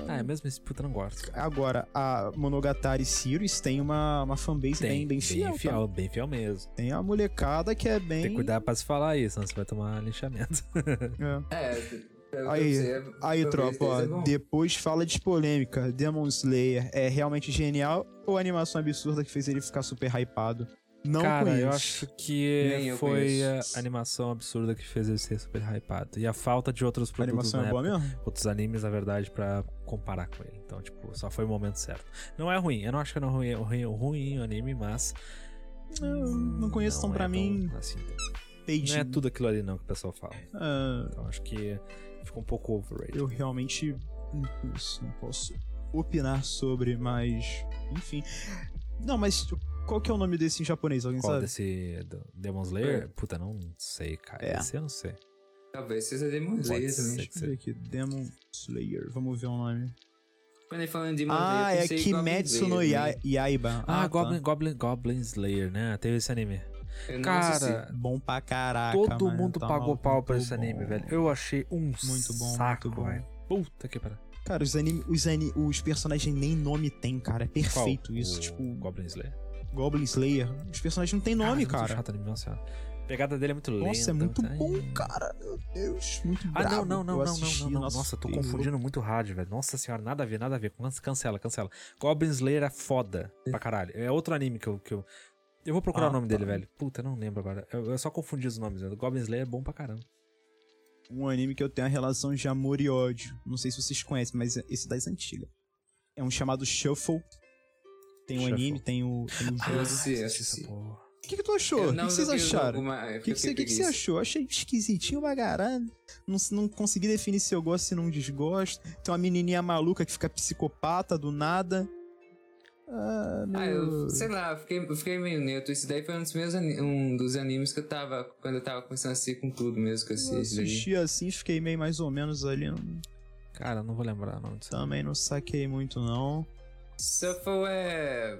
Ah, é mesmo esse puta, não gosto. Agora, a Monogatari Series tem uma, uma fanbase bem, bem fiel. Bem tá? fiel, bem fiel mesmo. Tem a molecada que é bem. Tem que cuidar pra se falar isso, senão você vai tomar linchamento. É. É, Aí, sei, Aí, a tropa, ó, é depois fala de polêmica. Demon Slayer é realmente genial ou a animação absurda que fez ele ficar super hypado? Não Cara, conheço. eu acho que eu foi a animação absurda que fez ele ser super hypado. E a falta de outros A produtos animação na é boa época, mesmo? outros animes, na verdade, pra comparar com ele. Então, tipo, só foi o momento certo. Não é ruim, eu não acho que não é ruim, ruim, ruim o anime, mas. Eu não conheço, então não pra é mim, tão assim, então. Não é tudo aquilo ali não que o pessoal fala. Ah, Então acho que ficou um pouco overrated. eu realmente não posso opinar sobre, mas. Enfim. Não, mas qual que é o nome desse em japonês? Alguém Qual sabe? desse Demon Slayer? Puta, não sei, cara. É. Esse eu não sei. Talvez seja Demon Slayer também. Deixa eu ver aqui. Demon Slayer. Vamos ver o nome. Quando ele falando de Demon Ah, Slayer, eu é em Goblin Kimetsu no Slayer. Yaiba. Ah, tá. Goblin, Goblin, Goblin Slayer, né? Teve esse anime. Cara. Bom pra caraca. Todo mano, mundo tá pagou pau pra esse anime, bom. velho. Eu achei um Muito bom, saco, muito bom. velho. Puta que pariu. Cara, os, anime, os, ani- os personagens nem nome tem, cara. É perfeito Qual? isso. O Tipo, Goblin Slayer. Goblin Slayer. Os personagens não tem nome, Ah, é cara. Muito chato anime, nossa. A pegada dele é muito lenta. Nossa, é muito ai. bom, cara. Meu Deus, muito Ah, brabo. não, não, não, Eu não, assisti, não, não, não. Nossa, tô confundindo muito rádio, velho. Nossa senhora, nada a ver, nada a ver. Can- Cancela, cancela. Goblin Slayer é foda pra caralho. É outro anime que eu. Que eu... eu vou procurar Ah, o nome tá. dele, velho. Puta, eu não lembro agora. Eu, eu só confundi os nomes. Velho. Goblin Slayer é bom pra caramba. Um anime que eu tenho a relação de amor e ódio. Não sei se vocês conhecem, mas esse das antigas. É um chamado Shuffle. Tem o Shuffle. anime, tem o, tem o Eu jogo. eu Assisti essa assisti. porra. O que, que tu achou? O que, não que vocês o acharam? O que, que, você, que, que você achou? Eu achei esquisitinho pra caralho. Não, não consegui definir se eu gosto e não desgosto. Tem uma menininha maluca que fica psicopata do nada. Ah, meu... Ah, eu sei lá, eu fiquei, eu fiquei meio neutro. Esse daí foi um dos meus um dos animes que eu tava. Quando eu tava começando a assistir com tudo mesmo que eu Eu assisti. daí. assisti assim, fiquei meio mais ou menos ali. não- Cara, não vou lembrar o nome disso. Também não saquei muito, não. Shuffle é.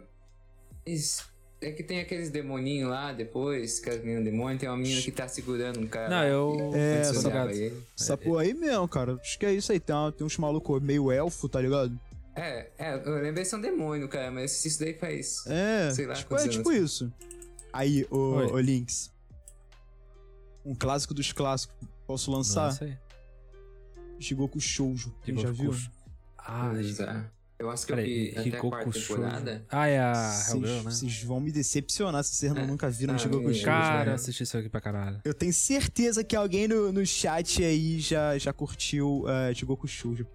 Isso. É que tem aqueles demoninhos lá depois, que as meninas demônio, tem uma menina que tá segurando um cara. Não, eu- É, essa-. Essa porra aí mesmo, cara. Acho que é isso aí. Tem, uma- tem uns malucos meio elfo, tá ligado? É, é, eu lembrei são demônio, cara, mas eu isso daí faz. É, Sei lá tipo, é tipo isso. Aí, ô, Oi. ô Lynx. Um clássico dos clássicos. Posso lançar? Não sei. Shigoku Shoujo. Quem Higoku já viu? Ah, é. Eu acho que eu peraí. vi até a quarta Shoujo. temporada. Ah, é a Vocês- Hellgirl, né? Vocês vão me decepcionar se vocês não, É. nunca viram Ah, Shigoku é. Shoujo. Cara, né? eu assisti isso aqui pra caralho. Eu tenho certeza que alguém no, no chat aí já, já curtiu uh, Shigoku Shoujo.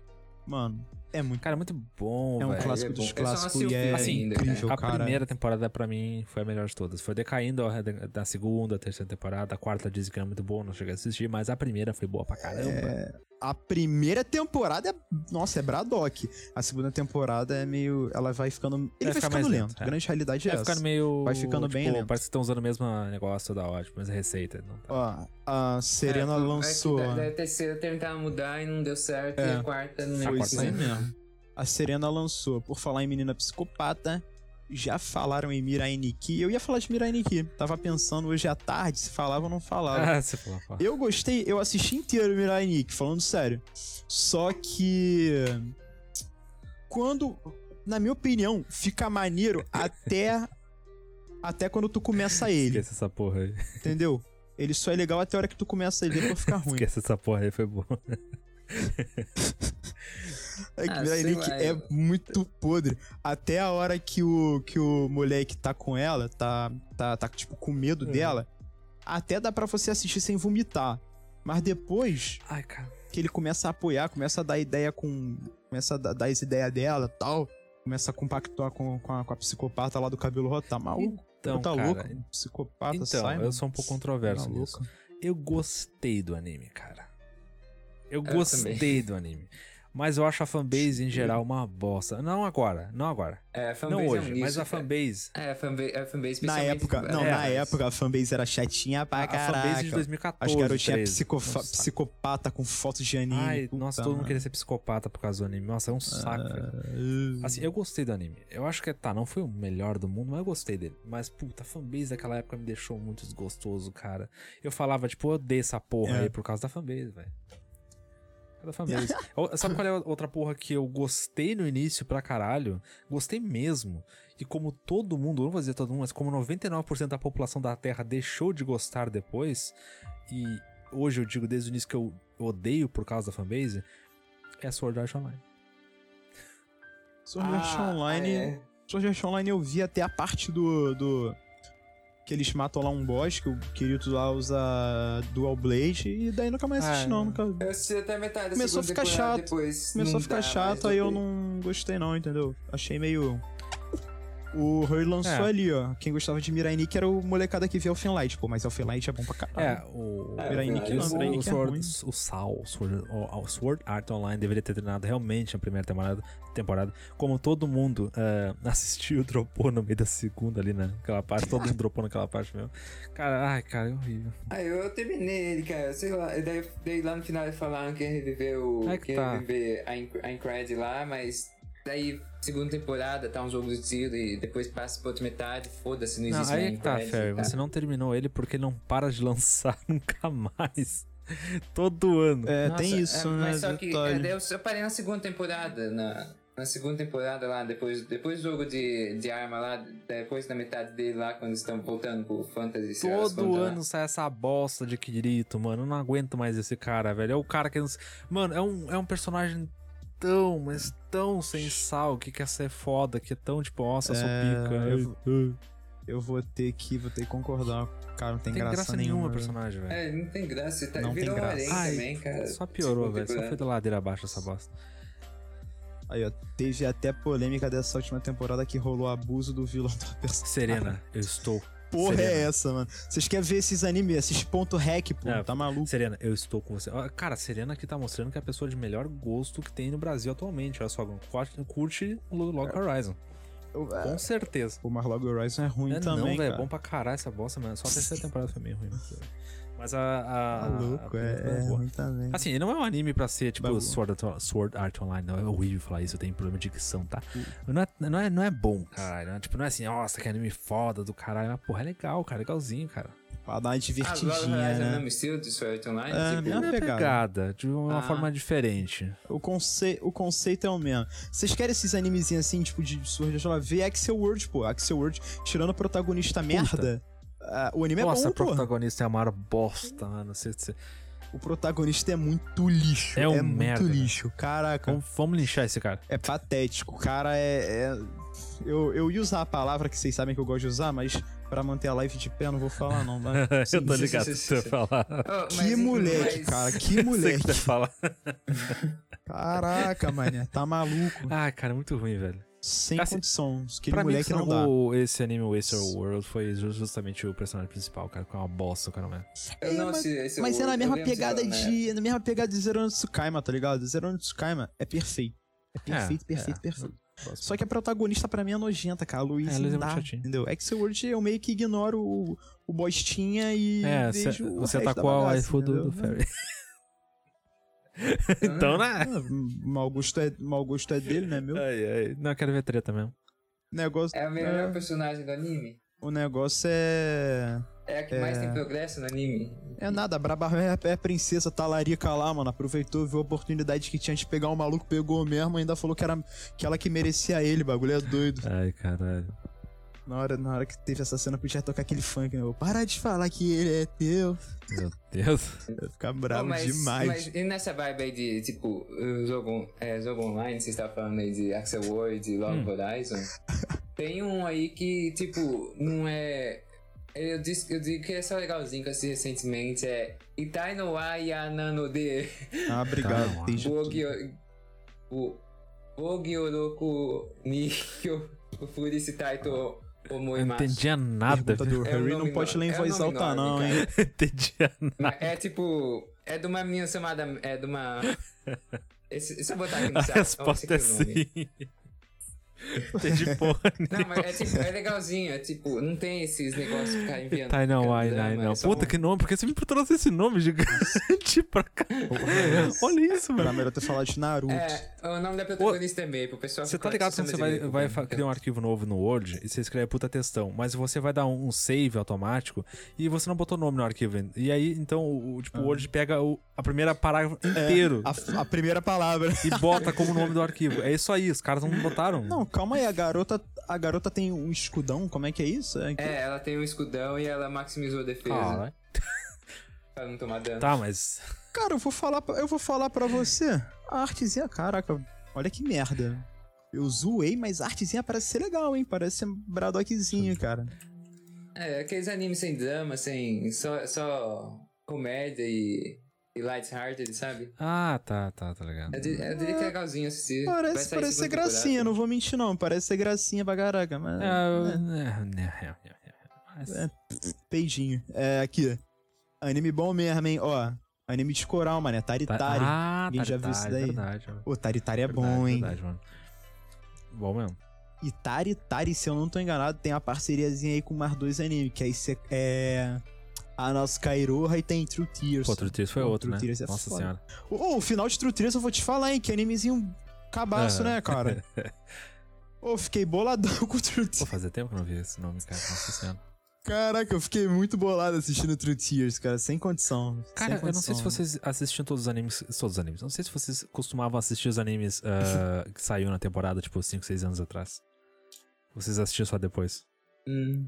Mano, é muito. Cara, muito bom, É um velho. clássico é dos não clássicos e é cara. incrível, A cara. primeira temporada pra mim foi a melhor de todas. Foi decaindo da segunda, terceira temporada. A quarta dizem que era muito boa, não cheguei a assistir, mas a primeira foi boa pra caramba. É, a primeira temporada é. Nossa, é Braddock. A segunda temporada é meio. Ela vai ficando. Ele Vai vai, ficar ficando mais lento. lento, A é. grande realidade é, Vai essa. ficando meio. Vai ficando bem tipo, lento. Parece que estão usando o mesmo negócio da ótima, mesma receita. Não tá. Ó, a Serena É, é que lançou. da, da terceira tentaram mudar e não deu certo, É. e a quarta não A é Foi isso mesmo. A Serena lançou. Por falar em menina psicopata, já falaram em Mirai Nikki. Eu ia falar de Mirai Nikki. Tava pensando hoje à tarde se falava ou não falava. Ah, você falou, pô. Eu gostei, eu assisti inteiro Mirai Nikki, falando sério. Só que. Quando. Na minha opinião, fica maneiro até. Até quando tu começa ele, Esquece essa porra aí. entendeu? Ele só é legal até a hora que tu começa ele, depois fica ruim. Esquece essa porra aí, foi bom. É que Ah, é eu- muito podre. Até a hora que o, que o moleque tá com ela, tá, tá, tá tipo, com medo Uhum. dela, até dá pra você assistir sem vomitar. Mas depois Ai, cara. que ele começa a apoiar, começa a dar ideia com. Começa a dar, as ideias dela e tal. Começa a compactuar com, com, a, com a psicopata lá do cabelo roto. Tá maluco? Então, tá cara, louco? Psicopata Então, sai, eu sou um pouco controverso Maluco. nisso. Eu gostei do anime, cara. Eu Eu gostei também. do anime. Mas eu acho a fanbase em geral uma bosta. Não agora, não agora. É, a fanbase Não é um hoje, mas lixo, a cara. fanbase. É, a fanbase, a fanbase Na época, não, É, na mas- época a fanbase era chatinha pra A caraca. fanbase de 2014. As garotinhas 13. psicofa- Nossa. psicopata com fotos de anime. Ai, puta, nossa, todo mundo queria ser psicopata por causa do anime. Nossa, é um saco, velho. Ah, Assim, eu gostei do anime. Eu acho que, tá, não foi o melhor do mundo, mas eu gostei dele. Mas, puta, a fanbase daquela época me deixou muito desgostoso, cara. Eu falava, tipo, eu odeio essa porra É. aí por causa da fanbase, velho. Da fanbase. Sabe qual é a outra porra que eu gostei no início pra caralho? Gostei mesmo. E como todo mundo, não vou dizer todo mundo, mas como 99% da população da Terra deixou de gostar depois, e hoje eu digo desde o início que eu odeio por causa da fanbase, é Sword Art Online. Sword Art Ah, Online. é. Sword Art Online eu vi até a parte do. do que eles matam lá um boss, que o Kirito lá usa Dual Blade, e daí nunca mais assisti, Ah, não. Nunca... Eu assisti até metade Começou a ficar chato. Depois Começou a ficar chato, aí eu não gostei, não, entendeu? Achei meio. O Roy lançou É. ali, ó. Quem gostava de Mirai Nikki era o molecada que via Elfenlight, pô, mas Elfenlight é bom pra caralho. É, o. É, Mirai Nikki não, o, Mirai o, Nikki é Sword, ruim. o Sal, o Sword, o, o Sword Art Online deveria ter terminado realmente na primeira temporada, temporada. Como todo mundo eh, assistiu, dropou no meio da segunda ali, né? Aquela parte, todo mundo dropou naquela parte mesmo. Cara, ai, cara, é horrível. Ah, eu terminei ele, cara. Sei lá. e Daí, daí lá no final eles falaram que ia reviver o. É que que tá. reviver a, Inc- a Incred lá, mas. Daí, segunda temporada, tá um jogo de tiro e depois passa pra outra metade, foda-se, não Não, existe aí mais é que tá, Ferry. tá? Você não terminou ele porque não para de lançar nunca mais. Todo ano. É, Nossa, tem isso, é, né? Mas só que é, eu, eu parei na segunda temporada, na, na segunda temporada lá, depois, depois do jogo de, de arma lá, depois da metade dele lá, quando estão voltando pro Fantasy. Todo contas lá. ano sai essa bosta de Kirito, mano. Eu não aguento mais esse cara, velho. É o cara que. não Mano, é um, é um personagem tão, mas tão sem sal, que quer ser foda, que é tão tipo, nossa, eu sou É, pica. eu- Eu- vou ter que, vou ter que concordar. Cara, não tem, Tem graça, nenhuma o velho. personagem, velho. É, não tem graça. Tá, Não tem virou um graça. Ai, também, cara. Só piorou, velho. Só foi da ladeira abaixo essa bosta. Aí, ó, teve até polêmica dessa última temporada que rolou abuso do vilão da personagem. Serena, eu estou. Porra Serena. é essa, mano? Vocês querem ver esses animes, esses ponto hack, pô? É, tá maluco? Serena, eu estou com você. Cara, Serena aqui tá mostrando que é a pessoa de melhor gosto que tem no Brasil atualmente. Olha só, curte- Log Horizon. Eu- é, Com certeza. O Marlog Horizon é ruim É, também, não, velho, é bom pra caralho essa bosta, mano. Só a terceira temporada foi meio ruim. Mas- a. a Tá louco, a é, foi é ruim também. Assim, não é um anime pra ser tipo. Sword Art, Sword Art Online, não. É horrível falar isso, eu tenho problema de dicção, tá? Não é, não é, não é bom, caralho. né? Tipo, não é assim, nossa, que anime foda do caralho. Mas, porra, é legal, cara, legalzinho, cara. Pra dar uma Ah, divertidinha, é o né? mesmo estilo de Sword Art Online? É, tipo, mesma É pegada. pegada, de uma Ah. forma diferente. O, conce... o conceito é o mesmo. Vocês querem esses animezinhos assim, tipo, de Sword Art Online? Vê Axel World, pô. Axel World, tirando o protagonista merda. Ah, o anime Nossa, é a bom, pô. protagonista é a maior bosta, mano. Você, você... O protagonista é muito lixo. É É, um muito merda, né? lixo. Caraca. Vamos, vamos linchar esse cara. É patético. O cara é. é- Eu, eu ia usar a palavra que vocês sabem que eu gosto de usar, mas pra manter a live de pé eu não vou falar, não. Mas... eu tô sim, ligado sim, que sim, você sim. vai falar. Oh, Que mas, moleque, mas- cara. Que Sei que moleque. você vai falar. Caraca, mané. Tá maluco. Ah, cara, muito ruim, velho. Sem Assim, condição. Aquele pra mim, moleque que não dá. esse anime Waster World foi ju- justamente o personagem principal, cara, que é uma bosta, cara, mesmo. Eu É, não mas- esse Mas é na mesma pegada nome, de. Na mesma pegada de Zero no Tsukaima, tá ligado? Zero no Tsukaima é perfeito. É perfeito, É, perfeito, é. perfeito. Só que a protagonista pra mim é nojenta, cara. A Luiz É, é não muito dá, chatinha. entendeu? Axel World eu meio que ignoro o, o bostinha e É, vejo cê- o você resto da atacou a waifu do, do entendeu? Então, né? Ah, mau, gosto é, mau gosto é dele, né, meu? Ai, ai. Não, eu quero ver treta mesmo. Negócio, É o melhor é, personagem do anime. o negócio é... É a que mais tem progresso no anime. É nada, a Braba é, é a princesa talarica lá, mano. Aproveitou, viu a oportunidade que tinha de pegar o maluco, pegou mesmo, ainda falou que era que ela que merecia ele, bagulho é doido. Ai, caralho. Na hora, na hora que teve essa cena, podia tocar aquele funk, né? Eu, Para de falar que ele é teu. Meu Deus. Eu ia ficar Pô, bravo mas, demais. Mas e nessa vibe aí de, tipo, jogo, é, jogo online, você está falando aí de Axel World e Love Hum. Horizon. Tem um aí que, tipo, não é. Eu, disse, eu digo que é só legalzinho que eu assisti recentemente. É Itai no wa Yanano de Ah, obrigado. O. Bogi Oroku ni Kyo Eu não entendia nada. Pergunta do É Harry não pode ler em é voz alta, não, hein? Não entendia nada. É tipo. É de uma menina chamada. É de uma. Esse, deixa eu botar aqui no A chat. resposta é nome. sim. Entendi porra. Não, mas é tipo, é legalzinho, é tipo, não tem esses negócios de ficar enviando. Tá, não, ai, ai, é não. só Puta um- que nome, por que você me trouxe esse nome gigante pra cá? Olha isso, Era mano. melhor ter falado de Naruto. É, o nome da protagonista é meio, pro pessoal Você tá ligado quando você vai, vai criar um arquivo novo no Word e você escreve puta textão, mas você vai dar um, um save automático e você não botou nome no arquivo. E aí, então, o, tipo, o Word pega o, a primeira parágrafo inteiro A, a primeira palavra. e bota como nome do arquivo. É isso aí, os caras não botaram. Não, calma aí, a garota, a garota tem um escudão, como é que é isso? É que- É, ela tem um escudão e ela maximizou a defesa Ah, pra não tomar dano. tá, mas. Cara, eu vou falar, pra- eu vou falar pra você. A artezinha, caraca, olha que merda. Eu zoei, mas a artezinha parece ser legal, hein? Parece ser um Braddockzinho, cara. É, aqueles animes sem drama, sem. só, só comédia e. e lighthearted, sabe? Ah, tá, tá, tá ligado. Eu, di- eu diria que é legalzinho assistir. Parece, parece ser gracinha, não vou mentir não. Parece ser gracinha pra caraca, mas... É, é, é, é, é, mas- É. Peidinho. É, aqui. Anime bom mesmo, hein? Ó, anime de coral, mano. É Taritari. Ah, Ninguém já viu isso daí? Verdade, mano. Ô, Taritari é Verdade, bom, hein? Verdade, mano. Bom mesmo. E Taritari, se eu não tô enganado, tem uma parceriazinha aí com mais dois animes, que aí cê, é... A nossa Kairoha e tem True Tears. Pô, True Tears foi Pô, outro, True né? Tears é Nossa foda. senhora. Ô, o final de True Tears eu vou te falar, hein? Que animezinho cabaço, né, cara? Ô, fiquei boladão com o True Pô, Tears. fazia tempo que eu não vi esse nome, cara. Nossa senhora. Caraca, eu fiquei muito bolado assistindo True Tears, cara. Sem condição. Cara, sem eu não sei se condição. vocês assistiam todos os animes. Todos os animes. Não sei se vocês costumavam assistir os animes ah, que saiu na temporada, tipo, 5, 6 anos atrás. Vocês assistiam só depois. Hum.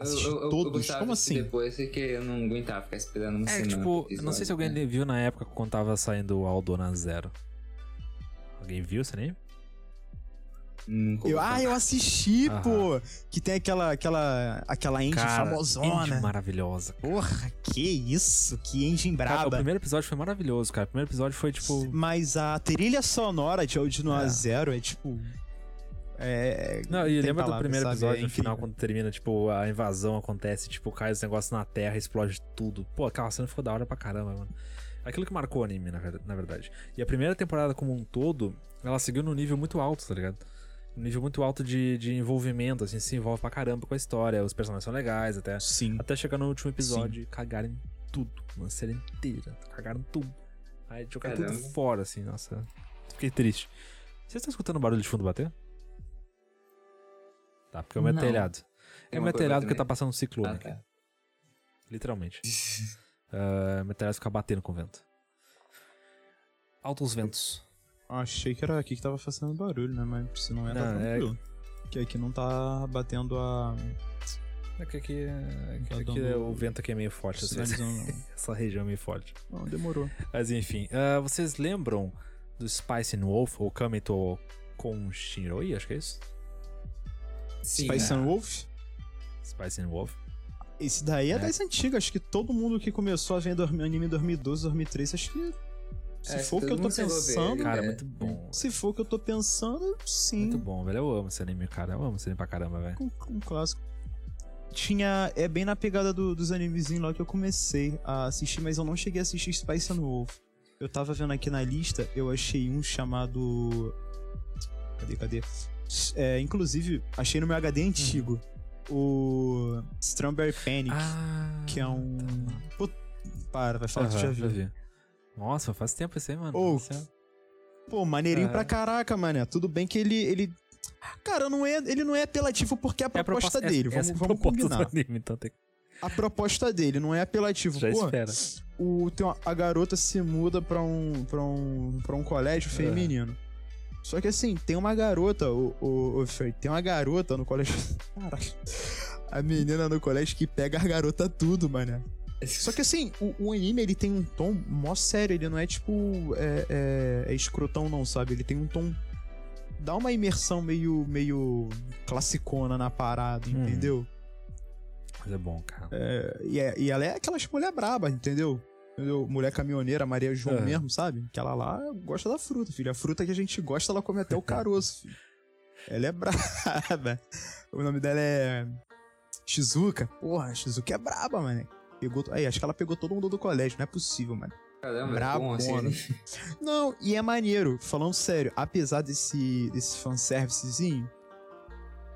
Eu, Assisti eu, eu, eu todos? gostava Como assistir assim? Depois, porque eu não aguentava ficar esperando uma É, semana. tipo, eu não sei se alguém né? viu na época quando tava saindo o Aldona Zero. Alguém viu esse anime? Eu, ah, eu assisti, Aham. pô! Que tem aquela, aquela, aquela engine Cara, famosona. Indie maravilhosa. Porra, que isso? Que engine Cara, o braba. primeiro episódio foi maravilhoso, cara. O primeiro episódio foi, tipo... Mas a trilha sonora de Audino a É. Zero é tipo. É. Não, e lembra do primeiro sabe? episódio, É no final, quando termina, tipo, a invasão acontece, tipo, cai os negócios na terra, explode tudo. Pô, aquela cena ficou da hora pra caramba, mano. Aquilo que marcou o anime, na ver- na verdade. E a primeira temporada como um todo, ela seguiu num nível muito alto, tá ligado? Um nível muito alto de, de envolvimento, assim, se envolve pra caramba com a história. Os personagens são legais, até. Sim. Até chegar no último episódio e cagarem tudo. Uma série inteira. Cagaram tudo. Aí jogaram tudo fora, assim, nossa. Fiquei triste. Vocês estão escutando o barulho de fundo bater? Tá, porque é o meu Não. telhado. É o meu telhado também? tá passando um ciclone Ah, aqui. tá. Literalmente. Ah, meu telhado fica batendo com o vento. Altos ventos. Achei que era aqui que tava fazendo barulho, né? Mas se não é, tá Não, é- tranquilo. Que aqui não tá batendo a. É que aqui, é- que Tá aqui dando- é- o vento aqui é meio forte. sinalizando. Essa região é meio forte. Não, demorou. Mas enfim, ah, vocês lembram do Spice and Wolf, ou Kamito Konshiroi, acho que é isso? Sim, Spice né? and Wolf? Spice and Wolf. Esse daí é, É. das antigas. Acho que todo mundo que começou a ver anime em 2012, 2013, acho que. Se É, for o que eu tô pensando. ele, Cara, É. muito bom. Se for o que eu tô pensando, sim. Muito bom, velho. Eu amo esse anime, cara. Eu amo esse anime pra caramba, velho. Um, um clássico. Tinha. É bem na pegada do- dos animezinhos lá que eu comecei a assistir, mas eu não cheguei a assistir Spice and Wolf. Eu tava vendo aqui na lista, eu achei um chamado. Cadê, cadê? É, inclusive, achei no meu HD antigo. O. Strawberry Panic, Ah, que é um. Pô, para, vai falar que tu já viu. vi. Nossa, faz tempo esse aí, mano. Senhora. Pô, maneirinho É. pra caraca, mané. Tudo bem que ele. ele... Cara, não é, ele não é apelativo porque é a É a proposta proposta- dele. essa- Vamos, essa é a vamos proposta combinar. anime, então tem. A proposta dele não é apelativo. Já Pô, espera. o, tem uma- a garota se muda pra um, pra um, pra um colégio É. Só que assim, tem uma garota, o, o, o Fer, tem uma garota no colégio. Caralho. A menina no colégio que pega a garota tudo, mano. Só que assim, o, o, anime ele tem um tom mó sério, ele não é tipo. É, é, é, escrotão, não, sabe? Ele tem um tom. Dá uma imersão meio, meio classicona na parada, hum. entendeu? Mas é bom, cara. É, e, é, e ela é aquelas mulher braba, entendeu? Entendeu? Mulher caminhoneira, Maria João é. mesmo, sabe? Que ela lá gosta da fruta, filho. A fruta que a gente gosta, ela come até o caroço, filho. Ela é braba. O nome dela é. Shizuka. Porra, Shizuka é braba, mano. Pegou... Aí, acho que ela pegou todo mundo do colégio, não é possível, mano. Caramba, Brabona. É assim. Não, e é maneiro, falando sério, apesar desse, desse fanservicezinho,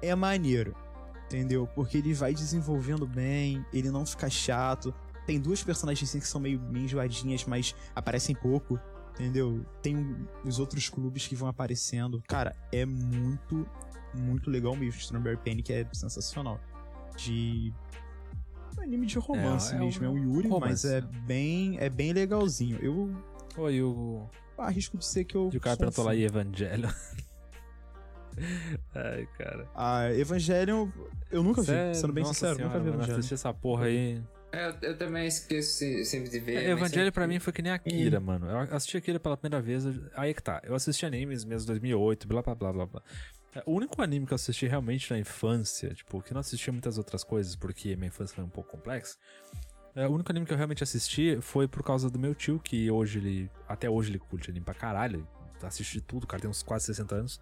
é maneiro, entendeu? Porque ele vai desenvolvendo bem, ele não fica chato. Tem duas personagens assim, que são meio, meio enjoadinhas, mas aparecem pouco, entendeu? Tem os outros clubes que vão aparecendo. Cara, é muito, muito legal mesmo. Strawberry Panic é sensacional. De um anime de romance é, é mesmo. É um Yuri, romance. mas é bem, é bem legalzinho. Eu. Oi, o. Arrisco de ser que eu. E o cara perguntou lá e Evangelho. Ai, cara. Ah, Evangelho eu nunca Sério? vi, sendo bem sincero, senhora, nunca vi Evangelho. assisti essa porra aí. É, eu, eu, também esqueço sempre de ver. É, Evangelho pra mim foi que nem Akira, hum. mano. Eu assisti Akira pela primeira vez, aí que tá. Eu assisti animes mesmo 2008, blá blá blá blá blá. É, o único anime que eu assisti realmente na infância, tipo, que não assistia muitas outras coisas porque minha infância foi um pouco complexa. É, o único anime que eu realmente assisti foi por causa do meu tio, que hoje ele. Até hoje ele curte anime pra caralho. Assiste de tudo, o cara tem uns quase 60 anos.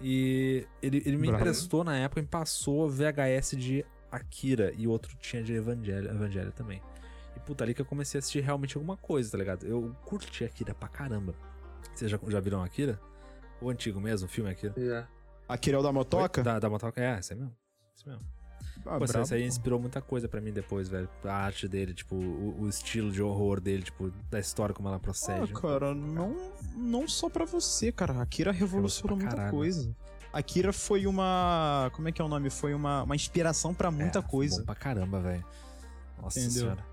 E ele, ele me Bravo. emprestou na época e me passou VHS de Akira e outro tinha de Evangelho, Evangelho também. E puta, ali que eu comecei a assistir realmente alguma coisa, tá ligado? Eu curti Akira pra caramba. Vocês já, já viram Akira? O antigo mesmo, o filme Akira? Yeah. Aquele é o da motoca? Da, da motoca, é, esse é mesmo. Esse mesmo. Ah, Pô, bravo, aí inspirou muita coisa para mim depois, velho. A arte dele, tipo, o, o, estilo de horror dele, tipo, da história como ela procede. Ah, cara, não, não só para você, cara. A Akira revolucionou muita coisa. Akira foi uma. Como é que é o nome? Foi uma, uma inspiração para muita é, coisa. Bom pra caramba, velho. Nossa Entendeu? senhora.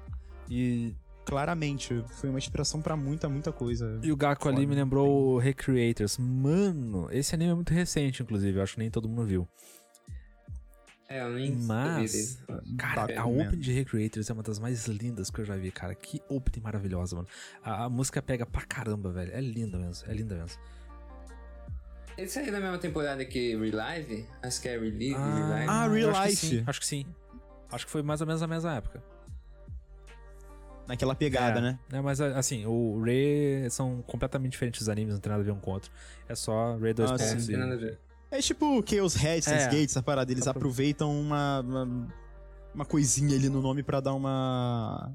E claramente. Foi uma inspiração para muita, muita coisa. E o Gaku Foda. ali me lembrou o Recreators. Mano, esse anime é muito recente, inclusive. Eu acho que nem todo mundo viu. É, eu nem Mas, cara, a Open de Recreators é uma das mais lindas que eu já vi, cara. Que opening maravilhosa, mano. A, a música pega pra caramba, velho. É linda mesmo, é linda mesmo. Ele saiu na mesma temporada que Relive? Acho que é Relive. Ah, Relive. ah Real Life. Acho que, sim, acho que sim. Acho que foi mais ou menos na mesma época naquela pegada, é, né? É, mas assim, o Ray são completamente diferentes os animes, não tem nada a ver um com o outro. É só Ray 2 ah, pontos e... nada a ver. É tipo Chaos Head, Sense é. Gates, essa parada. Eles aproveitam uma, uma, uma, coisinha ali no nome para dar uma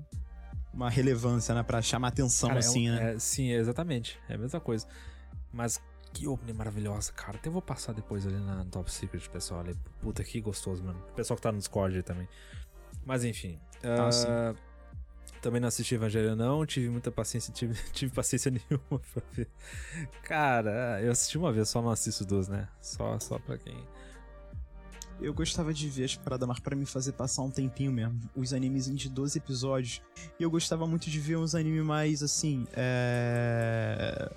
uma relevância, né? Pra chamar atenção, cara, assim, é um, né? É, sim, exatamente. É a mesma coisa. Mas que opening maravilhosa, cara. Até vou passar depois ali na Top Secret, pessoal. Ali. Puta, que gostoso, mano. O pessoal que tá no Discord também. Mas enfim. Ah, uh, também não assisti Evangelho, não. Tive muita paciência, tive, tive paciência nenhuma pra ver. Cara, eu assisti uma vez, só não assisto duas, né? Só, só pra quem. Eu gostava de ver as paradas mais pra me fazer passar um tempinho mesmo. Os animes de 12 episódios. E eu gostava muito de ver uns animes mais assim. É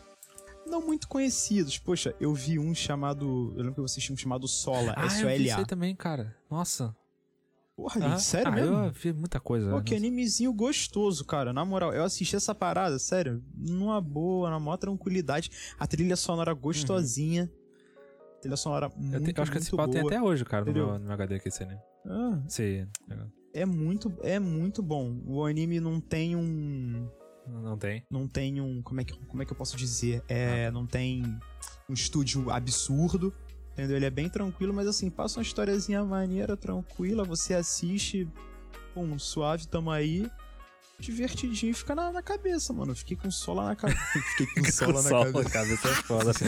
não muito conhecidos. Poxa, eu vi um chamado. Eu lembro que vocês tinham um chamado Sola, ah, S-O-L-A. Eu vi isso aí também, cara. Nossa. Porra, gente, ah, sério ah, mesmo? Eu vi muita coisa. Pô, que animezinho gostoso, cara. Na moral, eu assisti essa parada, sério, numa boa, na maior tranquilidade. A trilha sonora gostosinha. Uhum. Trilha sonora muito, eu, te, eu acho que esse pau tem até hoje, cara, no meu, no meu, HD aqui, esse anime. Ah. Sim. É muito, é muito bom. O anime não tem um... Não tem? Não tem um... Como é que, como é que eu posso dizer? É, ah. Não tem um estúdio absurdo Entendeu? Ele é bem tranquilo, mas assim, passa uma historiazinha maneira, tranquila, você assiste, pum, suave, tamo aí divertidinho e fica na, na, cabeça, mano. Fiquei com sola na cabeça. Fiquei com sola na cabeça. na cabeça é foda.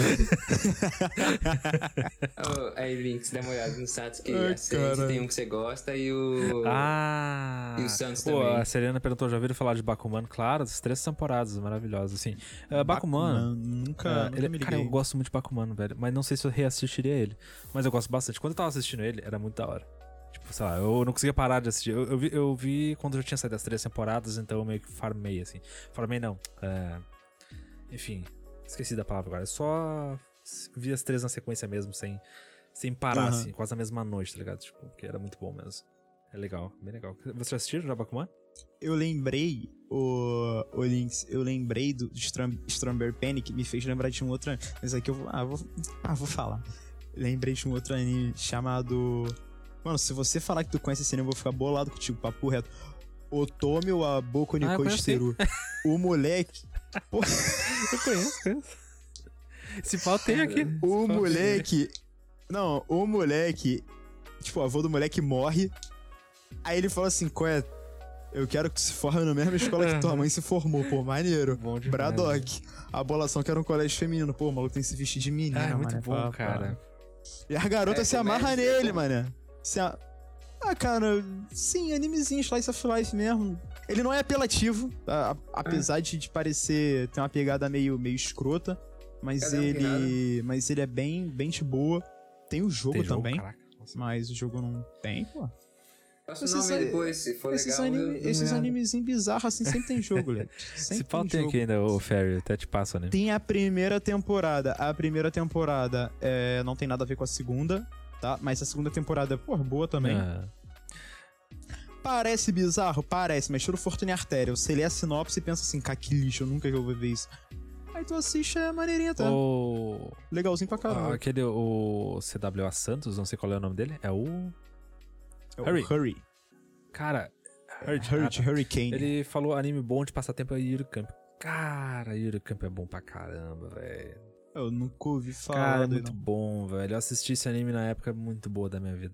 oh, aí, Vinx, dá uma olhada no Satos que Ai, a tem um que você gosta e o. Ah! E o Santos pô, também. A Serena perguntou: já ouviram falar de Bakuman? Claro, as três temporadas maravilhosas, assim. Uh, Bakuman. Bakuman nunca, uh, nunca ele, Cara, eu gosto muito de Bakuman, velho. Mas não sei se eu reassistiria ele. Mas eu gosto bastante. Quando eu tava assistindo ele, era muito da hora. Tipo, sei lá, eu não conseguia parar de assistir. Eu, eu, vi, eu vi quando já tinha saído as três temporadas, então eu meio que farmei, assim. Farmei não. É... Enfim, esqueci da palavra agora. É só vi as três na sequência mesmo, sem, sem parar, Aham. assim, quase na mesma noite, tá ligado? Tipo, que era muito bom mesmo. É legal, bem legal. Você já assistiu já Bakuman? Eu lembrei, o, o Lynx, eu lembrei do Stram, Panic, me fez lembrar de um outro anime. Mas aqui eu vou, ah, vou, ah, vou falar. Lembrei de um outro anime chamado... Mano, se você falar que tu conhece esse anime, eu vou ficar bolado contigo, papo reto. Otome wa Boku Ah, sim. Shiteru. O moleque... Pô, Eu conheço, conheço. Esse pau tem aqui. o tem. moleque... Não, o moleque... Tipo, o avô do moleque morre. Aí ele fala assim, qual é? Eu quero que tu se forme na mesma escola que tua mãe se formou. Pô, maneiro. Bom demais. Braddock. A bolação que era um colégio feminino. Pô, o maluco tem que se vestir de menina, Ah, é muito mané. bom, Pá, cara. pá. E as garotas É, se amarram comédia, nele, é. Mané. Se a... Ah, cara, sim, animezinho, slice of life mesmo. Ele não é apelativo, a- a- apesar de, de parecer ter uma pegada meio, meio escrota. Mas Cadê ele. Mas ele é bem, bem de boa. Tem o jogo Tem jogo, também. Nossa. mas o jogo não tem, pô. Passa o nome depois, se for esses, legal. anime, eu- esses me- animezinhos bizarros assim sempre tem jogo. Esse Sempre pau tem jogo. aqui ainda, o Ferry, até te passo, né? Tem a primeira temporada. A primeira temporada é, não tem nada a ver com a segunda, tá? Mas a segunda temporada, pô, boa também. Ah, Parece bizarro? Parece, mas tira o Fortune Artéria. Você lê a sinopse e pensa assim, cara, que lixo, eu nunca vou ver isso. Aí tu assiste, é maneirinha, tá? o... Legalzinho pra caramba. Ah, aquele, o CWA Santos, não sei qual é o nome dele, é o... É o Hurry. Hurry. Cara, Hurt, Hurt, Hurricane. Ele falou anime bom de passar tempo é Yuri Camp. Cara, Yuri Camp é bom pra caramba, velho. Eu nunca ouvi falar Cara, é muito não. bom, velho. Eu assisti esse anime na época muito boa da minha vida.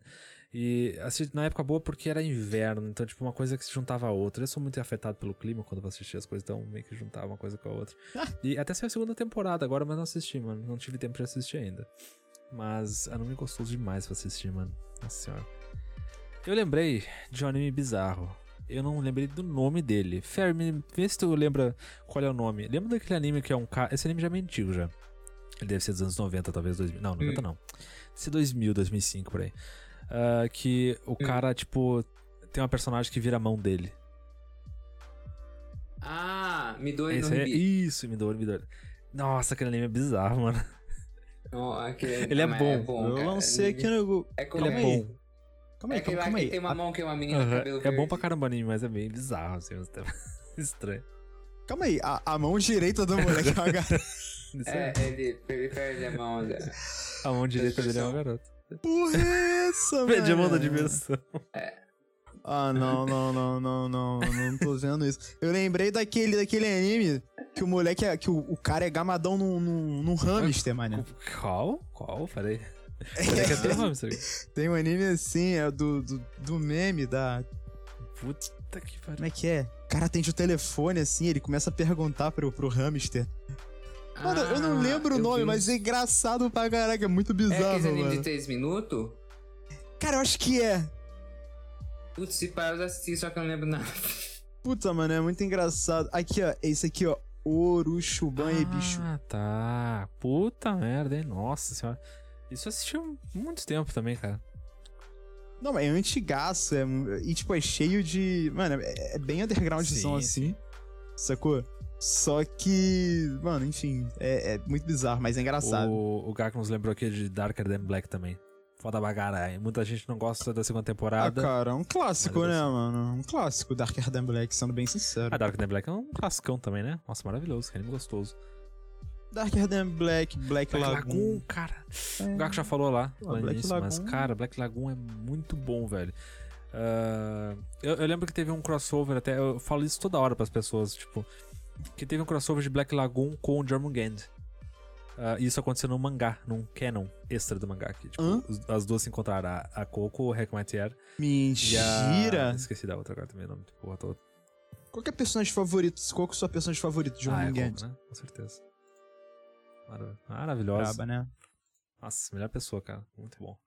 E assisti na época boa porque era inverno, então, tipo, uma coisa que se juntava a outra. Eu sou muito afetado pelo clima quando vou assistir as coisas, então meio que juntava uma coisa com a outra. e até saiu a segunda temporada agora, mas não assisti, mano. Não tive tempo pra assistir ainda. Mas anime gostoso demais pra assistir, mano. Nossa senhora. Eu lembrei de um anime bizarro. Eu não lembrei do nome dele. Fer, vê se tu lembra qual é o nome. Lembra daquele anime que é um cara. Esse anime já é antigo já. Ele deve ser dos anos 90, talvez 2000. Não, 90 não. Deve ser 2000, 2005 por aí. Ah, que o cara, tipo, tem uma personagem que vira a mão dele. Ah, Midori no Esse é, Ribi. isso, Midori, Midori. Nossa, aquele anime é bizarro, mano. Oh, aquele- Ele é mas bom. Eu cara. lancei aqui no. É Ele é bom. Calma É aí, lá calma que aí. tem uma A- mão que é uma menina com Aham, cabelo É verde. bom pra caramba anime, mas é bem bizarro, assim, mas tá estranho. Calma aí, a, a mão direita do moleque é uma garota. É, é. ele, ele perde a mão da... A mão direita dele é uma garota. Porra, é essa, Perde a mão da mano? diversão. Ah, não, não, não, não, não, não tô vendo isso. Eu lembrei daquele, daquele anime que o moleque é. que o, o cara é gamadão num, num, num hamster, mano. Qual? Qual? Eu tenho hamster. Tem um anime assim, é do, do, do meme da. Puta que pariu. Como é que é? O cara atende o telefone assim, ele começa a perguntar pro, pro hamster. Mano, eu não Ah, lembro o eu nome, vi. mas é engraçado pra caraca, é muito É bizarro, aquele anime de 3 minutos? Cara, eu acho que é. Putz, se pá, eu já assisti, só que eu não lembro nada. Puta, mano, é muito engraçado. Aqui, ó, esse aqui, ó. Urushuban e bicho. Ah, tá. Puta merda, hein? Nossa senhora. Isso eu assisti há muito tempo também, cara. Não, mas é antigaço, é, e tipo, é cheio de. Mano, é, é bem undergroundzão Sim, assim. Sacou? Só que. Mano, enfim, é, é muito bizarro, mas é engraçado. O, o Gak nos lembrou aqui de Darker Than Black também. Foda bagaralho. Muita gente não gosta da segunda Ah, temporada. cara, é um clássico, né, assim- mano? Um clássico, Darker Than Black, sendo bem sincero. A Darker Than Black é um classicão também, né? Nossa, maravilhoso. Anime gostoso. Darker Than Black, Black, Black Lagoon. Lagoon, cara. É. O Gaku já falou lá, Pô, lá Black início, mas, Lagoon- cara, Black Lagoon é muito bom, velho. Ah, eu, eu lembro que teve um crossover, até eu falo isso toda hora pras pessoas, tipo, que teve um crossover de Black Lagoon com o Jormungand. E isso aconteceu num mangá, num canon extra do mangá. Que, tipo, Hã? as duas se encontraram, a, a Coco, o Hekmatier e a... Mentira! Esqueci da outra agora também, o nome porra toda. Qual que é personagem favorito? Qual que é o seu personagem favorito de ah, é Jormungand? Coco, né? Com certeza. Marav- Maravilhosa. Braba, né? Nossa, melhor pessoa, cara. Muito bom.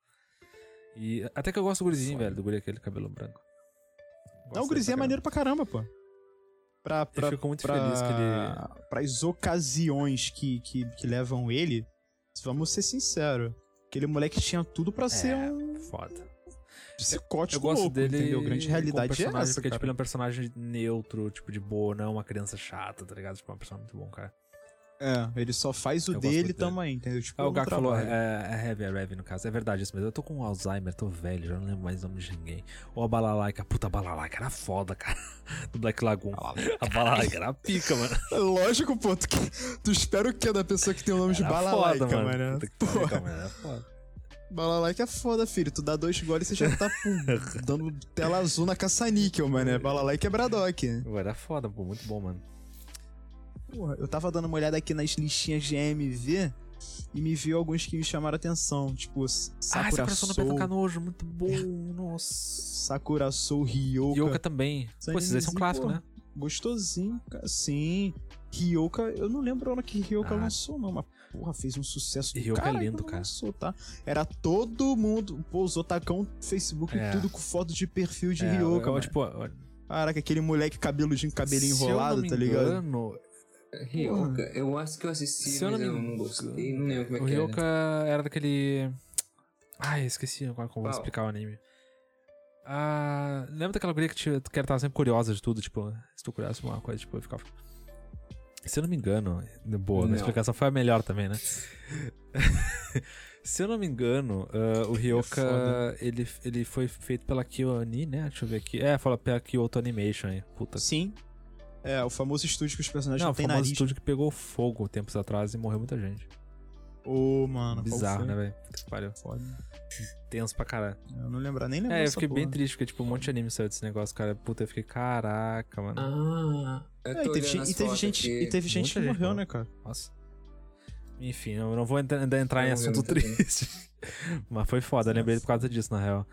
E até que eu gosto do gurizinho, velho, do guri aquele cabelo branco. Não, Gosto o Gurizinho é maneiro pra caramba, pô. Pra, pra, fico muito pra, feliz que ele- Para as ocasiões que, que, que levam ele, vamos ser sinceros. Aquele moleque tinha tudo pra ser É, um Foda. psicótico Eu gosto louco, dele. entendeu? Grande como realidade é essa, Porque, cara. tipo, ele é um personagem neutro, tipo, de boa, não é uma criança chata, tá ligado? Tipo, é um personagem muito bom, cara. É, ele só faz o Eu dele também, entendeu? Tipo, Ah, o Gaku falou, é, é Heavy, é Heavy no caso. É verdade isso mesmo. Eu tô com Alzheimer, tô velho, já não lembro mais o nome de ninguém. Ou a Balalaika, puta, a Balalaika era foda, cara. Do Black Lagoon. A Balalaika era pica, mano. Lógico, pô, tu, que- tu espera o que da pessoa que tem o nome de Era Balalaica, foda, mano? Puta que pariu, Porra, cara, era foda. Balalaica é foda, filho. Tu dá dois goles e você já tá pum, dando tela azul na caça-níquel, mano. É Balalaica é Braddock. Pô, Era foda, pô, muito bom, mano. Porra, eu tava dando uma olhada aqui nas listinhas de AMV e me viu alguns que me chamaram a atenção. Tipo, ah, Sakura coração no Soul, muito bom, nossa. Sakura Soul, Ryoka. Yoka também. Pô, esses aí são clássicos, né? Gostosinho, cara. Sim. Ryoka, eu não lembro a hora que Ryoka Ah. lançou, não, mas porra, fez um sucesso do Ryoka é caralho lindo, cara. Lançou, tá? Era todo mundo, pô, os otacão Facebook, É. tudo com foto de perfil de É, Ryoka, eu, mano. tipo, ó, Caraca, aquele moleque cabeludinho, cabelinho se eu enrolado, não me tá ligado? engano, Ryoka, eu acho que eu assisti, Se eu mas não eu me não gostei. Não lembro como O é que era. Ryoka era daquele. Ai, esqueci agora como eu vou Qual? explicar o anime. Ah, lembra daquela guria que, te, que ela tava sempre curiosa de tudo, tipo, se tu curiosa uma coisa, tipo, eu ficava. Se eu não me engano, boa, Não. minha explicação foi a melhor também, né? se eu não me engano, ah, o Ryoka, foda. ele, ele foi feito pela KyoAni, né? Deixa eu ver aqui. É, fala pela Kyoto Animation aí. Puta. Sim. É, o famoso estúdio que os personagens Não, não, o têm famoso nariz. estúdio que pegou fogo tempos atrás e morreu muita gente. Ô, mano. qual Bizarro, né, velho? Puta que pariu. Foda. Tenso pra caralho. Eu não lembro, nem lembro É, eu fiquei bem porra. triste, porque, tipo, um monte de anime saiu desse negócio, cara. Puta, eu fiquei, caraca, mano. Ah, É, e teve, gente, e teve gente, e teve gente que morreu, né, cara? Nossa. Enfim, eu não vou entrar- ainda entrar em assunto triste. Mas foi foda, eu lembrei por causa disso, na real.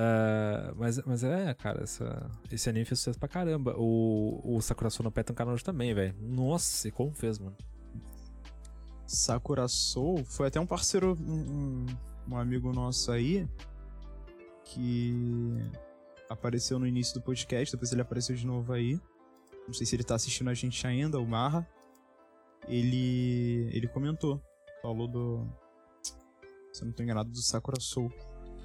Ah, mas, mas é, cara, essa, esse anime fez sucesso pra caramba. O, o Sakura Soul no Pet Canojo também, velho. Nossa, e como fez, mano? Sakura Soul foi até um parceiro, um, um- um amigo nosso aí, que apareceu no início do podcast, depois ele apareceu de novo aí. Não sei se ele tá assistindo a gente ainda, o Marra. Ele, ele comentou, falou do. Se eu não tô enganado, do Sakura Soul.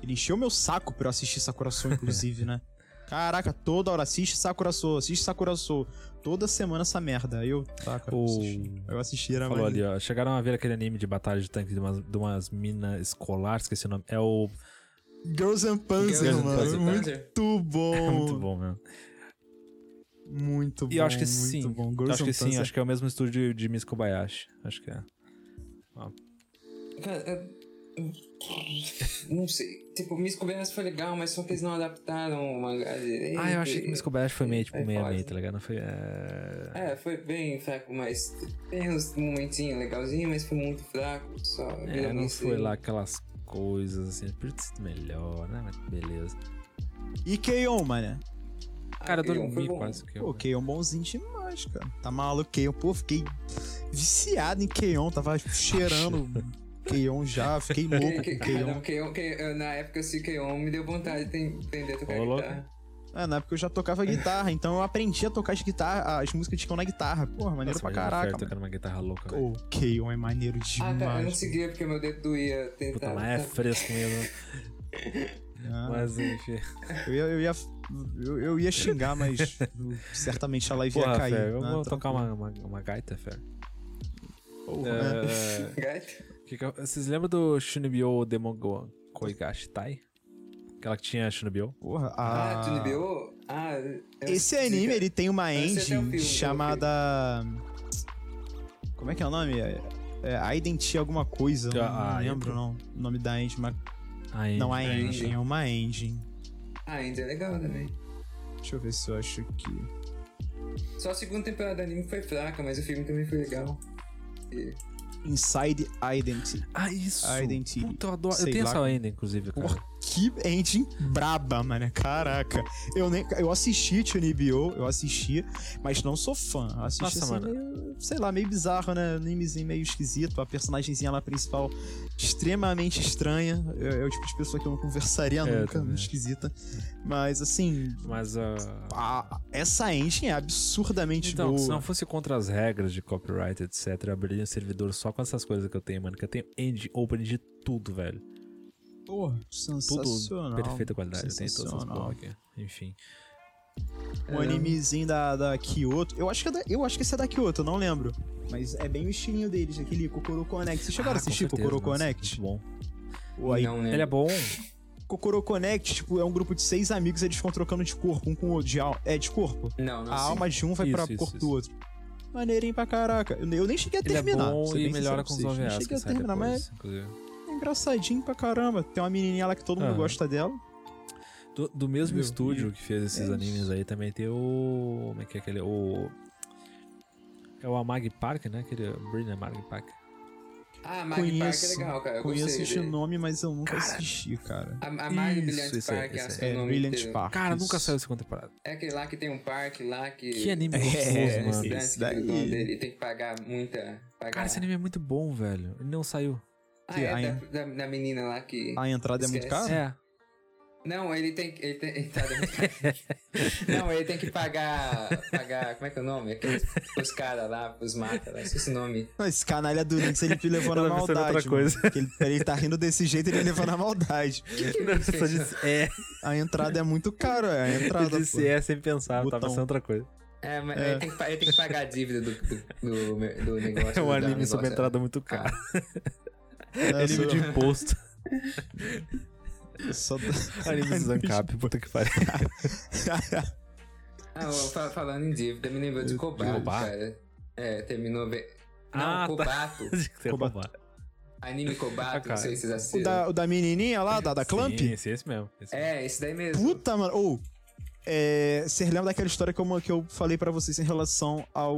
Ele encheu meu saco pra eu assistir Sakura Soul, inclusive, né? Caraca, toda hora assiste Sakura Soul, assiste Sakura Soul. Toda semana essa merda. Aí eu, tá, cara, O- assisti. eu assisti, era Falou ali, ó. Chegaram a ver aquele anime de batalha de tanque de umas, de umas minas escolares, esqueci o nome. É o. Girls and Panzer, Girls and mano. Panzer. Muito bom. Muito bom mesmo. Muito bom. E eu acho que muito sim. Bom. Eu Girls acho and que sim, Panzer. acho que é o mesmo estúdio de Miss Kobayashi. Acho que é. Cara, eu- Não sei. Tipo, Miss Kobayashi foi legal, mas só que eles não adaptaram o mangá direito. Ah, eu achei que Miss Kobayashi foi meio tipo Aí meia pode. meia, tá ligado? Não foi. É... É, foi bem fraco, mas tem uns momentinhos legalzinhos, mas foi muito fraco. Só É, não foi aí. lá aquelas coisas assim. Podia ter sido melhor, né? Mas beleza. E Keion, mano. Cara, eu foi dormi quase que eu. Pô, Keion bonzinho demais, cara. Tá maluco, Keion. Pô, fiquei viciado em Keion. Tava cheirando Keion já. Fiquei louco Que- com ah, Keion. não, Keion- Keion- na época eu assisti Keion, me deu vontade de aprender a tocar louco. guitarra. É, na época eu já tocava guitarra, então eu aprendi a tocar as guitarras, as músicas de Keion na guitarra. Porra, maneiro Nossa, pra o caraca. Fer tocando uma guitarra louca. velho. Ô, Keion é maneiro Ah, cara, eu não demais. seguia porque meu dedo doía tentar. Puta, mas é fresco mesmo. Ah, Mas enfim. eu, ia, eu, ia, eu, eu ia xingar, mas certamente a live ia Porra, cair. Fer, eu né? vou tocar uma, uma, uma gaita, Fer. Porra, né? É, Gato? Que que eu- vocês lembram do Shunibyo Demon Koigashi Tai? Aquela que tinha Shunibyo? Porra, Ah, a... liberou? Ah, eu Esse anime, ele tem uma Eu sei até o engine filme, chamada... Como é que é o nome? É, é Identity alguma coisa, eu Ah, não lembro não, o nome da engine, mas... Aí, Não, a a engine, engine. é uma engine. Ah, ainda é legal também. Deixa eu ver se eu acho que... Só a segunda temporada do anime foi fraca, mas o filme também foi legal. E- Inside Identity. Ah, isso! Identity. Puta, eu adoro. Eu Sei tenho lá. essa ainda, inclusive, cara. Que engine braba, mano. Caraca. Eu, nem, eu assisti Chunibyo, eu assisti, mas não sou fã. Eu assisti Nossa, assim, mano. meio, sei lá, meio bizarro, né? Animezinho meio esquisito. A personagemzinha lá principal extremamente estranha. É, é o tipo de pessoa que eu não conversaria É, nunca, também. esquisita. Mas assim, Mas ah, a- essa engine é absurdamente Então, boa. se não fosse contra as regras de copyright, etc., eu abriria um servidor só com essas coisas que eu tenho, mano. Que eu tenho end, open de tudo, velho. Porra, Tudo sensacional. perfeita qualidade. Eu tenho todas essas Sensacional. aqui. Enfim. Um animezinho da, da Kyoto. Eu acho, que é da, eu acho que esse é da Kyoto, eu não lembro. Mas é bem o estilinho deles, aquele Kokoro Connect. Vocês chegaram Ah, a assistir Kokoro certeza, nossa, Connect? Muito bom. Aí, Não, né? Ele é bom. Kokoro Connect, tipo, é um grupo de seis amigos, eles ficam trocando de corpo, um com o outro. De al... É, de corpo. Não, não a sei. alma de um vai Isso, pra isso, corpo isso. do outro. Maneirinho pra caraca. Eu, eu nem cheguei a Ele é terminar. bom e melhora com os. OVAs Não que cheguei a terminar, depois, mas inclusive. É engraçadinho pra caramba. Tem uma menininha lá que todo mundo Aham. gosta dela. Do, do mesmo Meu, estúdio e- que fez esses é animes aí, também tem o... Como é que é aquele... O... É o Amag Park, né? Aquele Brilliant Amag Park. Ah, Mag Park é Conheço, legal, cara. Eu conheço gostei esse dele. nome, mas eu nunca Cara. assisti, cara. A, a Mag Isso, Brilliant esse aí, Park, esse acho aí. que é É, o nome Brilliant inteiro. Park. Cara, isso. nunca saiu a segunda temporada. É aquele lá que tem um parque lá que... Que anime É, gostoso, É, mano. esse esse daí. o dele tem que pagar muita... Pagar. Cara, esse anime é muito bom, velho. Ele não saiu. Ah, que é, a- da, da, da menina lá que... A entrada é muito Esquece. cara? É. Não, ele tem que. Ele tem, ele tá dando- não, ele tem que pagar. Pagar. Como é que é o nome? Aqueles, os caras lá, os mata lá. Esqueci o nome. Não, Esse canalha do Lynx, ele levou na maldade. outra coisa. Ele, ele tá rindo desse jeito, ele levou na maldade. Só disse é. A entrada é muito cara, é a entrada. Eu disse pô. é sem pensar, eu tava pensando outra coisa. É, mas É. Ele, tem que, ele tem que pagar a dívida do, do, do, do negócio. É um do anime sobre né? entrada muito caro. É, anime só- de imposto. só- anime de Zancap, puta que pariu. Ah, falando em dívida, me lembrou de Kobato, Kobato? cara. É, terminou. Bem... Não, Ah, tá. Kobato. Kobato. Anime Kobato, Ah, não sei se vocês o, assistiram. da, o da menininha lá, da, da Clamp? Sim, esse, esse mesmo. Esse mesmo. É, esse daí mesmo. Puta, mano. Ou, é, você lembra daquela história que eu, que eu falei pra vocês em relação ao,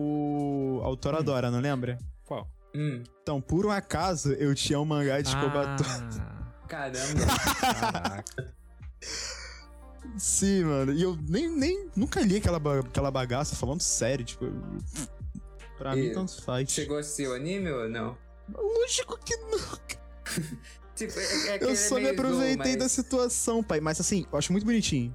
ao Toradora, não lembra? Qual? Hum, Então, por um acaso, eu tinha um mangá de Kobato. Ah, caramba. caraca. Sim, mano. E eu nem, nem nunca li aquela, ba- aquela bagaça, falando sério, tipo. Pra mim, E tanto faz. Chegou a assistir o anime ou não? Lógico que não. Tipo, é, é que Eu ele só é me meio aproveitei slow, da mas- situação, pai. Mas assim, eu acho muito bonitinho.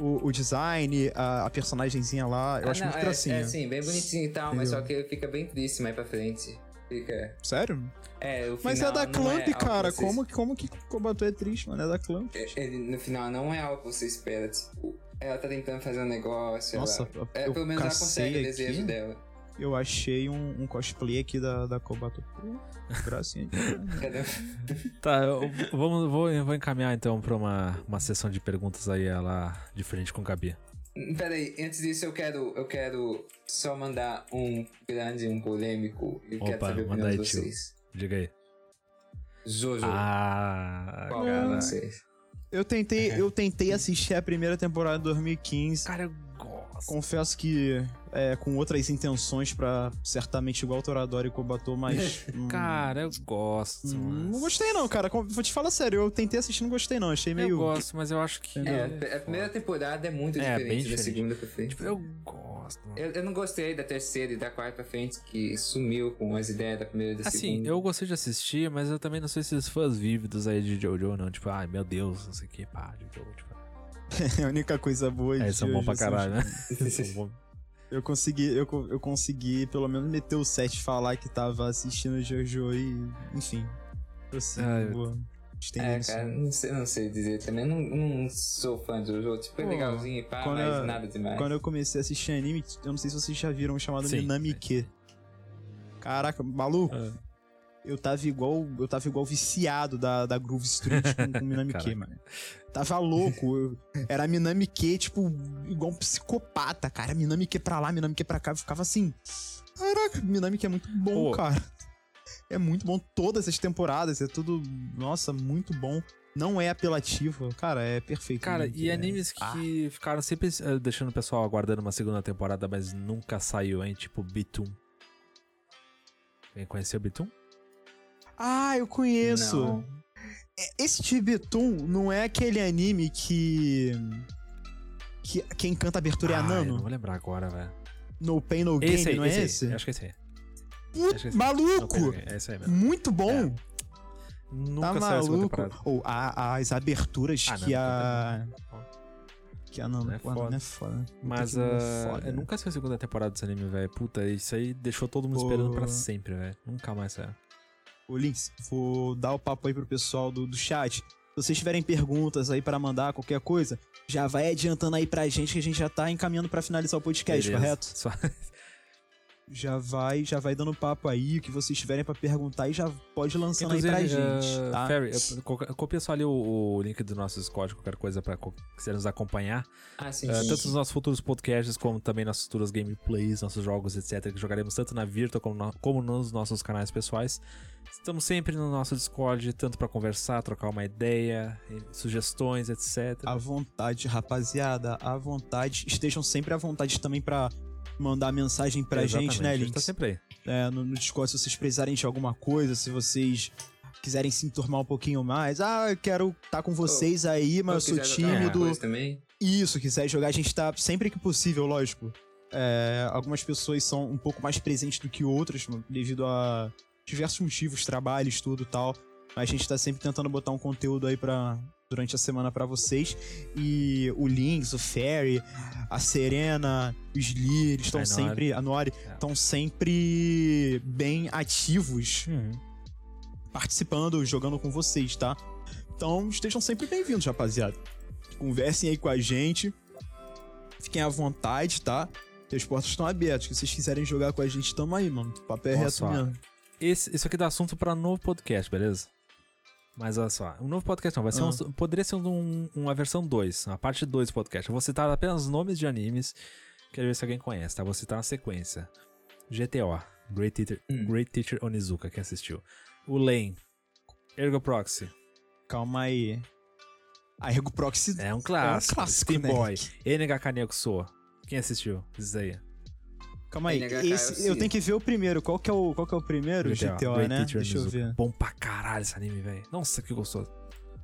O, o design, a, a personagenzinha lá, eu Ah, acho não, muito é, gracinha. É, sim, bem bonitinho e tal, mas só que ele fica bem triste mais pra frente. Sério? É, o Mas é final da não Clamp, que cara. você- Como, como que Kobato é triste, mano? É da Clamp. Ele, no final não é algo que você espera, tipo. Ela tá tentando fazer um negócio. Nossa, ela, é, pelo menos ela consegue o desejo aqui. dela. Eu achei um, um cosplay aqui da, da Kobato. Gracinha. Tá, eu, vamos, vou, eu vou encaminhar então pra uma, uma sessão de perguntas aí lá de frente com o Gabi. Pera aí, antes disso eu quero, eu quero só mandar um grande, um polêmico. Eu quero Opa, saber a manda opinião aí, de tio. vocês. Diga aí. Jojo. Ah, qual cara. vocês? Eu tentei, eu tentei assistir a primeira temporada de 2015. Cara, eu gosto. Confesso que é, com outras intenções pra certamente igual Toradora e Kobato, mas. hum, Cara, eu gosto. hum, mas- não gostei não, cara. Vou te falar sério, eu tentei assistir e não gostei não. Achei meio. Eu gosto, mas eu acho que. É, a primeira temporada é muito É, bem diferente da diferente. segunda pra frente. Tipo, eu gosto. Eu, eu não gostei da terceira e da quarta pra frente, que sumiu com as ideias da primeira e da Assim, segunda. eu gostei de assistir, mas eu também não sei se os fãs vívidos aí de Jojo, não. Tipo, ai meu Deus, não sei o que, pá, Jojo. Tipo, É a única coisa boa é, de eles são bons pra hoje, caralho, né? assim, são bons. Eu consegui, eu, eu consegui pelo menos meter o set falar que tava assistindo Jojo e. Enfim. Eu sei, Ah, eu- É, isso. cara, não sei, não sei dizer também. Não, não sou fã de Jojo. Tipo, é legalzinho e pá, mas eu- nada demais. Quando eu comecei a assistir anime, eu não sei se vocês já viram um chamado Sim, Minamike. Caraca, maluco, Ah, eu tava igual. Eu tava igual viciado da, da Groove Street com, com Minamike, Caraca. mano. Tava louco. eu- era Minamike, tipo, igual um psicopata, cara. Minamike pra lá, Minamike pra cá. Eu ficava assim. Caraca, Minamike é muito bom, Pô. cara. É muito bom. Todas as temporadas, é tudo. Nossa, muito bom. Não é apelativo. Cara, é perfeito. Cara, e é- animes Ah, que ficaram sempre eh, deixando o pessoal aguardando uma segunda temporada, mas nunca saiu, hein? Tipo Bitum. Quem conheceu Bitum? Ah, eu conheço. Não. Esse Tibetum não é aquele anime que. que quem canta abertura é a Ah, eu não Nano? vou lembrar agora, velho. No Pain No Gain, Esse aí, não é esse, esse? aí. Acho que é esse aí. Putz, acho que é esse. maluco! É esse aí mesmo. Muito bom! Nunca tá saiu a segunda maluco? Ou a- as aberturas Ah, não, que a. Que a Nano. Não é pô, foda. é foda. Puta Mas é ah, foda. eu nunca saiu a segunda temporada desse anime, velho. Puta, isso aí deixou todo mundo esperando pra Pô. sempre, velho. Nunca mais saiu. Ô, Links, vou dar o papo aí pro pessoal do, do chat. Se vocês tiverem perguntas aí pra mandar, qualquer coisa, já vai adiantando aí pra gente que a gente já tá encaminhando pra finalizar o podcast, Beleza. correto? Só... já vai, já vai dando papo aí, o que vocês tiverem pra perguntar e já pode lançando aí pra gente, uh, tá? Ferry, copia só ali o, o link do nosso Discord, qualquer coisa pra quiser nos acompanhar. Ah, sim. Uh, sim. tanto nos nossos futuros podcasts, como também nossos futuros gameplays, nossos jogos, etc. Que jogaremos tanto na Virtua como, no- como nos nossos canais pessoais. Estamos sempre no nosso Discord, tanto pra conversar, trocar uma ideia, sugestões, etc. À vontade, rapaziada, à vontade. Estejam sempre à vontade também pra mandar mensagem pra Exatamente, gente, né, a gente Links? tá sempre aí. É, no, no Discord, se vocês precisarem de alguma coisa, se vocês quiserem se enturmar um pouquinho mais. Ah, eu quero estar com vocês aí, mas eu Se sou quiser jogar alguma tímido. Também. Isso, quiser jogar, a gente tá sempre que possível, lógico. É, algumas pessoas são um pouco mais presentes do que outras, devido a diversos motivos, trabalhos, tudo e tal. Mas a gente tá sempre tentando botar um conteúdo aí pra, durante a semana pra vocês. E o Lynx, o Fairy, a Serena, os Lee, eles estão sempre. A Nori, É. estão sempre bem ativos Uhum. participando, jogando com vocês, tá? Então estejam sempre bem-vindos, rapaziada. Conversem aí com a gente. Fiquem à vontade, tá? As portas estão abertas. Se vocês quiserem jogar com a gente, tamo aí, mano. O papel é reto mesmo. Esse, isso aqui dá assunto pra novo podcast, beleza? Mas olha só, um novo podcast não, vai ser Ah. um- poderia ser um- uma versão 2, a parte 2 do podcast. Eu vou citar apenas nomes de animes, quero ver se alguém conhece, tá? Vou citar na sequência. GTO, Great Teacher, Hum. Great Teacher Onizuka, quem assistiu. O Lane, Ergo Proxy, Calma aí. A Ergo Proxy é um clássico. clássico, Steam né? Boy, NHK Nexo, quem assistiu? Isso aí. Calma aí. NHK Esse, eu eu tenho que ver o primeiro. Qual que é o, qual que é o primeiro? GTO, Great né? Teacher Deixa eu Onizuka. ver. Bom pra caralho esse anime, velho. Nossa, que gostoso.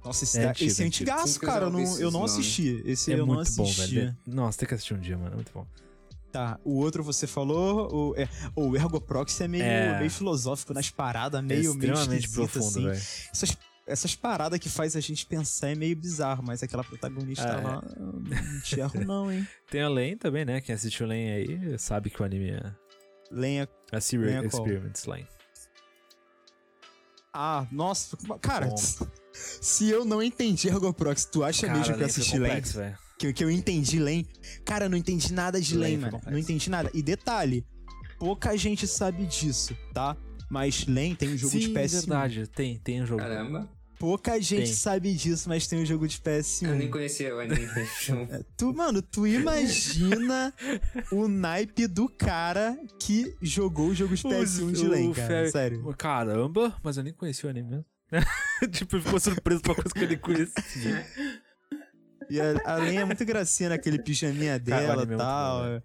Nossa, esse, É antigo, esse é antigo. antigaço, cara. Eu não, eu não assisti. Esse é eu não muito bom, assisti. velho. Nossa, tem que assistir um dia, mano. É muito bom. Tá, o outro você falou, o, é, o Ergo Proxy é meio, É. meio filosófico nas paradas, É meio, meio extremamente esquisito, profundo, assim. velho. Essas, essas paradas que faz a gente pensar é meio bizarro, mas aquela protagonista É. lá, não te erro não, hein. Tem a Lane também, né? Quem assistiu Lane aí sabe que o anime é Lenha... a Serial é? Experiments Lane. Ah, nossa, cara, Bom. se eu não entendi Ergo Proxy, tu acha mesmo que eu assisti velho. Que, que eu entendi Lane? Cara, eu não entendi nada de foi mano. complexo. Não entendi nada. E detalhe, pouca gente sabe disso, tá? Mas Lane tem um jogo Sim, de PS1. verdade. Tem, tem um jogo. Caramba. Pouca gente Tem. sabe disso, mas tem um jogo de PS1. Eu nem conhecia o anime. então, Tu, mano, tu imagina o naipe do cara que jogou o jogo de PS1 de O- Lane, o cara. Sério. Caramba, mas eu nem conhecia o anime mesmo. tipo, ele ficou surpreso por uma coisa que eu nem conhecia. E a, a Lane é muito gracinha naquele pijaminha Cara, o dela é e muito tal. velho.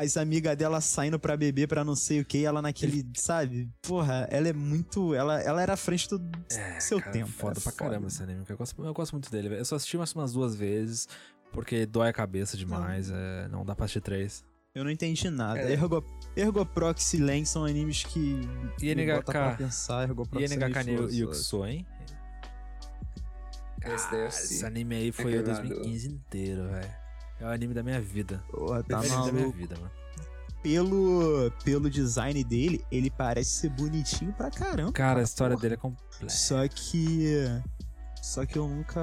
As amigas dela saindo pra beber pra não sei o que, e ela naquele, sabe? Porra, ela é muito. Ela, ela era à frente do É, seu cara, tempo. Foda é pra caramba esse anime. Eu gosto, eu gosto muito dele, velho. Eu só assisti umas, umas duas vezes, porque dói a cabeça demais. é, não dá pra assistir três. Eu não entendi nada. É. Ergo, Ergo Proxy e Lane são animes que. E me NHK? bota pra pensar. Ergo E Proxy é. Yukuso, hein? Esse anime aí foi o lá do- 2015 inteiro, velho. É o anime da minha vida. Porra, tá é o anime da minha vida, mano. Pelo, pelo design dele, ele parece ser bonitinho pra caramba. Cara, a história porra. dele é completa. Só que. Só que eu nunca.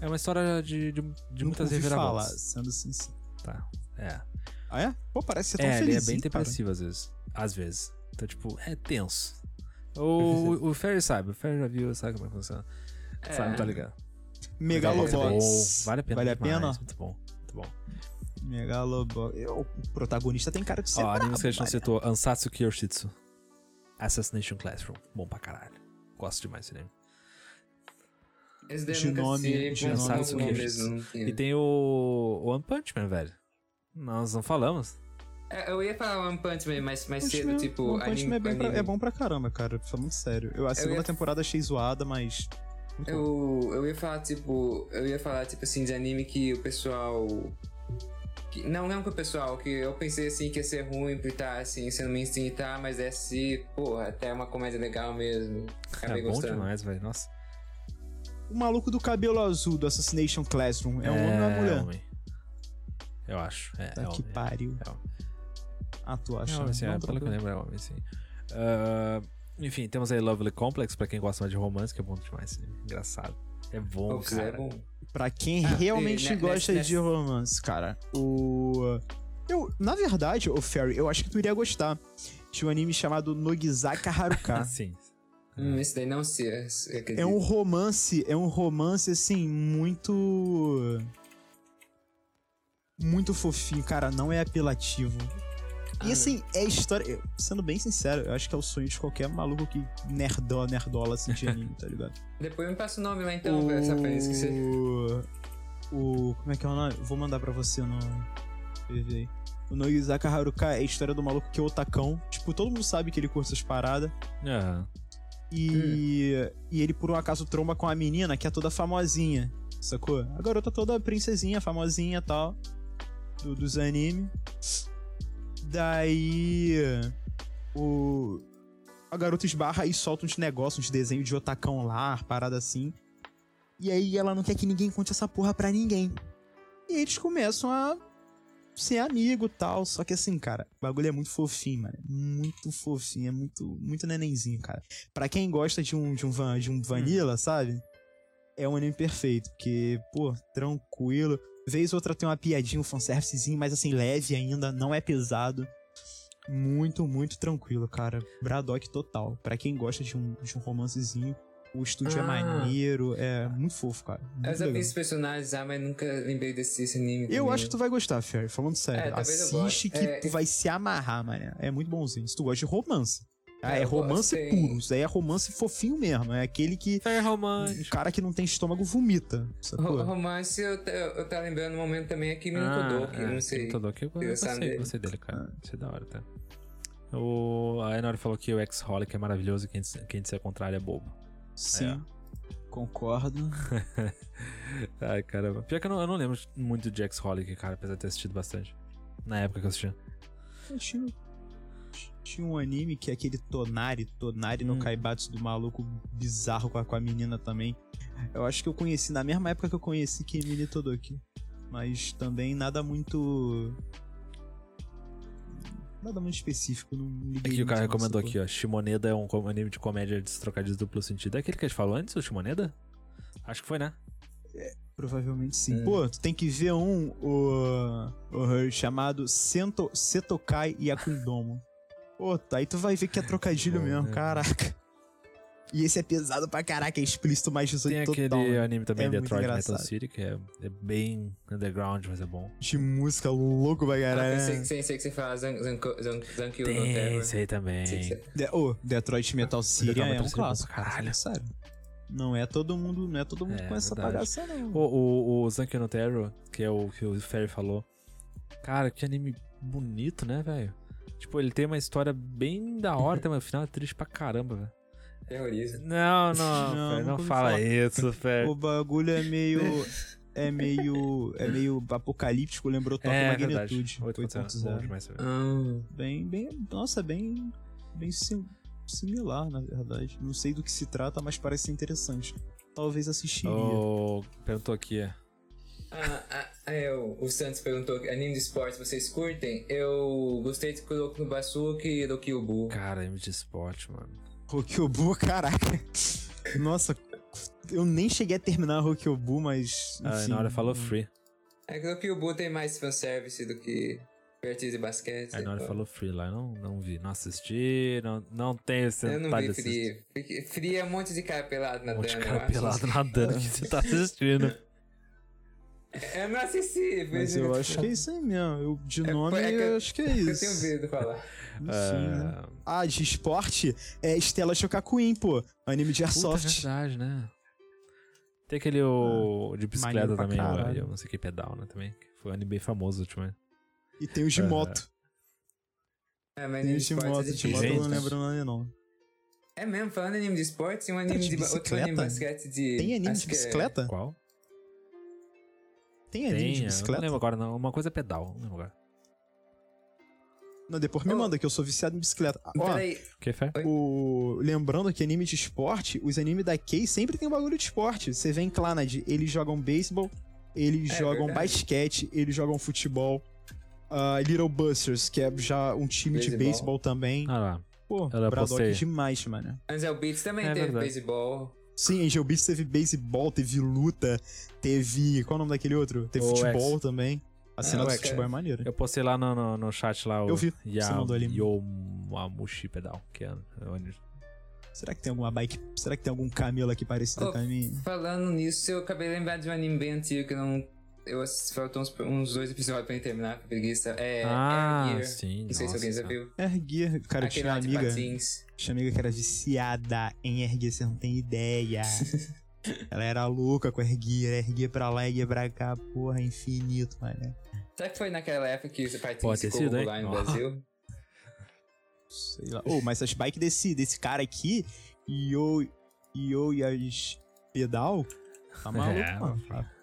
É uma história de, de, de muitas ouvi falar, reviravoltas. sendo sincero. Tá. É. Ah, é? Pô, parece ser tão É, ele é feliz. bem depressivo às vezes. Às vezes. Então, tipo, é tenso. O, o Ferry sabe, o Ferry já viu, sabe como é que funciona. Sabe, tá ligado? Megalobox. Bom, vale a pena. Vale a pena? Muito bom, bom. Megalobox. Eu- O protagonista tem cara de ser. Ó, brabo, animes que a gente não citou: Ansatsu Kyoshitsu. Assassination Classroom. Bom pra caralho. Gosto demais desse anime. Esse daí De eu nome- de eu não tinha. E tem o One Punch Man, velho. Nós não falamos. É, Eu ia falar One Punch Man mais, mais Punch cedo, Man- tipo, One Punch anime, Man é, bem pra- é bom pra caramba, cara. Falando sério. Eu, a segunda ia- temporada achei zoada, mas. Eu, eu ia falar, tipo, eu ia falar, tipo assim, de anime que o pessoal. que- não, não que o pessoal, que eu pensei assim que ia ser ruim por estar assim, sendo mainstream e tá, mas é assim, porra, até é uma comédia legal mesmo. Acabei é bom gostando. demais, velho. Nossa. O maluco do cabelo azul do Assassination Classroom é um homem ou uma mulher? homem. Eu acho. É, Tá é que homem. pariu. É homem. Ah, tu É acha? homem, sim. Não, É, pelo que eu tranquilo. lembro, é homem, sim. Ah, enfim, temos aí Lovely Complex, pra quem gosta mais de romance, que é bom demais. né? Engraçado. É bom, Pô, é cara. bom. Pra quem Ah, realmente e gosta nesse- de romance, cara, o. Eu, na verdade, o Fairy, eu acho que tu iria gostar. Tinha um anime chamado Nogizaka Haruka. Sim. Hum, esse daí não acredito. é um romance, é um romance assim muito muito fofinho, cara, não é apelativo. E assim, é história, eu- sendo bem sincero, eu acho que é o sonho de qualquer maluco que nerdola, nerdola assim de anime, tá ligado? Depois me passa o nome lá então, pra- só pra esquecer. o... o. Como é que é o nome? Vou mandar pra você no. PV aí. O Nogizaka Haruka é a história do maluco que é otacão. Tipo, todo mundo sabe que ele curta essas paradas. Aham. E, e ele, por um acaso, tromba com a menina que é toda famosinha. Sacou? A garota toda princesinha, famosinha e tal. Do, dos anime. Daí. O. A garota esbarra e solta uns negócios, uns desenhos de otacão lá, parada assim. E aí ela não quer que ninguém conte essa porra pra ninguém. E eles começam a ser amigo e tal. Só que assim, cara, o bagulho é muito fofinho, mano. Muito fofinho, é muito, muito nenenzinho, cara. Pra quem gosta de um, de um, van- de um vanilla, sabe? É um anime perfeito. Porque, pô, tranquilo. Vez ou outra tem uma piadinha, um fanservicezinho, mas assim, leve ainda, não é pesado. Muito, muito tranquilo, cara. Braddock total. Pra quem gosta de um, de um romancezinho, o estúdio é Ah. maneiro, é muito fofo, cara. Muito Eu já vi legal. esses personagens lá, mas nunca lembrei desse, desse anime. Eu também. acho que tu vai gostar, Ferry, falando sério. É, Assiste que É, tu vai se amarrar, mano. É muito bonzinho. Se tu gosta de romance. Ah, É, é eu gosto, romance puro. Isso aí é romance fofinho mesmo. É aquele que É o romântico. cara que não tem estômago vomita. Sacou? Romance, eu, eu tá lembrando no momento também aqui, Kimi Ah, Kodoki, é, não sei. Todoki, eu, eu gostei, dele. gostei dele, cara. Ah. Isso é da hora, tá? O, a Enora falou que o X-Holic é maravilhoso e quem, quem disser o contrário é bobo. Sim. Concordo. Ai, caramba. Pior que eu não, eu não lembro muito de X-Holic, cara, apesar de ter assistido bastante. Na época que eu assistia. Tinha, tinha um anime que é aquele Tonari, Tonari Hum. no Kaibatsu do maluco bizarro com a, com a menina também. Eu acho que eu conheci na mesma época que eu conheci Kimi Todoki. Mas também nada muito. Nada muito específico. Não liguei Aqui o cara recomendou aqui, ó. Shimoneda é um anime de comédia de trocadilhos duplo sentido. É aquele que a gente falou antes, o Shimoneda? Acho que foi, né? Provavelmente sim. Hum. Pô, tu tem que ver um o, o chamado Sento, Setokai Yakundomo. Pô, tá, aí tu vai ver que é trocadilho Bom, mesmo, caraca. E esse é pesado pra caraca, é explícito mais 18 Tem total. aquele né? anime também, É Detroit Metal. City, que é, é bem underground, mas é bom. De música louco pra Ah, caralho. pensei, né? que- pensei que você fala Zan- Zanko- Zan- Zankyo no Tem aí também. De- Ô, Detroit Metal City Detroit é Metal um City é bom clássico. pra caralho. Sério. Não é todo mundo, não é todo mundo É, com essa verdade. bagaça, não. O, o, o Zankyo no Terror, que é o que o Ferry falou. Cara, que anime bonito, né, velho? Tipo, ele tem uma história bem da hora, tem um final triste pra caramba, velho. Terrorismo. Não, não, Não, Fer, não ouvi fala falar. isso, Fer. O bagulho é meio. É meio. É meio apocalíptico, lembrou Toque É. Magnitude 8.0. Bom 8.0. demais, Fer. Ah, Bem, bem. Nossa, bem. Bem sim- similar, na verdade. Não sei do que se trata, mas parece ser interessante. Talvez assistiria. Oh, perguntou aqui, é. ah, ah, é, o, o Santos perguntou, anime de esportes vocês curtem? Eu gostei de Kuroko no Basuki e do Kyubu. Cara, anime de esporte, mano. Rokyobu, caraca. Nossa, eu nem cheguei a terminar Rokyobu, mas. Ah, Enfim, na hora falou free. É que o Kyubu tem mais fanservice do que partidas de basquete. Aí na hora então. falou free lá. Eu não, não vi. Não assisti. Não, não tenho esse Eu não vi. Free. Free é um monte de cara pelado Um nadando. monte de cara pelado nadando que você tá assistindo. Eu não assisti, por Mas eu acho que é isso aí mesmo. Eu, de É, nome, é que eu- eu acho que é Eu isso. tenho medo de falar. Enfim, né? Ah, Ah, de esporte é Stella Shokakuin, pô. Anime de Puta, é Airsoft. verdade, né? Tem aquele o, de bicicleta também, o, eu não sei que pedal, né? Também. Foi um anime bem famoso ultimamente. E tem os de É. moto. É, mas Tem anime os de de moto, é de moto eu não lembro o nome, não. É mesmo, falando em anime de esportes, tem um anime de de, ba- outro anime de bicicleta? basquete de. Tem anime acho de que é- bicicleta? Qual? Tem anime Tem, de eu não bicicleta? lembro agora não. Uma coisa é pedal, não lembro agora. Não, depois me Oh. manda, que eu sou viciado em bicicleta. Ó, Peraí, O que, Fé? o... lembrando que anime de esporte, os animes da Kei sempre tem um bagulho de esporte. Você vê em Clannad, eles jogam beisebol, eles É jogam verdade. basquete, eles jogam futebol. Ah, Little Busters, que é já um time de Beisebol. também. Ah lá. Pô, eu Braddock postei. demais, mano. Ansel Beats também É teve verdade. beisebol. Sim, Angel Beats teve beisebol, teve luta, teve. Qual é o nome daquele outro? Teve O futebol X. também. A cena Ah, do futebol é maneira. Eu postei lá no, no, no chat lá o Eu vi, Ya- você mandou ali. Yomamushi Pedal, que é onde- Será que tem alguma bike? Será que tem algum camelo aqui parecido Oh, com a minha? Falando nisso, eu acabei de lembrar de um anime bem antigo que eu não. Eu assisti, faltam uns, uns dois episódios pra mim terminar, com preguiça. É. Ah, Air Gear. sim. Não sei se alguém já viu. Erguer, cara, eu tinha uma lá amiga, patins. tinha uma amiga que era viciada em erguer, você não tem ideia. Ela era louca com erguer, erguer pra lá, erguer pra cá, porra, infinito, mano. Será que foi naquela época que Pode patins ficou sido, popular no. Brasil? Sei lá. Oh, mas essas bikes desse, desse cara aqui, Yo, Yo e as pedal, tá maluco, É, mano.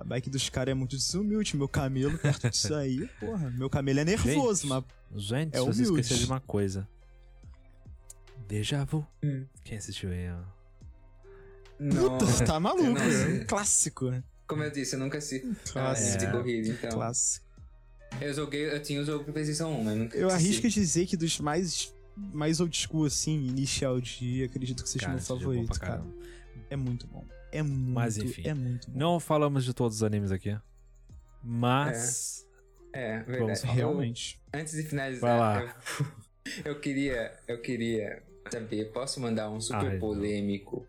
A, bike dos caras é muito desumilde. Meu camelo perto disso aí, porra. Meu camelo é nervoso, Gente. mas Gente, É humilde. esqueceu de uma coisa. Deja vu. Hum. Quem assistiu aí, ó? Nossa. tá maluco. não É um clássico? Como eu disse, eu nunca assisti ah, Clássico. de corrida, então. Clássico. Eu joguei, eu tinha o jogo pro PlayStation 1, mas nunca Eu assisti. arrisco dizer que dos mais, mais old school, assim, inicial de acredito que seja Cara, meu é bom favorito, pra cara. É muito bom. É muito, Mas, enfim. é muito bom. Não falamos de todos os animes aqui. Mas. É, Vamos verdade. falar. Realmente. Eu- antes de finalizar, Vai lá. Eu, eu queria. Eu queria saber, posso mandar um super Ai, polêmico?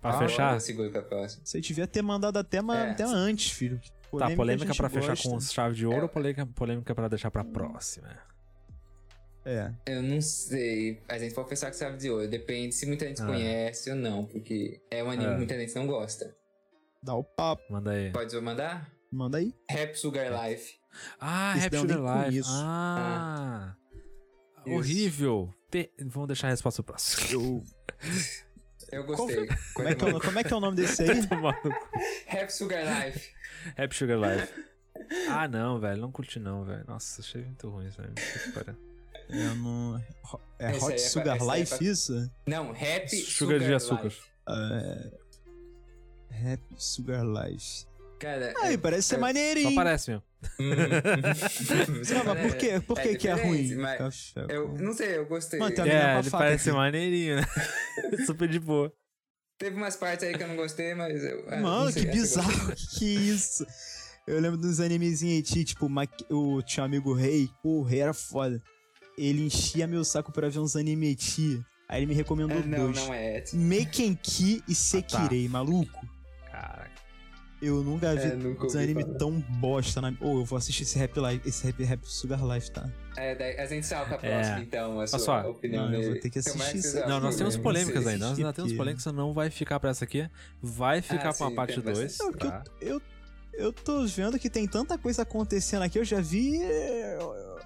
Pra Ah, fechar? Eu seguro pra próxima. Você devia ter mandado até, ma- É. até antes, filho. Tá, a polêmica pra fechar gosta. com chave de ouro É. ou polêmica, polêmica pra deixar pra próxima? É. Eu não sei. A gente pode pensar que sabe de ouro. Depende se muita gente Ah. conhece ou não. Porque é um anime Ah. que muita gente não gosta. Dá o papo. Manda aí. Pode mandar? Manda aí. Rap Sugar Life. Ah, eu Sugar Life. conheço. Ah. Isso. Horrível. Te- Vamos deixar a resposta pro próximo. Eu... Eu gostei. Como, é que é o, como é que é o nome desse aí? Rap Sugar Life. Happy Sugar Life. Ah, não, velho. Não curti não, velho. Nossa, achei muito ruim isso, velho. Que. Eu não... É aí Hot é Sugar aí é Life pra- isso? Não, Rap Sugar Sugar, de açúcar. Life. É... Happy Sugar Life. Cara. Aí, eu- parece ser maneirinho. Só parece, meu. Hum. Não, mas por quê? Por que, que é ruim? mas Eu não sei, eu gostei. Mano, tem uma- É, ele parece aqui. maneirinho, né? Super de boa. Teve umas partes aí que eu não gostei, mas eu. ah, Mano, não sei, que bizarro. que que isso? Eu lembro dos animezinhos Eti, tipo, o tinha um amigo Rei. Pô, o Rei era foda. Ele enchia meu saco pra ver uns anime Eti. Aí ele me recomendou Ah, não, dois. não é. Meikenki e Sekirei, maluco. Caraca. Eu nunca vi É, nunca uns ouvi anime falar. tão bosta na. Ô, eu vou assistir esse Rap Life, esse Rap, Rap Sugar Life, tá? É, daí a gente salta a É. próxima, então, a sua só. opinião Não, eu vou ter que assistir isso aí. Não, nós temos polêmicas ainda. Nós, nós temos polêmicas, não vai ficar pra essa aqui. Vai ficar Ah, pra uma sim, parte tem 2. bastante. É, o que Tá? eu, eu tô vendo que tem tanta coisa acontecendo aqui, eu já vi. Eu, eu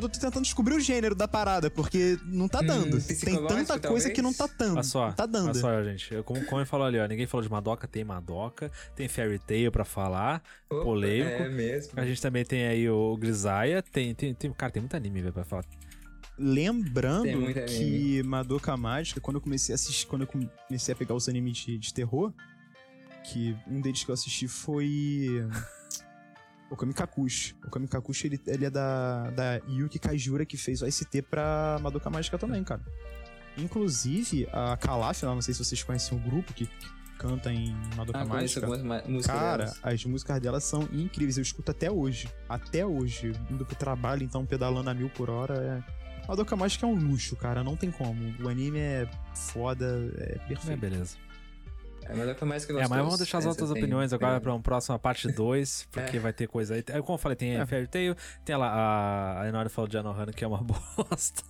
tô tentando descobrir o gênero da parada, porque não tá Hum, dando. tem psicológico, tanta coisa que não tá dando. Olha só, não tá dando. olha só, gente. Eu, como, como ele falou ali, ó. Ninguém falou de Madoka, tem Madoka. Tem Fairy Tail pra falar. Opa, polêmico. É mesmo. A gente também tem aí o Grisaia. Tem, tem, tem, cara, tem muito anime, velho, pra falar. Lembrando Tem que Madoka Mágica, quando eu comecei a assistir, quando eu comecei a pegar os animes de, de terror, que um deles que eu assisti foi. O Kamikakushi. O Kamikakushi, ele, ele é da, da Yuki Kaijura, que fez o ST pra Madoka Mágica também, cara. Inclusive, a Calaf, lá, não sei se vocês conhecem o grupo que canta em Madoka Ah, Mágica. Cara, delas. as músicas delas são incríveis. Eu escuto até hoje. Até hoje. Indo pro trabalho, então, pedalando a mil por hora. É... Madoka Mágica é um luxo, cara. Não tem como. O anime é foda, é É, perfeito. beleza. É, mas é o que mais que eu É, gosto. mas vamos deixar as outras opiniões agora pra uma próxima parte 2, porque É. vai ter coisa aí. É, Como eu falei, tem É. Fairy Tail, tem lá a, a Enora falou de Anohana, que é uma bosta.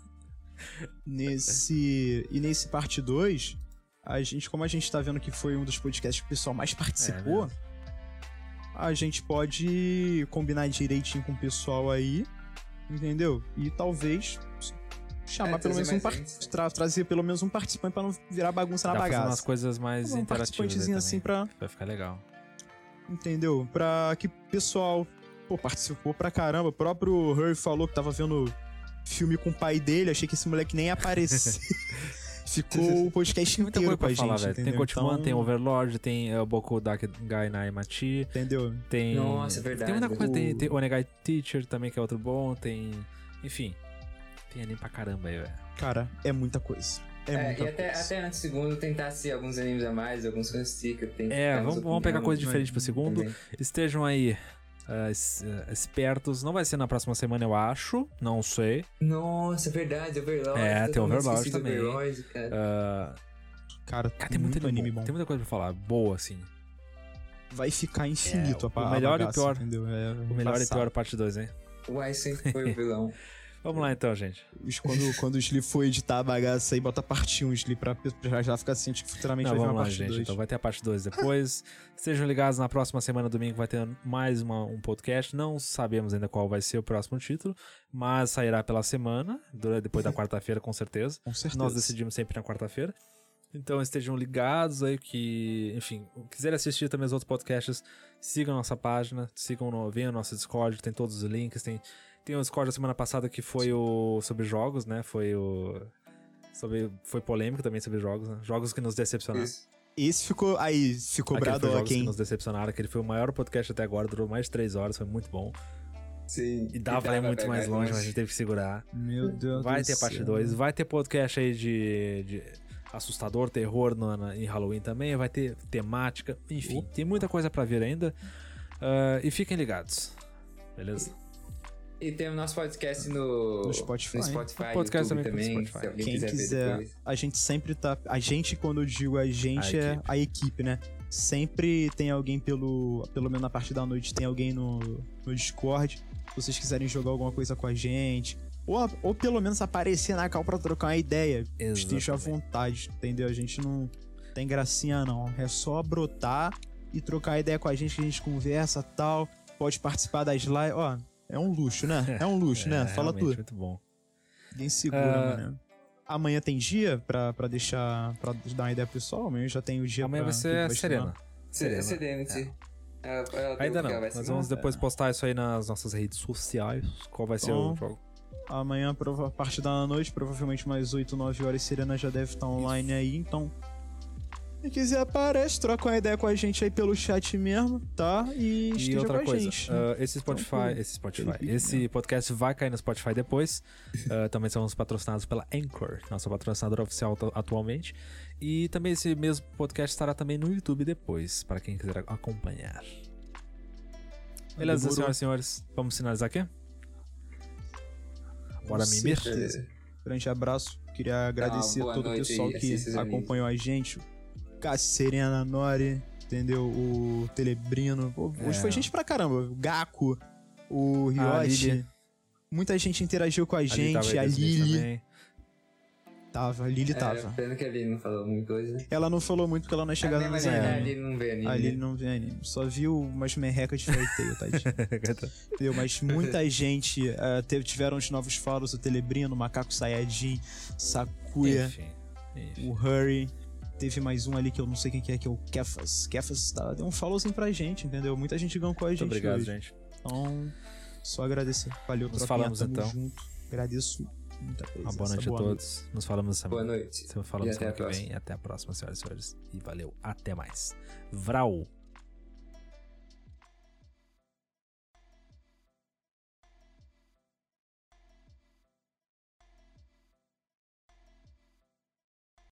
Nesse. E nesse parte 2, a gente, como a gente tá vendo que foi um dos podcasts que o pessoal mais participou, a gente pode combinar direitinho com o pessoal aí. Entendeu? E talvez chamar É, pelo menos um mais par- gente. tra- trazer pelo menos um participante pra não virar bagunça na Dá fazer bagaça. umas coisas mais um interativas assim pra. Vai ficar legal. Entendeu? Pra que o pessoal pô, participou pra caramba. O próprio Hurry falou que tava vendo filme com o pai dele. Achei que esse moleque nem ia aparecer. Ficou o podcast Tem inteiro com a pra falar, gente. velho. Tem? Kotiman, Então, tem Overlord, tem uh, Boku Dake Gai Nai Machi, Entendeu? tem... Nossa, é verdade. Tem muita coisa, tem, O- tem Onegai Teacher também, que é outro bom, tem... Enfim, tem anime pra caramba aí, velho. Cara, é muita coisa. É, É, muita e até, coisa. até antes do segundo tentar assistir alguns animes a mais, alguns que eu assisti que eu tenho. É, vamos- vamos pegar coisa diferente pro segundo. também. Estejam aí ah, espertos. Não vai ser na próxima semana, eu acho. Não sei. Nossa, é verdade, Overlord. É, tem Overlord também. Overlord, cara. Ah, Cara, cara, tem muito, anime bom. bom. Tem muita coisa pra falar. Boa, assim. Vai ficar infinito É, a o a melhor e o bagaça, pior. Entendeu? É, O melhor e pior parte 2, hein? O Ice sempre foi o vilão. Vamos lá então, gente. Quando, quando o Sli for editar a bagaça aí, bota parte 1, o Sli, pra, pra já ficar ciente que futuramente Não, vai vamos uma lá, parte gente. 2. Então vai ter a parte 2 depois. Estejam ligados na próxima semana, domingo, vai ter mais uma- um podcast. Não sabemos ainda qual vai ser o próximo título, mas sairá pela semana, depois da quarta-feira, com certeza. Com certeza. Nós decidimos sempre na quarta-feira. Então estejam ligados aí que, enfim, quiser assistir também os outros podcasts, sigam nossa página, sigam venham no nosso Discord, tem todos os links, tem tem o Discord da semana passada que foi o sobre jogos, né? Foi o sobre foi polêmico também sobre jogos, né? Jogos que nos decepcionaram. Isso. Esse ficou. Aí, ficou Aquele foi jogos Bradock, que nos decepcionaram, aquele foi o maior podcast até agora, durou mais de três horas, foi muito bom. Sim. E dava pra ir muito mais longe, mas a gente teve que segurar. Meu Deus Vai do ter parte céu. 2, vai ter podcast aí de, de assustador, terror no, na- em Halloween também, vai ter temática, enfim, tem muita coisa pra vir ainda. Ah, e fiquem ligados, beleza? E tem o nosso podcast no, No Spotify. no Spotify, O podcast YouTube também Spotify. se alguém Quem quiser, quiser, a gente sempre tá. A gente, quando eu digo a gente, A é equipe. a equipe, né? Sempre tem alguém pelo. Pelo menos na parte da noite, tem alguém no, no Discord. Se vocês quiserem jogar alguma coisa com a gente. Ou, ou pelo menos aparecer na cal pra trocar uma ideia. Esteja à Exatamente. vontade, entendeu? A gente não tem gracinha, não. É só brotar e trocar ideia com a gente, que a gente conversa tal. Pode participar das lives. Ó, é um luxo, né? É um luxo, né? É, Fala realmente, tudo. muito bom. Ninguém segura, Ah. mano. Amanhã tem dia pra, pra deixar. pra dar uma ideia pro pessoal? Amanhã já tem o dia Amanhã pra. vai ser vai Serena. Se- Serena. Ela- ela tem Ainda não, ela vai nós vamos depois é. postar isso aí nas nossas redes sociais, qual vai ser o Então, jogo. Amanhã, a partir da noite, provavelmente mais 8, 9 horas, Serena já deve estar online aí, então. Se quiser, aparece, troca uma ideia com a gente aí pelo chat mesmo, tá? E E esteja outra com a coisa, gente. ah, esse Spotify, Tranquilo. esse Spotify, esse podcast vai cair no Spotify depois. Ah, também somos patrocinados pela Anchor, nossa patrocinadora oficial atu- atualmente. E também esse mesmo podcast estará também no YouTube depois, para quem quiser acompanhar. Beleza, Demorou. senhoras e senhores, vamos finalizar aqui? Bora Com mimir? certeza. Grande abraço. Queria agradecer a boa todo o pessoal aí, que acompanhou a gente. Serena, Nori, entendeu? O Telebrino. Pô, Hoje É. foi gente pra caramba. O Gaku, o A Ryoshi. Muita gente interagiu com a gente. A Lili. também. Tava, a Lili É, tava. pena que a Lili não falou muita coisa. Ela não falou muito porque ela não é chegada Ah, nos mas a é. anime. Lili não vê anime. A Lili não vê anime. Só viu umas merrecas de Fairy tadinho. Entendeu? Mas muita gente eh, teve, tiveram os novos falos, o Telebrino, o Macaco Sayajin, Sakuya. Enfim, enfim. o Hurry. Teve mais um ali que eu não sei quem que é, que é o Kefas. Kefas tá, deu um followzinho pra gente, entendeu? Muita gente ganhou com a Muito gente obrigado, hoje. gente. Então, só agradecer. Valeu, Nos tropinha, falamos, tamo então. junto. Agradeço muita presença. Uma boa noite a boa todos. Nos falamos semana. Boa noite. Se eu falamos E até semana a que próxima. vem. Até a próxima, senhoras e senhores. E valeu. Até mais. Vral.